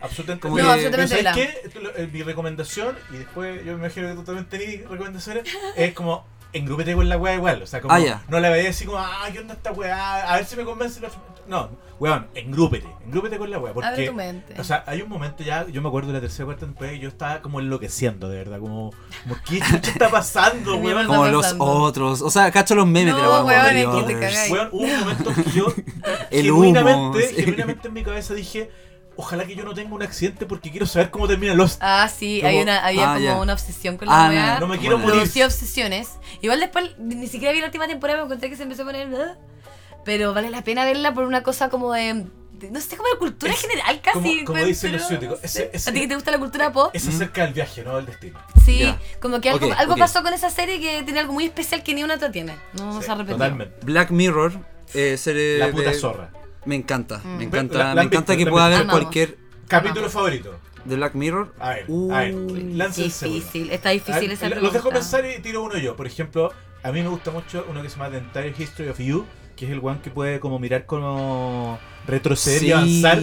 Absolutamente Como sí. que- No, absolutamente Pero. ¿sabes qué? Eh, Mi recomendación, y después yo me imagino que tú también tenés recomendaciones, es como engrúpete con la weá igual. O sea, como Ah, ya. no la veas así como, ah, ¿qué onda esta weá? A ver si me convence. la- No, weón, engrúpete, engrúpete con la weá. Porque, Abre tu mente. o sea, hay un momento ya, yo me acuerdo de la tercera o cuarta temporada y yo estaba como enloqueciendo, de verdad. Como, como ¿qué chucha está pasando, weón? Como los otros. O sea, cacho los memes de la No, Warner weón, que hubo un momento que yo El humo, genuinamente, sí. genuinamente en mi cabeza dije, ojalá que yo no tenga un accidente porque quiero saber cómo termina Lost. Ah, sí, Como- hay una, había Ah, como ya. una obsesión con Ah, la weá. No me quiero Bueno. morir. Producía obsesiones. Igual después ni siquiera vi la última temporada, me encontré que se empezó a poner. "Ah". Pero vale la pena verla por una cosa como de. de- no sé, como de cultura Es general casi. como- como pero- dicen los ciúticos, ¿A ti que te gusta la cultura pop? Es acerca del viaje, no del destino. Sí, Ya. como que algo, Ok, algo ok. pasó con esa serie que tiene algo muy especial que ni una otra tiene. No Sí, se ha repetido. Totalmente. Black Mirror, eh, serie La puta de- zorra. Me encanta, Mm. me encanta, La- la me han encanta que la pueda visto. cualquier Capítulo Amamos. favorito. de Black Mirror. A ver, Uh, a ver. Difícil, está difícil ver, esa Los pregunta. dejo pensar y tiro uno yo. Por ejemplo, a mí me gusta mucho uno que se llama The Entire History of You, que es el one que puede como mirar como retroceder y Sí. avanzar.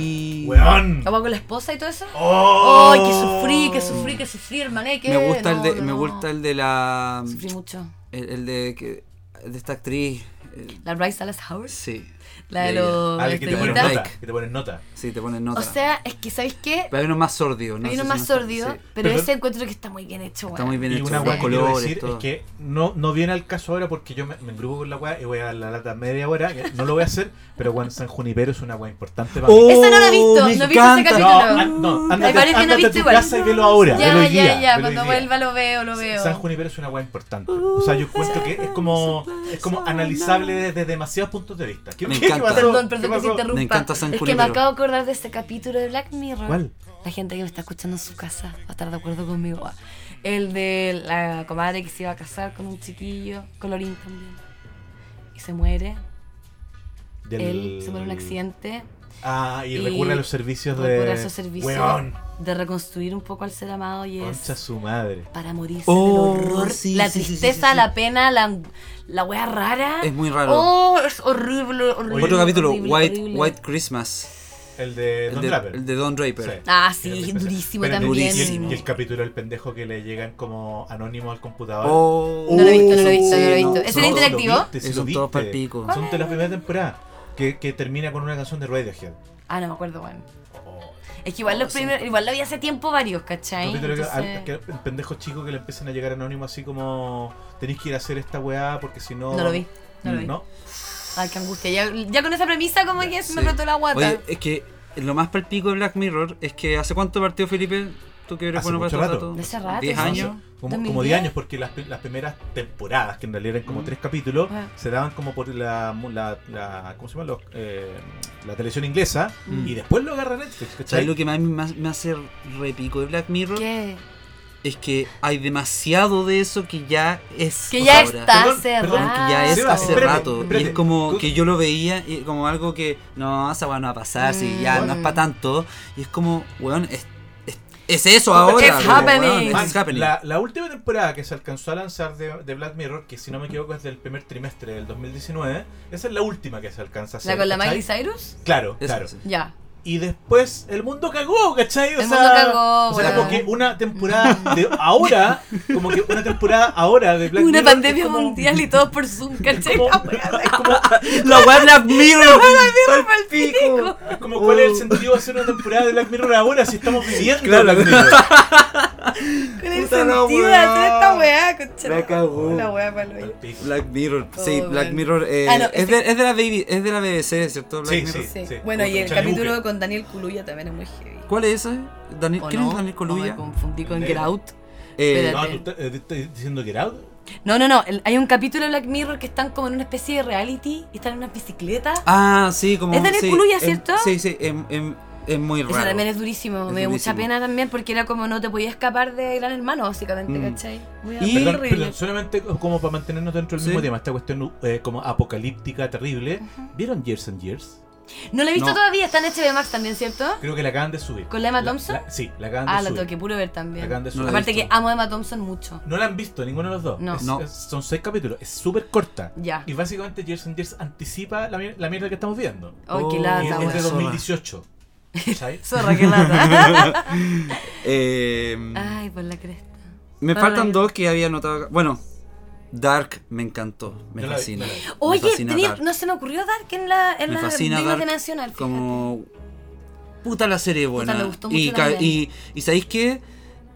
¡Weón! ¿Cómo con la esposa y todo eso? ¡Oh! ¡Ay, que sufrí, que sufrí, que sufrí, hermaneque! me gusta el de, No, me no. gusta el de la, Sufrí mucho. el, el de que, de esta actriz. eh, La Bryce Dallas Howard. sí, La de los. Ah, que te pones estrellitas. nota. Que te pones nota. sí, te ponen nota. O sea, es que, ¿sabéis qué? Pero hay uno más sordio, ¿no? Hay uno más sí. pero ese encuentro que está muy bien hecho, Está muy bien Y hecho. una los weá que quiero decir es que no, no viene al caso ahora porque yo me, engrupo con la weá y voy a dar la lata media hora. no lo voy a hacer, pero Juan San Junipero es una weá importante para mí. Oh, Esa no la he visto, no he visto ese encanta. capítulo. No, an- no, Hay ándate, varios que no he visto casa y velo ahora. Ya, ya, ya, cuando vuelva lo veo, lo veo. San Junipero es una weá importante. O sea, yo encuentro que es como, es como analizable desde demasiados puntos de vista. ¿Qué, Me qué encanta. Perdón, ¿Qué perdón que pasó? interrumpa. Me encanta San es que me acabo de acordar de este capítulo de Black Mirror. ¿Cuál? La gente que me está escuchando en su casa va a estar de acuerdo conmigo. El de la comadre que se iba a casar con un chiquillo, colorín también. Y se muere. Del- Él se muere en un accidente. Ah, y, Y recurre a los servicios de. Recurre a esos servicios Weón, de reconstruir un poco al ser amado y es concha su madre. para morirse Oh, del horror, sí, la sí, sí, sí, tristeza, sí, sí. la pena, la, la wea rara. Es muy raro. Oh, es horrible, horrible. Otro capítulo, horrible, White, horrible. White Christmas. El de El Don de, Draper. el de Don Draper. Sí. Ah, sí, durísimo Pero también. Y el, y el capítulo del pendejo que le llegan como anónimo al computador. Oh, No lo he visto, no lo he visto, no lo he visto. ¿Es el interactivo? Son todos viste. palpico. Son de la primera temporada. Que, que termina con una canción de Radiohead. Ah, no me acuerdo, bueno. Oh, Es que igual, los primeros, igual lo vi hace tiempo varios, ¿cachai? capítulo que, Entonces- al- que el pendejo chico que le empiezan a llegar anónimo así como tenéis que ir a hacer esta weá porque si no. No lo vi, no lo vi. ¿No? Ay, qué angustia. Ya, ya con esa premisa como que se me Sí. rotó la guata. Oye, es que lo más palpico de Black Mirror es que ¿hace cuánto partió Felipe? Tú que eres Hace bueno para rato. datos. De hace rato, 10 sí. años. Como, 2010. como 10 años, porque las, las primeras temporadas, que en realidad eran como Mm. tres capítulos, Ah. se daban como por la, la, la- ¿cómo se llama? Los, eh, la televisión inglesa, Mm. y después lo agarra Netflix, ¿cachai? ¿Sabes lo que más me, me hace repico de Black Mirror? ¿Qué? Es que hay demasiado de eso que ya es. Que ya ahora. está Perdón, cerrado. perdón, que ya es hace espérate, rato. espérate. Y es como Tú- que yo lo veía y como algo que no, esa va a pasar, si ya no es Mm. para tanto. Y es como, weón, es, es eso ahora. it's como, happening. weón, Man, it's happening. La, la última temporada que se alcanzó a lanzar de, de Black Mirror, que si no me equivoco es del primer trimestre del 2019, esa es la última que se alcanza a hacer. ¿La con la. Miley Cyrus? Claro, Eso, claro. sí. Ya. Y después el mundo cagó, ¿cachai? O El sea, mundo cagó, O sea, como que una temporada de ahora, como que una temporada ahora de Black Una Mirror. pandemia es como- mundial y todos por Zoom, ¿cachai? como- La como, La weá Black Mirror. palpico. es como cuál es el sentido de hacer una temporada de Black Mirror ahora si estamos viviendo Claro. Black Mirror. ¿Cuál es el la sentido de hacer esta weá, concha? La cagó. La wea pa'l hoyo. Black Mirror, sí, Oh, Black weón. Mirror eh, Ah, no, es, de, es de la baby, es de la BBC, ¿cierto? Black Sí, Mirror? sí. Sí. Sí, Bueno, y el capítulo. Con Daniel Culuya también es muy heavy. ¿Cuál es ese? Daniel, ¿O ¿Quién no? es Daniel ¿O me Coluya? confundí con Get. Out. Eh. No, tú estás, eh, estás diciendo que era. No, no, no. el- hay un capítulo de Black Mirror que están como en una especie de reality y están en una bicicleta. ah, sí, como. Es Daniel sí, em, ¿cierto? Sí, sí, em- em- es muy Eso raro. también es durísimo. Es me dio mucha pena también porque era como no te podías escapar de Gran Hermano, básicamente, Mm. ¿cachai? Muy Y- Perdón, horrible. perdón, solamente como para mantenernos dentro del Sí. mismo tema, esta cuestión eh, como apocalíptica, terrible. ¿Vieron Years and Years? No la he visto No. todavía, está en HBO Max también, ¿cierto? Creo que la acaban de subir. ¿Con la Emma Thompson? la- sí, la acaban de Ah, la subir. tengo que puro ver también. La acaban de No subir. Aparte que amo a Emma Thompson mucho. No la han visto ninguno de los dos. No. Es- No. es- son seis capítulos. Es súper corta. Ya. Y básicamente Years and Years anticipa la, la mierda que estamos viendo. Ay, qué Oh, lata, es de weón. zorra. 2018. ¿Cachai? Zorra, qué lata. Eh, Ay, por la cresta. me faltan dos que había notado. acá. Bueno, Dark me encantó. Me fascina. Me Oye, fascina tenía- Dark. no se me ocurrió Dark en la, en Me la fascina Dignos Dark de fíjate. Como. Puta la serie buena. me gustó mucho y, ¿sabéis qué?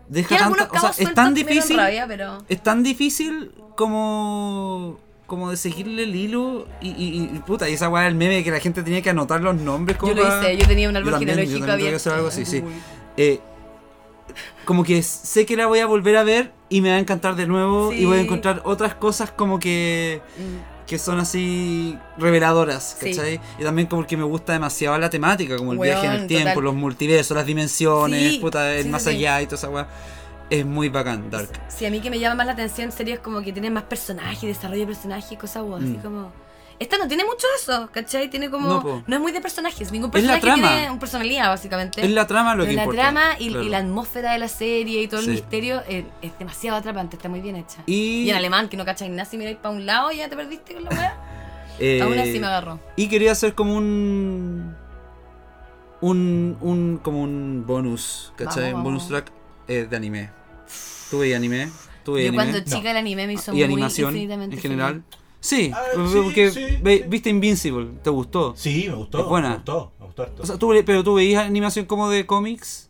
Deja tanta. O sea, es tan difícil. rabia, pero... Es tan difícil como. Como de seguirle el hilo y, y, y, puta, y esa weá del meme que la gente tenía que anotar los nombres como Yo lo hice, yo tenía un árbol Yo también, yo genealógico abierto. hacer algo así, sí. Eh, como que sé que la voy a volver a ver y me va a encantar de nuevo y voy a Sí. encontrar otras cosas como que, Mm. que son así reveladoras, Sí. ¿cachai? Y también como que me gusta demasiado la temática, como el viaje en el Weón, tiempo, total. los multiversos, las dimensiones, Sí, puta, el sí, más sí, sí. allá y toda esa weá. Es muy bacán, Dark. Sí, a mí que me llama más la atención series como que tienen más personajes, desarrollo de personajes y cosas así Mm. como... Esta no tiene mucho eso, ¿cachai? Tiene como... No, No, es muy de personajes, ningún Es la personaje trama. tiene una personalidad, básicamente. Es la trama lo Pero que la importa. trama y, claro. y la atmósfera de la serie y todo Sí. el misterio eh, es demasiado atrapante, está muy bien hecha. Y, Y en alemán, que no cachai nada, si miráis para un lado ya te perdiste con la weá. eh, Aún así me agarró. Y quería hacer como un. Un. un como un bonus, ¿cachai? Vamos, un bonus vamos. track eh, de anime. ¿Tú veías anime? ¿Tú veías Yo anime? cuando chica el anime me hizo ¿Y muy animación infinitamente en general? feliz. Sí, Ah, porque sí, porque sí, ve- sí. viste Invincible, ¿te gustó? Sí, me gustó. Es buena. Me gustó, me gustó harto. O sea, ¿tú, pero tú veías animación como de cómics?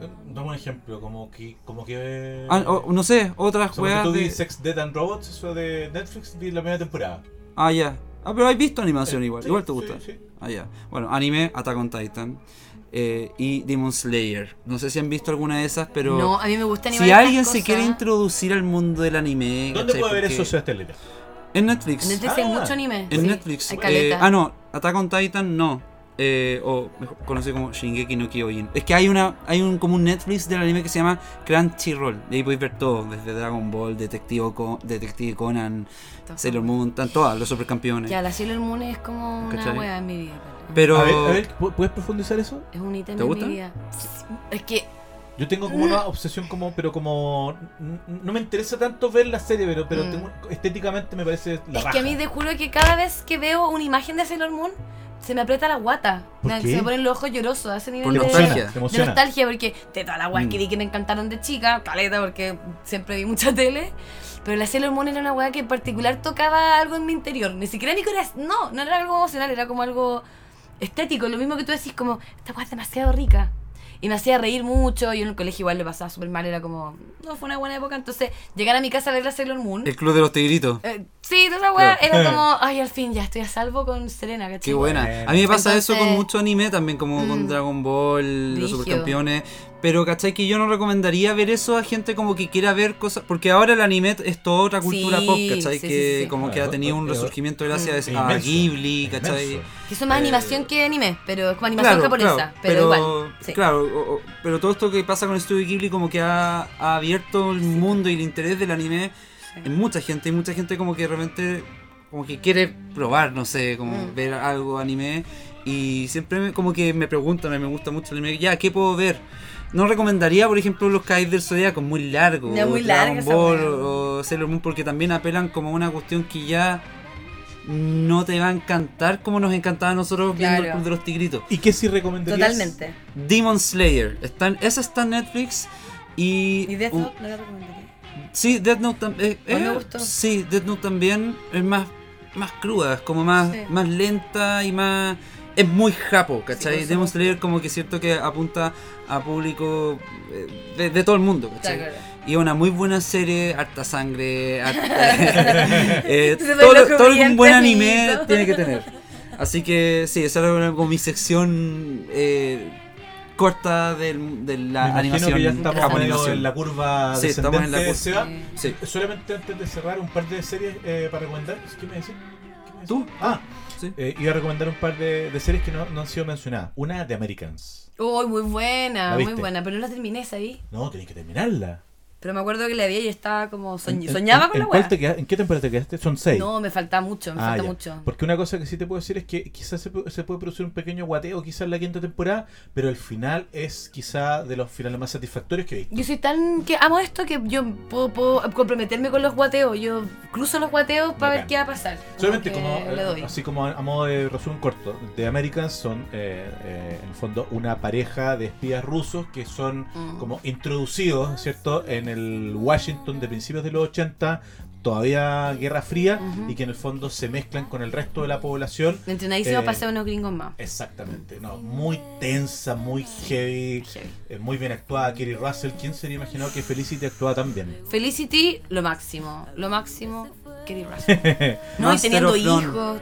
Eh, Dame un ejemplo, como que. Como que Ah, o- no sé, otras o sea, weas tú vi de... Sex, Dead and Robots, eso de Netflix, vi la primera temporada. Ah, ya. Ah, pero has visto animación Eh, igual. sí, igual te gusta. sí. Ah, ya. Bueno, anime, Attack on Titan. eh, y Demon Slayer. No sé si han visto alguna de esas, pero... No, a mí me gusta animar Si alguien se quiere introducir al mundo del anime... ¿Dónde puede ver Porque- eso, Sebastián Lira? En Netflix. En Netflix hay Ah, mucho anime. En sí, Netflix. hay eh, caleta. ah, no. Attack on Titan, no. Eh, o mejor conocido como Shingeki no Kyojin. Es que hay una hay un como un Netflix del anime que se llama Crunchyroll. Y ahí podéis ver todo, desde Dragon Ball, Detective, Co- Detective Conan, Todo. Sailor Moon, están todas, los supercampeones. Ya, la Sailor Moon es como una wea en mi vida. Pero A ver, a ver, ¿pu- ¿puedes profundizar eso? Es un ítem ¿Te en gusta? mi vida. Es que Yo tengo como una obsesión como, pero como n- no me interesa tanto ver la serie, pero, pero Mm. tengo- estéticamente me parece la Es raja. que a mí te juro que cada vez que veo una imagen de Sailor Moon, se me aprieta la guata. ¿Por Me- qué? Se me ponen los ojos llorosos a ese nivel de, nostalgia. De nostalgia, porque de todas las weas que Mm. vi que me encantaron de chica, caleta, porque siempre vi mucha tele. Pero la Sailor Moon era una wea que en particular tocaba algo en mi interior. Ni siquiera mi corazón. No, no era algo emocional, era como algo estético. Lo mismo que tú decís, como, esta wea es demasiado rica. Y me hacía reír mucho. Yo en el colegio igual le pasaba súper mal. Era como, no fue una buena época. Entonces, llegar a mi casa a ver la Sailor Moon. el Club de los Tigritos. Eh, sí, toda esa weá Claro. era como, ay, al fin ya estoy a salvo con Serena, ¿cachai? Qué buena. A mí me pasa eso con mucho anime también, como con Mm. Dragon Ball, los supercampeones. Pero, ¿cachai? Que yo no recomendaría ver eso a gente como que quiera ver cosas. Porque ahora el anime es toda otra cultura Sí, pop, ¿cachai? sí, que sí, sí. como que ha tenido un es- resurgimiento gracias es a inmenso, Ghibli, ¿cachai? inmenso. Que eso es más Eh, animación que anime, pero es como animación japonesa, pero, igual. sí. Claro, o- o- pero todo esto que pasa con Studio Ghibli como que ha, ha abierto el mundo y el interés del anime en mucha gente. Y mucha gente como que de repente como que quiere probar, no sé, como Mm. ver algo anime. Y siempre me- como que me preguntan, me gusta mucho el anime, ya, ¿qué puedo ver? No recomendaría, por ejemplo, los Kais del Zodiaco, muy largo. Ya, muy larga Dragon Ball o, o Sailor Moon, porque también apelan como a una cuestión que ya no te va a encantar como nos encantaba a nosotros viendo el. Club de los Tigritos. ¿Y qué sí recomendarías? Totalmente. Demon Slayer. Está en- esa está en Netflix. Y. Y Death uh, no la recomendaría. Sí, Death Note también. Mí me gustó. Sí, Death Note también es más, más cruda, es como más, Sí. más lenta y más. Es muy japo, ¿cachai? eso Demon Slayer como que es cierto que apunta a público eh, de, de todo el mundo, ¿cachai? Claro. Y es una muy buena serie, harta sangre, harta- eh, todo, todo un buen anime tiene que tener. Así que sí, esa era como mi sección eh, corta del- de la animación que ya estamos en la curva Sí, estamos en la descendente, curva. Sí. Solamente antes de cerrar, un par de series eh, para recomendar. ¿Qué me decís? ¿Tú? Ah, Sí. eh, iba a recomendar un par de, de series que no, no han sido mencionadas. Una de Americans. Uy, muy buena, ¿La muy buena, pero no la terminé, ¿sabí? No, tenés que terminarla. Pero me acuerdo que la vi y estaba como soñ- ¿En- en- soñaba con la weá. te quedaste- ¿En qué temporada te quedaste? Son seis. No, me falta mucho, me Ah, falta ya. mucho. Porque una cosa que sí te puedo decir es que quizás se, se puede producir un pequeño guateo quizás en la quinta temporada, pero el final es quizá de los finales más satisfactorios que he visto. Yo soy tan que amo esto que yo puedo, puedo comprometerme con los guateos. Yo cruzo los guateos para ver qué va a pasar. Solamente que como, le eh, doy. así como a, a modo de resumen corto, The Americans son eh, eh, en el fondo una pareja de espías rusos que son Mm. como introducidos, ¿cierto? En el Washington de principios de los 80, todavía Guerra Fría, Ujú. y que en el fondo se mezclan con el resto de la población. Entrenadísimo eh, para ser unos gringos más. Exactamente, no, muy tensa, muy heavy, Heavy. eh, muy bien actuada. Kerry Russell, ¿quién se habría imaginado que Felicity actuaba tan bien? Felicity, lo máximo. Lo máximo, Kerry Russell. No, y teniendo hijos.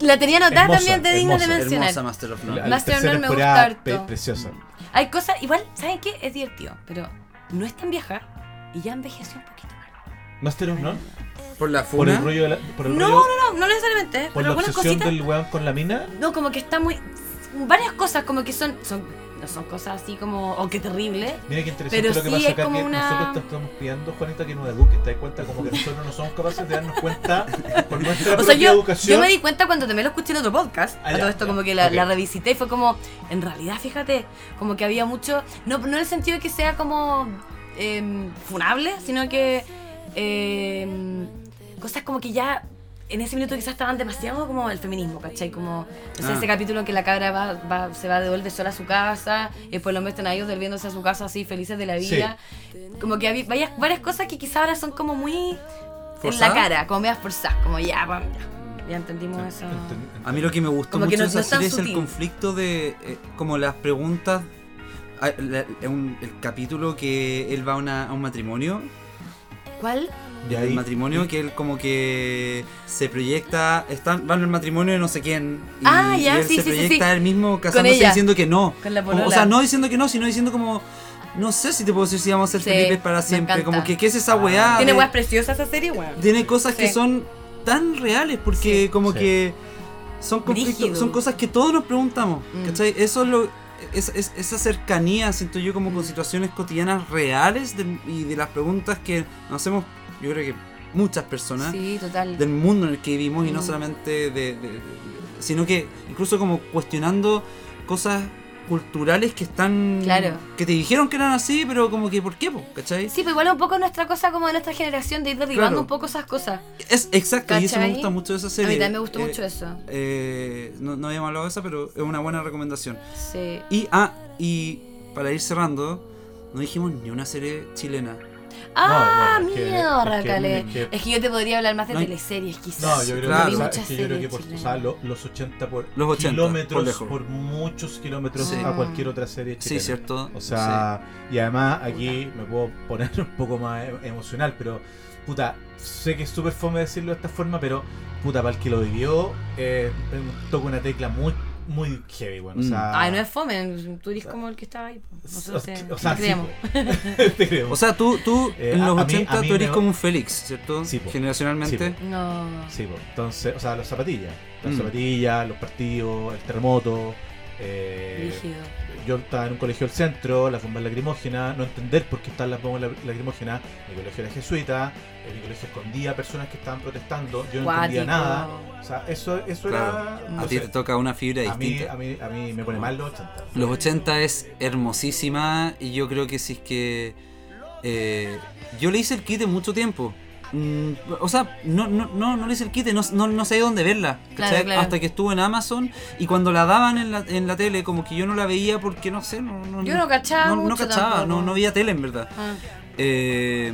La tenía anotada Hermosa, también de digno de mencionar. Hermosa Master of None. Master of None me gusta harto. preciosa. Hay cosas, igual, ¿saben qué? Es divertido, pero no es tan vieja y ya envejeció un poquito mal. Master of None, Por la por el funa. rollo de la, por el No, rollo- no, no, no necesariamente, por pero la obsesión cositas. del weón con la mina. No, como que está muy. Varias cosas, como que son. son no son cosas así como. Oh, qué terrible. Mira qué interesante Pero lo que sí pasa es acá como que una- nosotros estamos pidiendo, Juanita, que nos eduques. ¿Te das cuenta? Como que nosotros no somos capaces de darnos cuenta por nuestra O sea, yo, educación. yo me di cuenta cuando también lo escuché en otro podcast. Ah, a ya, todo esto, ya, como que la, revisité y fue como. En realidad, fíjate, como que había mucho. No, no en el sentido de que sea como. em, funable, sino que. em, cosas como que ya. En ese minuto quizás estaban demasiado como el feminismo, ¿cachai? Como, no sé, Ah. ese capítulo que la cabra va, va- se va sola a su casa, y después lo meten a ellos devolviéndose a su casa así, felices de la vida. Como que había varias, varias cosas que quizás ahora son como muy en la cara, como medias forzadas, como ya, ya, ya entendimos eso. A mí lo que me gustó Como mucho no- no es tan serie es el conflicto de eh, como las preguntas. ah, la- un- el capítulo que él va a, una- a un matrimonio. ¿Cuál? Y el matrimonio que él como que se proyecta. Están, van al matrimonio de no sé quién. Y, Ah, ya, y él sí, se sí, proyecta sí. él mismo casándose ella. diciendo que no. Con la Como- o sea, no diciendo que no, sino diciendo como. No sé si te puedo decir si vamos a ser Sí, felices para siempre. Como que, ¿qué es esa weá? Tiene de- weas preciosas esa serie, weón. tiene cosas que son tan reales porque Sí. como Sí. que son conflictos, son cosas que todos nos preguntamos, Mm. ¿cachai? Eso es lo es, es- esa cercanía siento yo como con situaciones cotidianas reales de- y de las preguntas que nos hacemos, yo creo que muchas personas Sí, total. del mundo en el que vivimos y no Mm. solamente de, de- de- sino que incluso como cuestionando cosas culturales que están Claro. que te dijeron que eran así pero como que ¿por qué? po? ¿cachai? Sí, pero igual es un poco nuestra cosa como de nuestra generación de ir derribando Claro. un poco esas cosas. Es exacto, y eso me ¿Cachai? gusta mucho de esa A serie. mí también me gustó Eh, mucho eso. eh, no, no habíamos hablado de esa, pero es una buena recomendación. Sí. Y, ah, y para ir cerrando, no dijimos ni una serie chilena. Ah, bueno, es que- mierda, es que- Cale. es que- Es que yo te podría hablar más de No teleseries, quizás. No, yo creo Claro. que, o sea, Vi es que yo creo que por, o sea, lo- los 80 por Los 80, kilómetros, por muchos kilómetros Sí. a cualquier otra serie Sí, chilena. cierto. O sea, y además aquí me puedo poner un poco más e- emocional, pero puta, sé que es súper fome decirlo de esta forma, pero puta, para el que lo vivió, eh, toca una tecla muy, muy heavy, bueno. O Mm. sea, Ay, no es fome, tú eres como el que estaba ahí. o Nosotros sea, te, o sea, te creemos. Te creo. o sea, tú, tú Eh, en a- los a mí- 80 a mí tú eres me- como un Félix, ¿cierto? Sí, po. Generacionalmente. Sí, po. No. Sí, po. entonces, o sea, las zapatillas. Las Mm. zapatillas, los partidos, el terremoto. Eh, Rígido. Yo estaba en un colegio del centro, las bombas lacrimógenas, no entender por qué están las bombas lac- lacrimógenas. Mi colegio era jesuita, en mi colegio escondía personas que estaban protestando, yo no entendía nada. O sea, eso, eso Claro. era. no A ti te toca una fibra a mí, distinta. a, mí, a mí me pone mal los 80. Los 80 es hermosísima y yo creo que si es que eh, yo le hice el kit en mucho tiempo. Mm, o sea, no, no, no, no le hice el kit, no, no, no sabía dónde verla. Claro, ¿cachai? claro. Hasta que estuvo en Amazon y cuando la daban en la, en la tele, como que yo no la veía porque no sé, no, no, Yo no cachaba no, no mucho cachaba, no, no veía tele en verdad. Ah. Eh,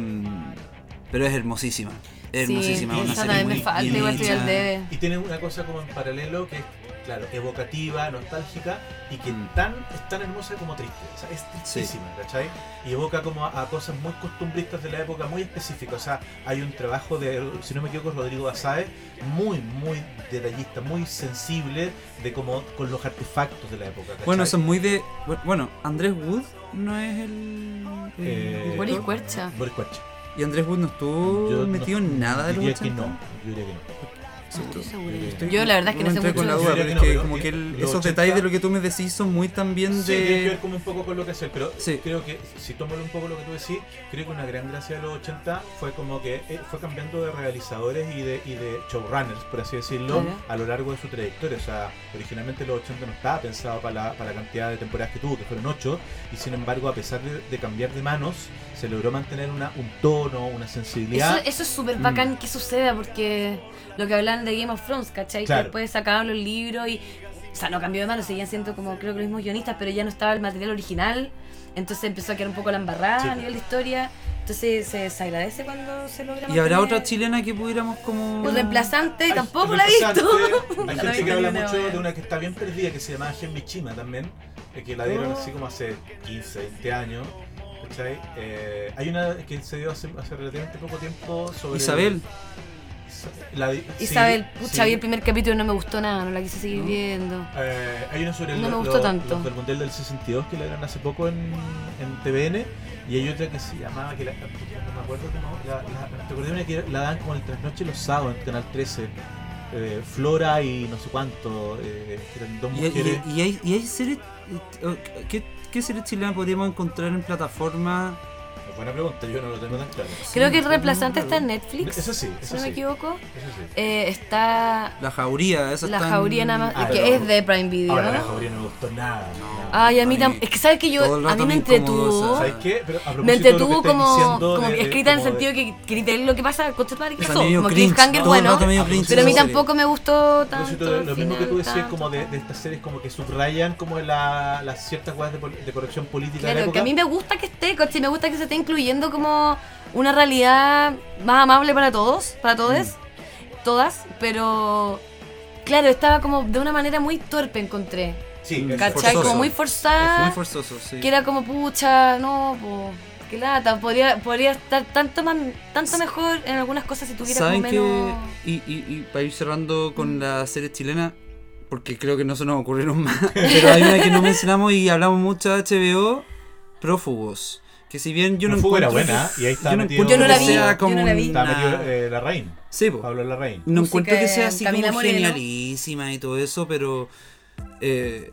pero es hermosísima. Es Sí, hermosísima. una serie me muy falta, bien igual hecha. debe. Y tiene una cosa como en paralelo que es claro, evocativa, nostálgica y que Mm. tan, es tan hermosa como triste. O sea, es tristísima, ¿cachai? Y evoca como a, a cosas muy costumbristas de la época, muy específicas. O sea, hay un trabajo de, si no me equivoco, Rodrigo Asae, muy, muy detallista, muy sensible de cómo con los artefactos de la época. ¿cachai? Bueno, eso es muy de. Bueno, Andrés Wood no es el. el Eh. Boris Cuercha. Boris Cuercha. Y Andrés Wood no estuvo Yo metido no- en nada de los diría 80. que no, yo diría que no. Estoy. Estoy- Yo la verdad es que no sé mucho con la de duda, pero es que no, como que el- esos 80 detalles de lo que tú me decís son muy también Sí, tiene que ver de... como un poco con lo que hacer, pero Sí. creo que si tomo un poco lo que tú decís, creo que una gran gracia de los 80 fue como que eh, fue cambiando de realizadores y de, y de showrunners, por así decirlo, Claro. a lo largo de su trayectoria. O sea, originalmente los 80 no estaba pensado para la, para la cantidad de temporadas que tuvo, que fueron 8, y sin embargo, a pesar de, de cambiar de manos, se logró mantener una, un tono, una sensibilidad. Eso, eso es súper Mm. bacán que suceda porque lo que hablan de Game of Thrones, ¿cachai? Claro. Que después sacaban los libros y. O sea, no cambió de mano, seguían siendo como creo que los mismos guionistas, pero ya no estaba el material original. Entonces empezó a quedar un poco la embarrada Sí. a nivel de historia. Entonces se, se agradece cuando se logra. Y habrá otra chilena que pudiéramos como... Un reemplazante, Hay- tampoco la he visto. Hay gente que habla mucho de una que está bien perdida que se llama Gen Michima también, eh, que la dieron Oh. así como hace 15, 20 años. ¿Cachai? Eh, hay una que se dio hace, hace relativamente poco tiempo sobre. Isabel. La di- sí, Isabel, pucha, sí. vi el primer capítulo y no me gustó nada, no la quise seguir ¿No? viendo. Eh, hay una sobre el- me gustó lo- tanto. los del Mundial del 62 que la dieron hace poco en, en TVN y hay otra que se llamaba, que la, no me acuerdo cómo, la, la, te acordé de una que la dan como en el trasnoche los sábados en Canal 13, eh, Flora y no sé cuánto, eh, eran dos Y, mujeres. y- y hay, y hay series... eh, ¿Qué, ¿Qué series chilenas podríamos encontrar en plataforma? Buena pregunta, yo no lo tengo tan claro. Creo que el reemplazante no, está en Netflix. Eso sí, si no sí. me equivoco. Eso sí. Eh, está La jauría, esa La está en- Jauría nada más, Ah, que pero- es de Prime Video. Ahora la Jauría no me gustó nada. No. Ay, a mí también. Es que sabes que yo, a mí me entretuvo. ¿Sabes qué? Pero a propósito Me de lo que entretuvo como, diciendo como de- de- escrita en el como de- sentido que quería leer lo que pasa con madre que pasó. Como cliffhanger bueno. Pero a mí tampoco me gustó tanto. lo mismo que tú decías, como de, estas series como que subrayan como la, las ciertas cosas de, pol- de corrección política de la Claro, que a mí me gusta que esté, coche, me gusta que se esté incluyendo como una realidad más amable para todos, para todos, Mm. todas, pero claro, estaba como de una manera muy torpe encontré. Sí, Mm, ¿Cachai? Como muy Es forzada. muy forzoso, sí. que era como pucha, no, po, qué lata, podría, podría estar tanto más, tanto mejor en algunas cosas si tuviera como ¿Saben que menos. y, y, y para ir cerrando con la serie chilena, porque creo que no se nos ocurrieron más, pero hay una que no mencionamos y hablamos mucho de HBO, Prófugos. Que si bien yo no era encuentro buena, que- y ahí está yo no metido- Yo no la vi, sea yo como no la vi. Está metido eh, Larraín, Sí, po. Pablo Larraín. No Música encuentro que sea así Camila como Moreno. genialísima y todo eso, pero eh,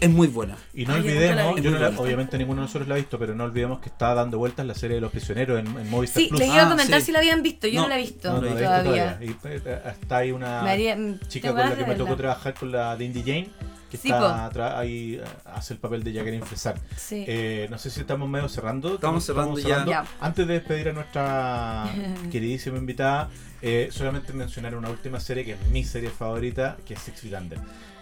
es muy buena. Y no Ay, yo la olvidemos, vi. yo no la- obviamente ninguno de nosotros la ha visto, pero no olvidemos que está dando vueltas la serie de los prisioneros en, en Movistar Sí, Plus. les iba a Ah, comentar sí. si la habían visto, yo no, No, la he visto No, no la todavía. todavía. Y eh, está ahí una haría- chica con la que me tocó trabajar con la de Indie Jane, que Sí, está tra- ahí, eh, hace el papel de Jacqueline Fresar. Sí. Eh, no sé si estamos medio cerrando. Estamos cerrando ya. Ya. Antes de despedir a nuestra queridísima invitada, eh, solamente mencionar una última serie que es mi serie favorita, que es Six Feet Under.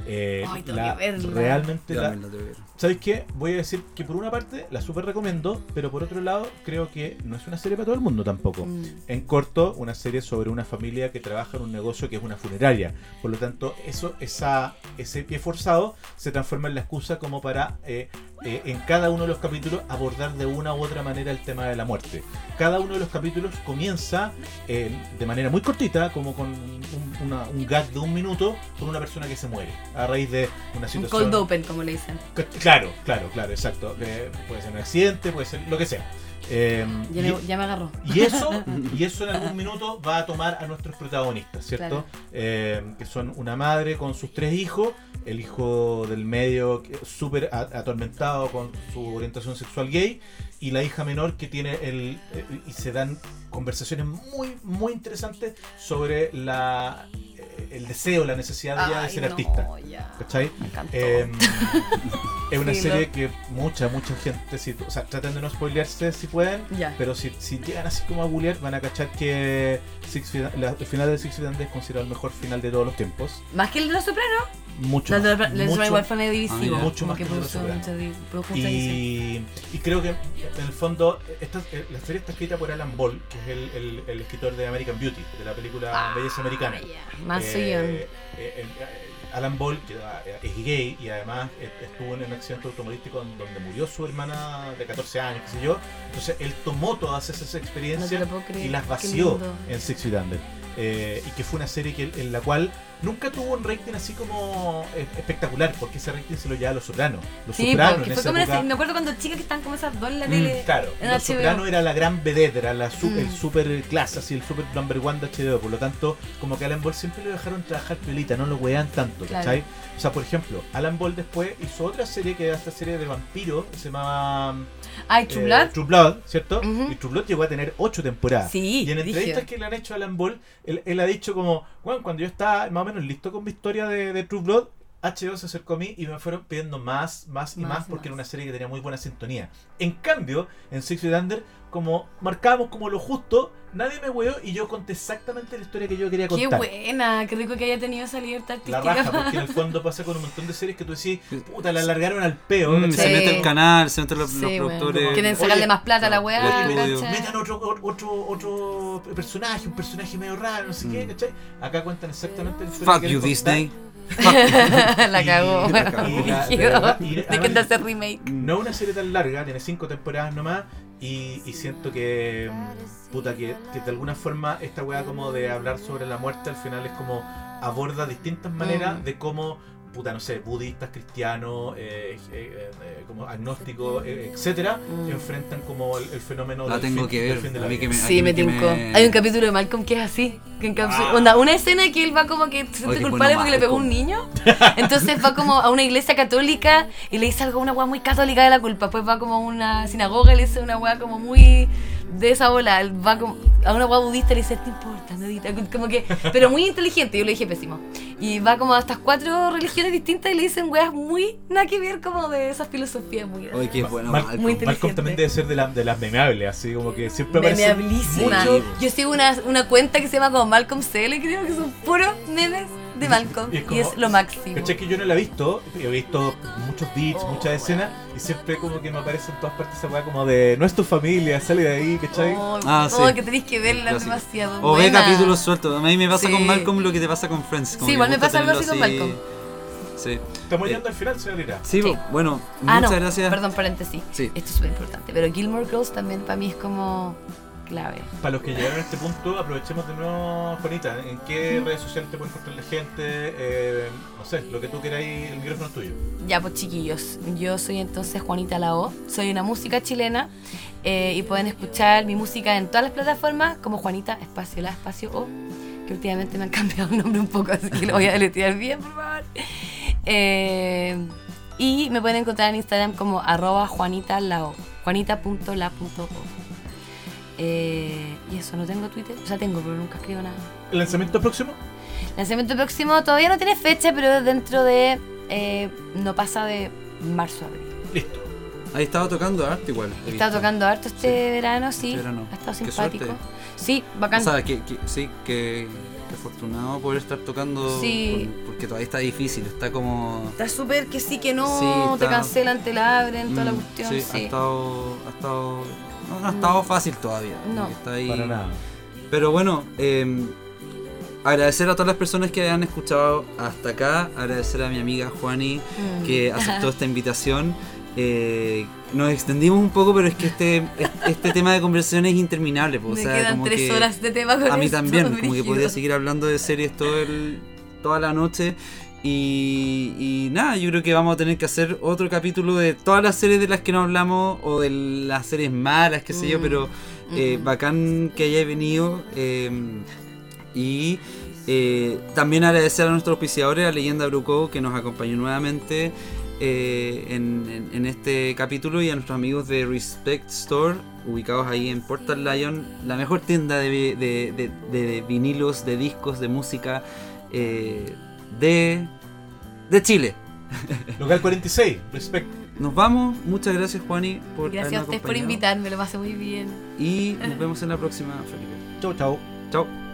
Eh, Ay, la- realmente la, la. ¿Sabes qué? Voy a decir que por una parte la super recomiendo, pero por otro lado creo que no es una serie para todo el mundo tampoco. Mm. En corto, una serie sobre una familia que trabaja en un negocio que es una funeraria. Por lo tanto, eso, esa, ese pie forzado se transforma en la excusa como para eh, eh, en cada uno de los capítulos abordar de una u otra manera el tema de la muerte. Cada uno de los capítulos comienza eh, de manera muy cortita, como con un, una- un gag de un minuto, con una persona que se muere a raíz de una Un situación. cold open, como le dicen. Claro, claro, claro, exacto. Eh, puede ser un accidente, puede ser lo que sea. Eh, Ya, y, me, ya me agarró. y eso, y eso en algún minuto va a tomar a nuestros protagonistas, ¿cierto? Eh, que son una madre con sus tres hijos, el hijo del medio súper atormentado con su orientación sexual gay, y la hija menor que tiene el. eh, y se dan conversaciones muy, muy interesantes sobre la el deseo, la necesidad de ella de Ay, ser no, artista. ya. ¿Cachai? Me. Eh, es una Sí, serie lo- que mucha, mucha gente, si, o sea, traten de no spoilearse si pueden, ya. pero si, si llegan así como a googlear van a cachar que Six Feet- la- el final de Six Feet Under es considerado el mejor final de todos los tiempos. Más que el de los sopranos. Mucho Los de más, los Sopranos igual fue medio divisivo. mira. Mucho más que que Los produjo y, y creo que en el fondo esta, eh, la serie está escrita por Alan Ball, que es el, el- el escritor de American Beauty, de la película Ah, Belleza Americana. ya. Más Eh, guion. eh, eh, Alan Ball, es gay y además estuvo en un accidente automovilístico donde murió su hermana de 14 años, qué sé yo. Entonces él tomó todas esas experiencias creer. y las vació en Six Feet Under. Eh, y que fue una serie que, en la cual nunca tuvo un rating así como eh, espectacular, porque ese rating se lo llevaba a Los Sopranos. Los Sí, Sopranos en fue esa como época- me acuerdo cuando chicas que estaban como esas dos en la Mm. Claro, en Los HBO. Soprano era la gran vedette, era la Mm. el super clase, así el super number one de HBO. Por lo tanto, como que Alan Ball siempre lo dejaron trabajar piolita, no lo wean tanto, Claro. ¿cachai? O sea, por ejemplo, Alan Ball después hizo otra serie que era esta serie de vampiros que se llamaba Ay, eh, True Blood. True Blood, ¿cierto? Y True Blood llegó a tener ocho temporadas. Sí, Y en entrevistas que le han hecho a Alan Ball, él, él ha dicho como, bueno, cuando yo estaba más menos listo con mi historia de, de True Blood, HBO se acercó a mí y me fueron pidiendo más, más y Más porque más. era una serie que tenía muy buena sintonía. En cambio, en Six Feet Under, como marcábamos como lo justo, nadie me weó y yo conté exactamente la historia que yo quería Qué contar. buena, qué rico que haya tenido esa libertad La raja, porque en el fondo pasa con un montón de series que tú decís, puta, la alargaron al peo. Mm. Se mete el canal, se meten los, los Sí, bueno. productores. Quieren Oye, sacarle más plata a la weá, metan otro, otro, otro personaje, un personaje medio raro, no sé qué, Mm. ¿cachai? Acá cuentan exactamente la historia Fuck que you, quieren contar. La cagó. la la- de hacer remake. No es una serie tan larga, tiene cinco temporadas nomás. Y, y siento que. mm, Puta, que, que de alguna forma esta weá como de hablar sobre la muerte al final es como aborda distintas maneras Mm. de cómo, puta, no sé, budistas, cristianos, eh, eh, eh, como agnósticos, eh, etcétera, Mm. enfrentan como el, el fenómeno La del tengo fin- que ver, fin de la a mí vida. que me- Sí, me tincó. Hay un capítulo de Malcolm que es así. Que Ah. onda, una escena que él va como que se siente culpable porque le pegó un niño. Entonces va como a una iglesia católica y le dice algo, una weá muy católica de la culpa. Después va como a una sinagoga y le dice una weá como muy de esa bola. Él Va como a una weá budista y le dice, no importa, medita. Como que, pero muy inteligente. Yo le dije pésimo. Y va como a estas cuatro religiones distintas y le dicen weas muy nada que ver como de esas filosofías muy Oye, qué bueno. Mal- Malcolm. Muy Malcolm inteligente. también debe ser de, la- de las memeables, así como que siempre aparece Memeablísima. Yo sigo una, una cuenta que se llama como Malcolm CL, creo que son puros memes de Malcolm. Y Y es es, como- lo máximo. ¿Cachai? Que yo no la he visto, he visto muchos beats, Oh, muchas escenas, y siempre como que me aparece en todas partes esa weá como de no es tu familia, sale de ahí, ¿cachai? Oh, Ah, oh, sí. que tenéis que verla Clásico. demasiado. O ve capítulos sueltos. A mí me pasa Sí. con Malcolm lo que te pasa con Friends. como Sí, igual me pasa algo así con Malcolm. Sí. Estamos Eh, llegando al final, señorita. Sí, Sí. bueno, Ah, muchas no, gracias. perdón, paréntesis. Sí. Esto es súper importante. Pero Gilmore Girls también para mí es como clave. Para los que llegaron a este punto, aprovechemos de nuevo, Juanita. ¿En qué redes sociales te puede encontrar la gente? Eh, no sé, lo que tú queráis, el micrófono es tuyo. Ya, pues chiquillos, yo soy entonces Juanita Lao, soy una música chilena eh, y pueden escuchar mi música en todas las plataformas como Juanita Espacio La Espacio O, que últimamente me han cambiado el nombre un poco, así que lo voy a deletrear bien, por favor. Eh, y me pueden encontrar en Instagram como arroba Juanita Lao, juanita.la.o. Eh, y eso, no tengo Twitter, o sea, tengo, pero nunca escribo nada. ¿El lanzamiento próximo? Lanzamiento próximo todavía no tiene fecha, pero dentro de. eh, no pasa de marzo a abril. Listo. Ahí estaba tocando arte igual. he estado tocando harto este Sí, verano, sí. este verano. Ha estado simpático. Sí, bacán. O sea, que, que- sí, que, que afortunado poder estar tocando. Sí. por- porque todavía está difícil, está como. Está súper que sí, que no, Sí, te cancelan, te la abren, toda la Mm, cuestión. Sí, Sí, ha estado. Ha estado no, no ha estado fácil todavía. No. que Está ahí. Para nada. Pero bueno, eh, agradecer a todas las personas que han escuchado hasta acá, agradecer a mi amiga Juani Mm. que aceptó esta invitación. Eh, nos extendimos un poco, pero es que este, este tema de conversación es interminable. pues, o Me sea, quedan como tres que horas de tema con a mí esto, también, como que podría seguir hablando de series todo el, toda la noche. Y, y nada, yo creo que vamos a tener que hacer otro capítulo de todas las series de las que no hablamos o de las series malas, qué sé yo, Mm. pero eh, Mm. bacán que hayáis venido. eh, y eh, también agradecer a nuestros auspiciadores, a Leyenda Bruco, que nos acompañó nuevamente eh, en, en- en este capítulo, y a nuestros amigos de Respect Store, ubicados ahí en Portal Lion, la mejor tienda de- de- de vinilos, de discos, de música eh, de, de Chile. Local 46, respect. Nos vamos, muchas gracias Juani por Gracias a ustedes por invitarme, lo pasé muy bien. Y nos vemos en la próxima, Felipe. Chau, chau. Chao.